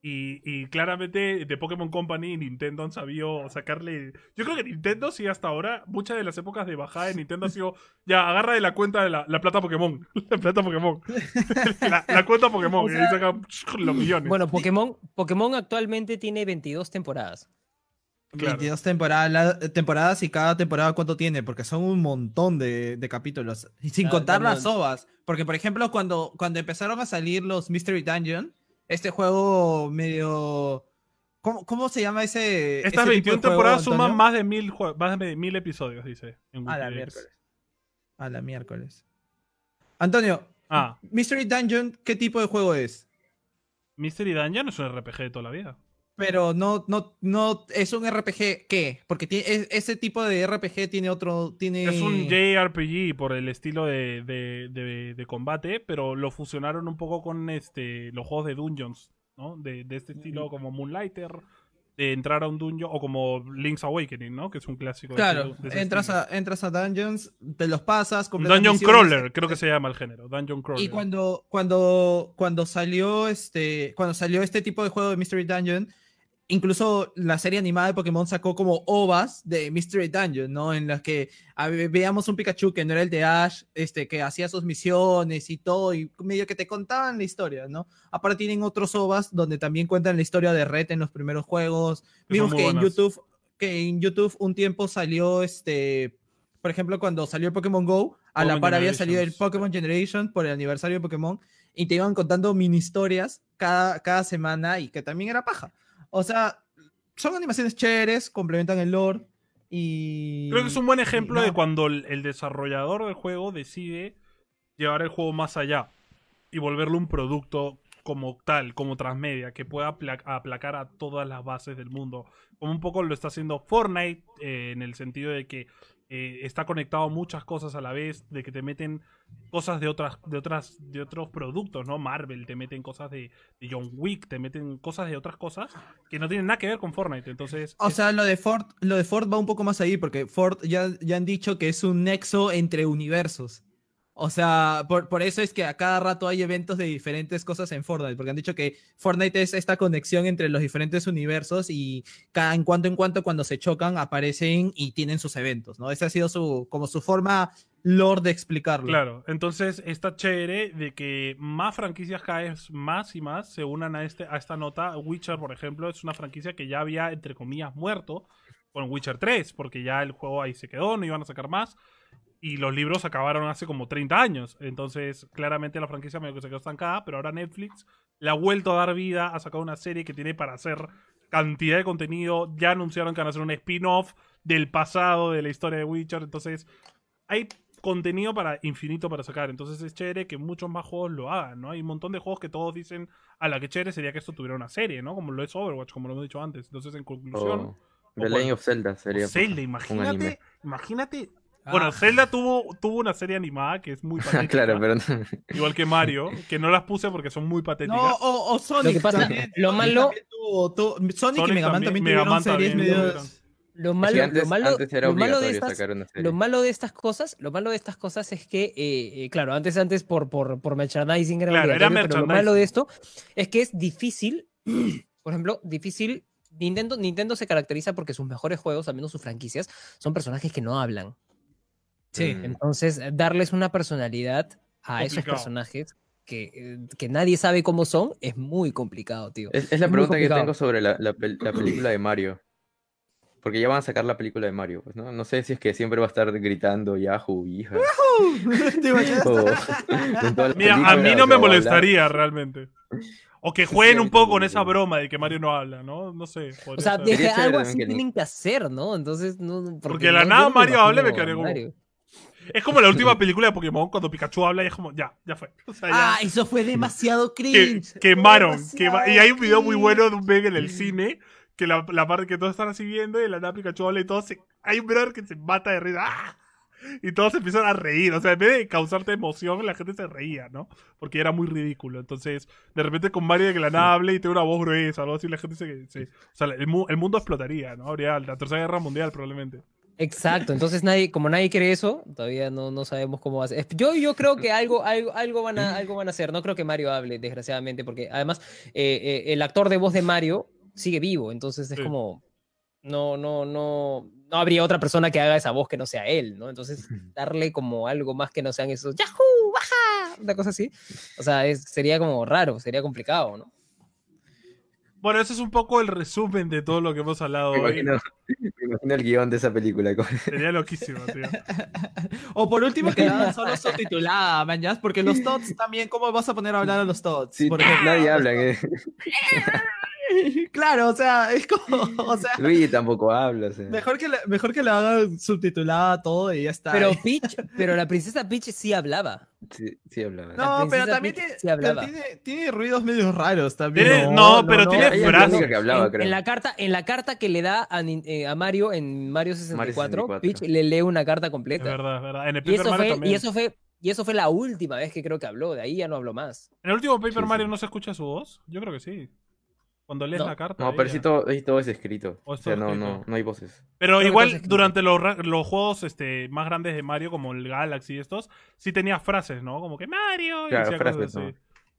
Y, y claramente de Pokémon Company y Nintendo han sabido sacarle. Yo creo que Nintendo sí hasta ahora, muchas de las épocas de bajada de Nintendo ha sido. Ya, agarra de la cuenta de la, la plata Pokémon. La plata Pokémon. la, la cuenta Pokémon. O y ahí sacan los millones. Bueno, Pokémon, Pokémon actualmente tiene 22 temporadas. Claro. 22 temporada- temporadas y cada temporada cuánto tiene, porque son un montón de, de capítulos. Y sin Ah, contar las ovas. Porque, por ejemplo, cuando, cuando empezaron a salir los Mystery Dungeon, este juego medio. ¿Cómo, cómo se llama ese? Estas ese tipo 21 de juego, temporadas suman más de mil, más de mil episodios, dice. En A la miércoles. A la miércoles. Antonio, Ah, Mystery Dungeon, ¿qué tipo de juego es? Mystery Dungeon es un RPG de toda la vida. Pero no, no, no, es un RPG, ¿qué? Porque tiene, es- ese tipo de RPG tiene otro, tiene... Es un JRPG por el estilo de, de- de- de combate, pero lo fusionaron un poco con este los juegos de dungeons, ¿no? De, de este estilo como Moonlighter, de entrar a un dungeon, o como Link's Awakening, ¿no? Que es un clásico. de Claro, de ese entras estilo. a, entras a dungeons, te los pasas, Dungeon Crawler, creo que se llama el género. Dungeon Crawler. Y cuando, cuando, cuando salió este, cuando salió este tipo de juego de Mystery Dungeon, incluso la serie animada de Pokémon sacó como ovas de Mystery Dungeon, ¿no? En las que veíamos un Pikachu que no era el de Ash, este, que hacía sus misiones y todo, y medio que te contaban la historia, ¿no? Aparte tienen otros ovas donde también cuentan la historia de Red en los primeros juegos. Vimos que en. YouTube, que en YouTube un tiempo salió este, por ejemplo, cuando salió el Pokémon Go, a la par había salido el. Pokémon Generation por el aniversario de Pokémon y te iban contando mini historias cada, cada semana y que también era paja. O sea, son animaciones chéveres, complementan el lore y... Creo que es un buen ejemplo de cuando el, el desarrollador del juego decide llevar el juego más allá y volverlo un producto como tal, como transmedia, que pueda apla- aplacar a todas las bases del mundo. Como un poco lo está haciendo Fortnite, eh, en el sentido de que eh, está conectado muchas cosas a la vez, de que te meten cosas de otras, de otras, de otros productos, ¿no? Marvel, te meten cosas de, John Wick, te meten cosas de otras cosas que no tienen nada que ver con Fortnite. Entonces, O sea, lo de Ford, lo de va un poco más ahí, porque Ford ya, ya han dicho que es un nexo entre universos. O sea, por, por eso es que a cada rato hay eventos de diferentes cosas en Fortnite, porque han dicho que Fortnite es esta conexión entre los diferentes universos y cada en cuanto en cuanto cuando se chocan aparecen y tienen sus eventos, ¿no? Esa ha sido su, como su forma lore de explicarlo. Claro, entonces está chévere de que más franquicias cada más y más se unan a, este, a esta nota. Witcher, por ejemplo, es una franquicia que ya había, entre comillas, muerto con Witcher 3, porque ya el juego ahí se quedó, no iban a sacar más. Y los libros acabaron hace como 30 años. Entonces, claramente la franquicia medio que se quedó estancada, pero ahora Netflix le ha vuelto a dar vida, ha sacado una serie que tiene para hacer cantidad de contenido. Ya anunciaron que van a hacer un spin-off del pasado de la historia de Witcher. Entonces, hay contenido para infinito para sacar. Entonces es chévere que muchos más juegos lo hagan, ¿no? Hay un montón de juegos que todos dicen a la que chévere sería que esto tuviera una serie, ¿no? Como lo es Overwatch, como lo hemos dicho antes. Entonces, en conclusión, O The Legend of Zelda sería. o Zelda, imagínate, imagínate. Ah. Bueno, Zelda tuvo, tuvo una serie animada que es muy patética. claro, pero no. Igual que Mario, que no las puse porque son muy patéticas. No, o, o Sonic Lo que pasa- también. lo malo- tuvo- tuvo- Sonic, y Sonic Mega Man también, también Mega Man series también. Lo malo, antes, lo malo, lo malo de estas. Lo malo de estas cosas, lo malo de estas cosas es que, eh, eh, claro, antes, antes por, por, por merchandising era Claro, era obligatorio, pero lo malo merchandising. de esto es que es difícil, por ejemplo, difícil. Nintendo, Nintendo se caracteriza porque sus mejores juegos, al menos sus franquicias, son personajes que no hablan. Sí. Mm. Entonces, eh, darles una personalidad a esos personajes que, eh, que nadie sabe cómo son es muy complicado, tío. Es, es la Es pregunta que tengo sobre la, la pel- la película de Mario. Porque ya van a sacar la película de Mario, pues, ¿no? No sé si es que siempre va a estar gritando Yahoo, hija. Mira, a mí no me molestaría realmente. O que jueguen un poco con esa broma de que Mario no habla, ¿no? No sé. O sea, algo así que- tienen que hacer, ¿no? Entonces, no. Porque de la no- nada Mario hable, me quedaría como- Mario. Es como la última película de Pokémon cuando Pikachu habla y es como, ya, ya fue. O sea, ya. Ah, eso fue demasiado que cringe. quemaron. Quema- y hay un video muy bueno de un Ben en el cine que la, la parte que todos están así viendo y la nada Pikachu habla y todos se... Hay un brother que se mata de risa. ¡Ah! Y todos se empiezan a reír. O sea, en vez de causarte emoción, la gente se reía, ¿no? Porque era muy ridículo. Entonces, de repente con Mario de que la nada hable y tenga una voz gruesa o algo así, la gente se... se- o sea, el, mu- el mundo explotaría, ¿no? Habría la tercera guerra mundial probablemente. Exacto, entonces nadie, como nadie cree eso, todavía no, no sabemos cómo va a ser. Yo, yo creo que algo, algo, algo, van a, algo van a hacer. No creo que Mario hable, desgraciadamente, porque además eh, eh, el actor de voz de Mario sigue vivo, entonces es Sí. como no, no, no, no habría otra persona que haga esa voz que no sea él, ¿no? Entonces darle como algo más que no sean esos ¡Yahoo! ¡Baja! Una cosa así. O sea, es- sería como raro, sería complicado, ¿no? Bueno, ese es un poco el resumen de todo lo que hemos hablado Me hoy. imagino, me imagino el guion de esa película. Sería loquísimo, tío. O por último que la solo subtitulada, man, ¿ya? Porque los tots también, ¿cómo vas a poner a hablar a los tots? Sí, Por ejemplo. nadie habla. Claro, o sea, es como, o sea, Luigi tampoco habla. o sea. mejor que, la, mejor que la hagan subtitulada todo y ya está. Pero Peach, pero la princesa Peach sí hablaba. Sí, sí hablaba. no, pero también Peach tiene, sí hablaba. pero tiene, tiene ruidos medio raros también. Tiene- no, pero tiene es la frases. que hablaba, en, creo. en la carta, en la carta que le da a, eh, a Mario en Mario 64, 64. Peach le lee una carta Es completa. verdad, es verdad. En el Y eso, Mario fue, también. y eso fue y eso fue la última vez que creo que habló, de ahí ya no habló más. ¿En el último Paper Sí, sí. Mario no se escucha su voz? Yo creo que sí. Cuando lees No. la carta. No, pero sí todo, sí todo es escrito. O sea, no, escrito. no, no hay voces. Pero Creo igual, durante los, juegos este, más grandes de Mario, como el Galaxy y estos, sí tenía frases, ¿no? Como que Mario. y Claro, decía cosas frases, así. ¿no?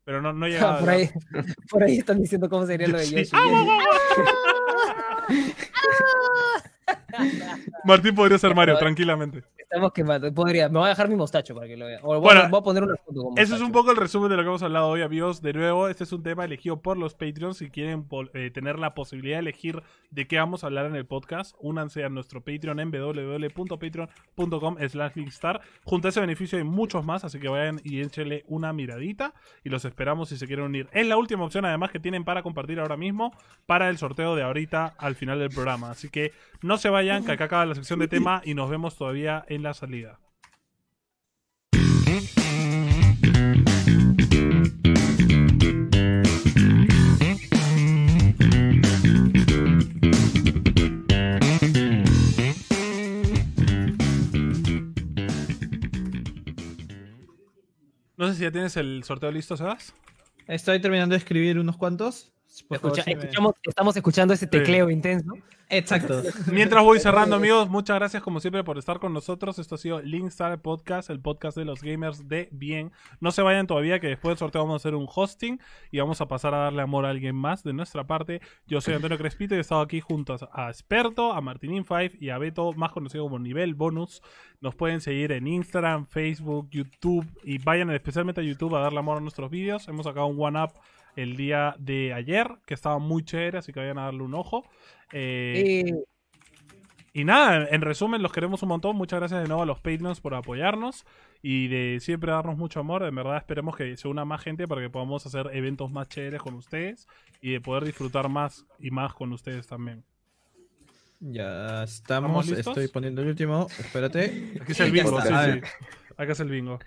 Pero no, no llegaba. por, ahí, por ahí están diciendo cómo sería lo de Sí. Yoshi. Ah, guau. Martín podría ser Mario, tranquilamente. Estamos quemando. Podría, me voy a dejar mi mostacho para que lo vean. O Bueno, a, voy a poner una foto con Eso es un poco el resumen de lo que hemos hablado hoy, amigos. De nuevo, este es un tema elegido por los Patreons. Si quieren eh, tener la posibilidad de elegir de qué vamos a hablar en el podcast, únanse a nuestro Patreon en www.patreon.com slash linkstar. Junto a ese beneficio hay muchos más, así que vayan y échenle una miradita y los esperamos si se quieren unir. Es la última opción, además, que tienen para compartir ahora mismo para el sorteo de ahorita al final del programa. Así que no se vayan, que acá acaba la sección de tema y nos vemos todavía en la salida. No sé si ya tienes el sorteo listo, Sebas. Estoy terminando de escribir unos cuantos. Escucha- escuchamos- estamos escuchando ese tecleo intenso. Exacto. Mientras voy cerrando, amigos, muchas gracias como siempre por estar con nosotros. Esto ha sido Linkstar Podcast, el podcast de los gamers de bien. No se vayan todavía, que después del sorteo vamos a hacer un hosting y vamos a pasar a darle amor a alguien más de nuestra parte. Yo soy Antonio Crespito y he estado aquí junto a Experto, a Martinin5 y a Beto, más conocido como Nivel Bonus. Nos pueden seguir en Instagram, Facebook, YouTube y vayan especialmente a YouTube a darle amor a nuestros vídeos. Hemos sacado un one-up el día de ayer, que estaba muy chévere, así que vayan a darle un ojo. Eh, Eh, y nada, en resumen, los queremos un montón. Muchas gracias de nuevo a los Patreons por apoyarnos y de siempre darnos mucho amor. En verdad, esperemos que se una más gente para que podamos hacer eventos más chéveres con ustedes y de poder disfrutar más y más con ustedes también. Ya ¿Estamos? Estoy poniendo el último. Espérate. Aquí es el bingo, sí, está. sí. Acá es el bingo.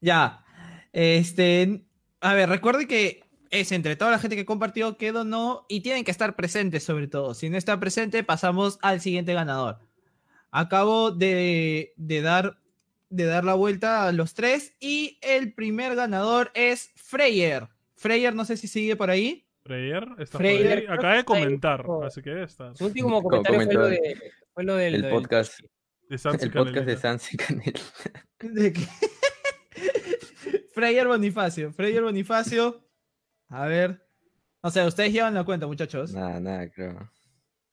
Ya. Este. A ver, recuerde que es entre toda la gente que compartió que donó y tienen que estar presentes sobre todo. Si no está presente, pasamos al siguiente ganador. Acabo de, de dar de dar la vuelta a los tres y el primer ganador es Freyer. Freyer, no sé si sigue por ahí. Freyer, está Freyer, por ahí. Acaba de está comentar, así que estar. su último Co- comentario fue lo, de, fue lo del. El del- podcast, De Sans y el podcast Canelita. ¿De qué? Freyer Bonifacio. Freyer Bonifacio. A ver. O sea, ustedes llevan la cuenta, muchachos. Nada, nada, creo.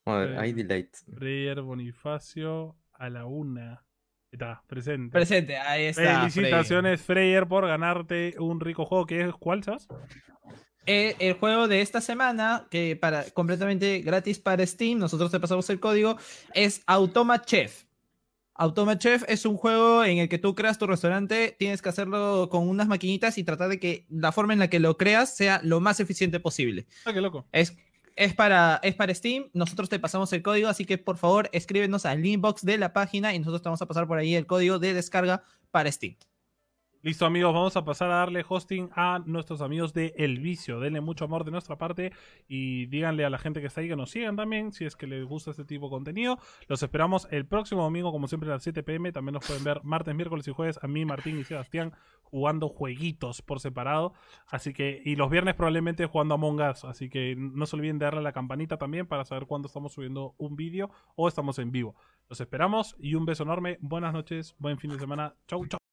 Bueno, Eh, hay delay. Freyer Bonifacio a la una. Está, presente. Presente, ahí está. Felicitaciones, Freyer, por ganarte un rico juego. que es cuál, sabes? Eh, el juego de esta semana, que para completamente gratis para Steam, nosotros te pasamos el código, es Automa Chef. Automa Chef es un juego en el que tú creas tu restaurante, tienes que hacerlo con unas maquinitas y tratar de que la forma en la que lo creas sea lo más eficiente posible. Ah, qué loco. Es, es, para, es para Steam, nosotros te pasamos el código, así que por favor escríbenos al inbox de la página y nosotros te vamos a pasar por ahí el código de descarga para Steam. Listo amigos, vamos a pasar a darle hosting a nuestros amigos de El Vicio. Denle mucho amor de nuestra parte y díganle a la gente que está ahí que nos sigan también si es que les gusta este tipo de contenido. Los esperamos el próximo domingo como siempre a las 7 pm. También nos pueden ver martes, miércoles y jueves a mí, Martín y Sebastián jugando jueguitos por separado. Así que, y los viernes probablemente jugando a Among Us. Así que no se olviden de darle a la campanita también para saber cuándo estamos subiendo un vídeo o estamos en vivo. Los esperamos y un beso enorme. Buenas noches, buen fin de semana. Chau, chau.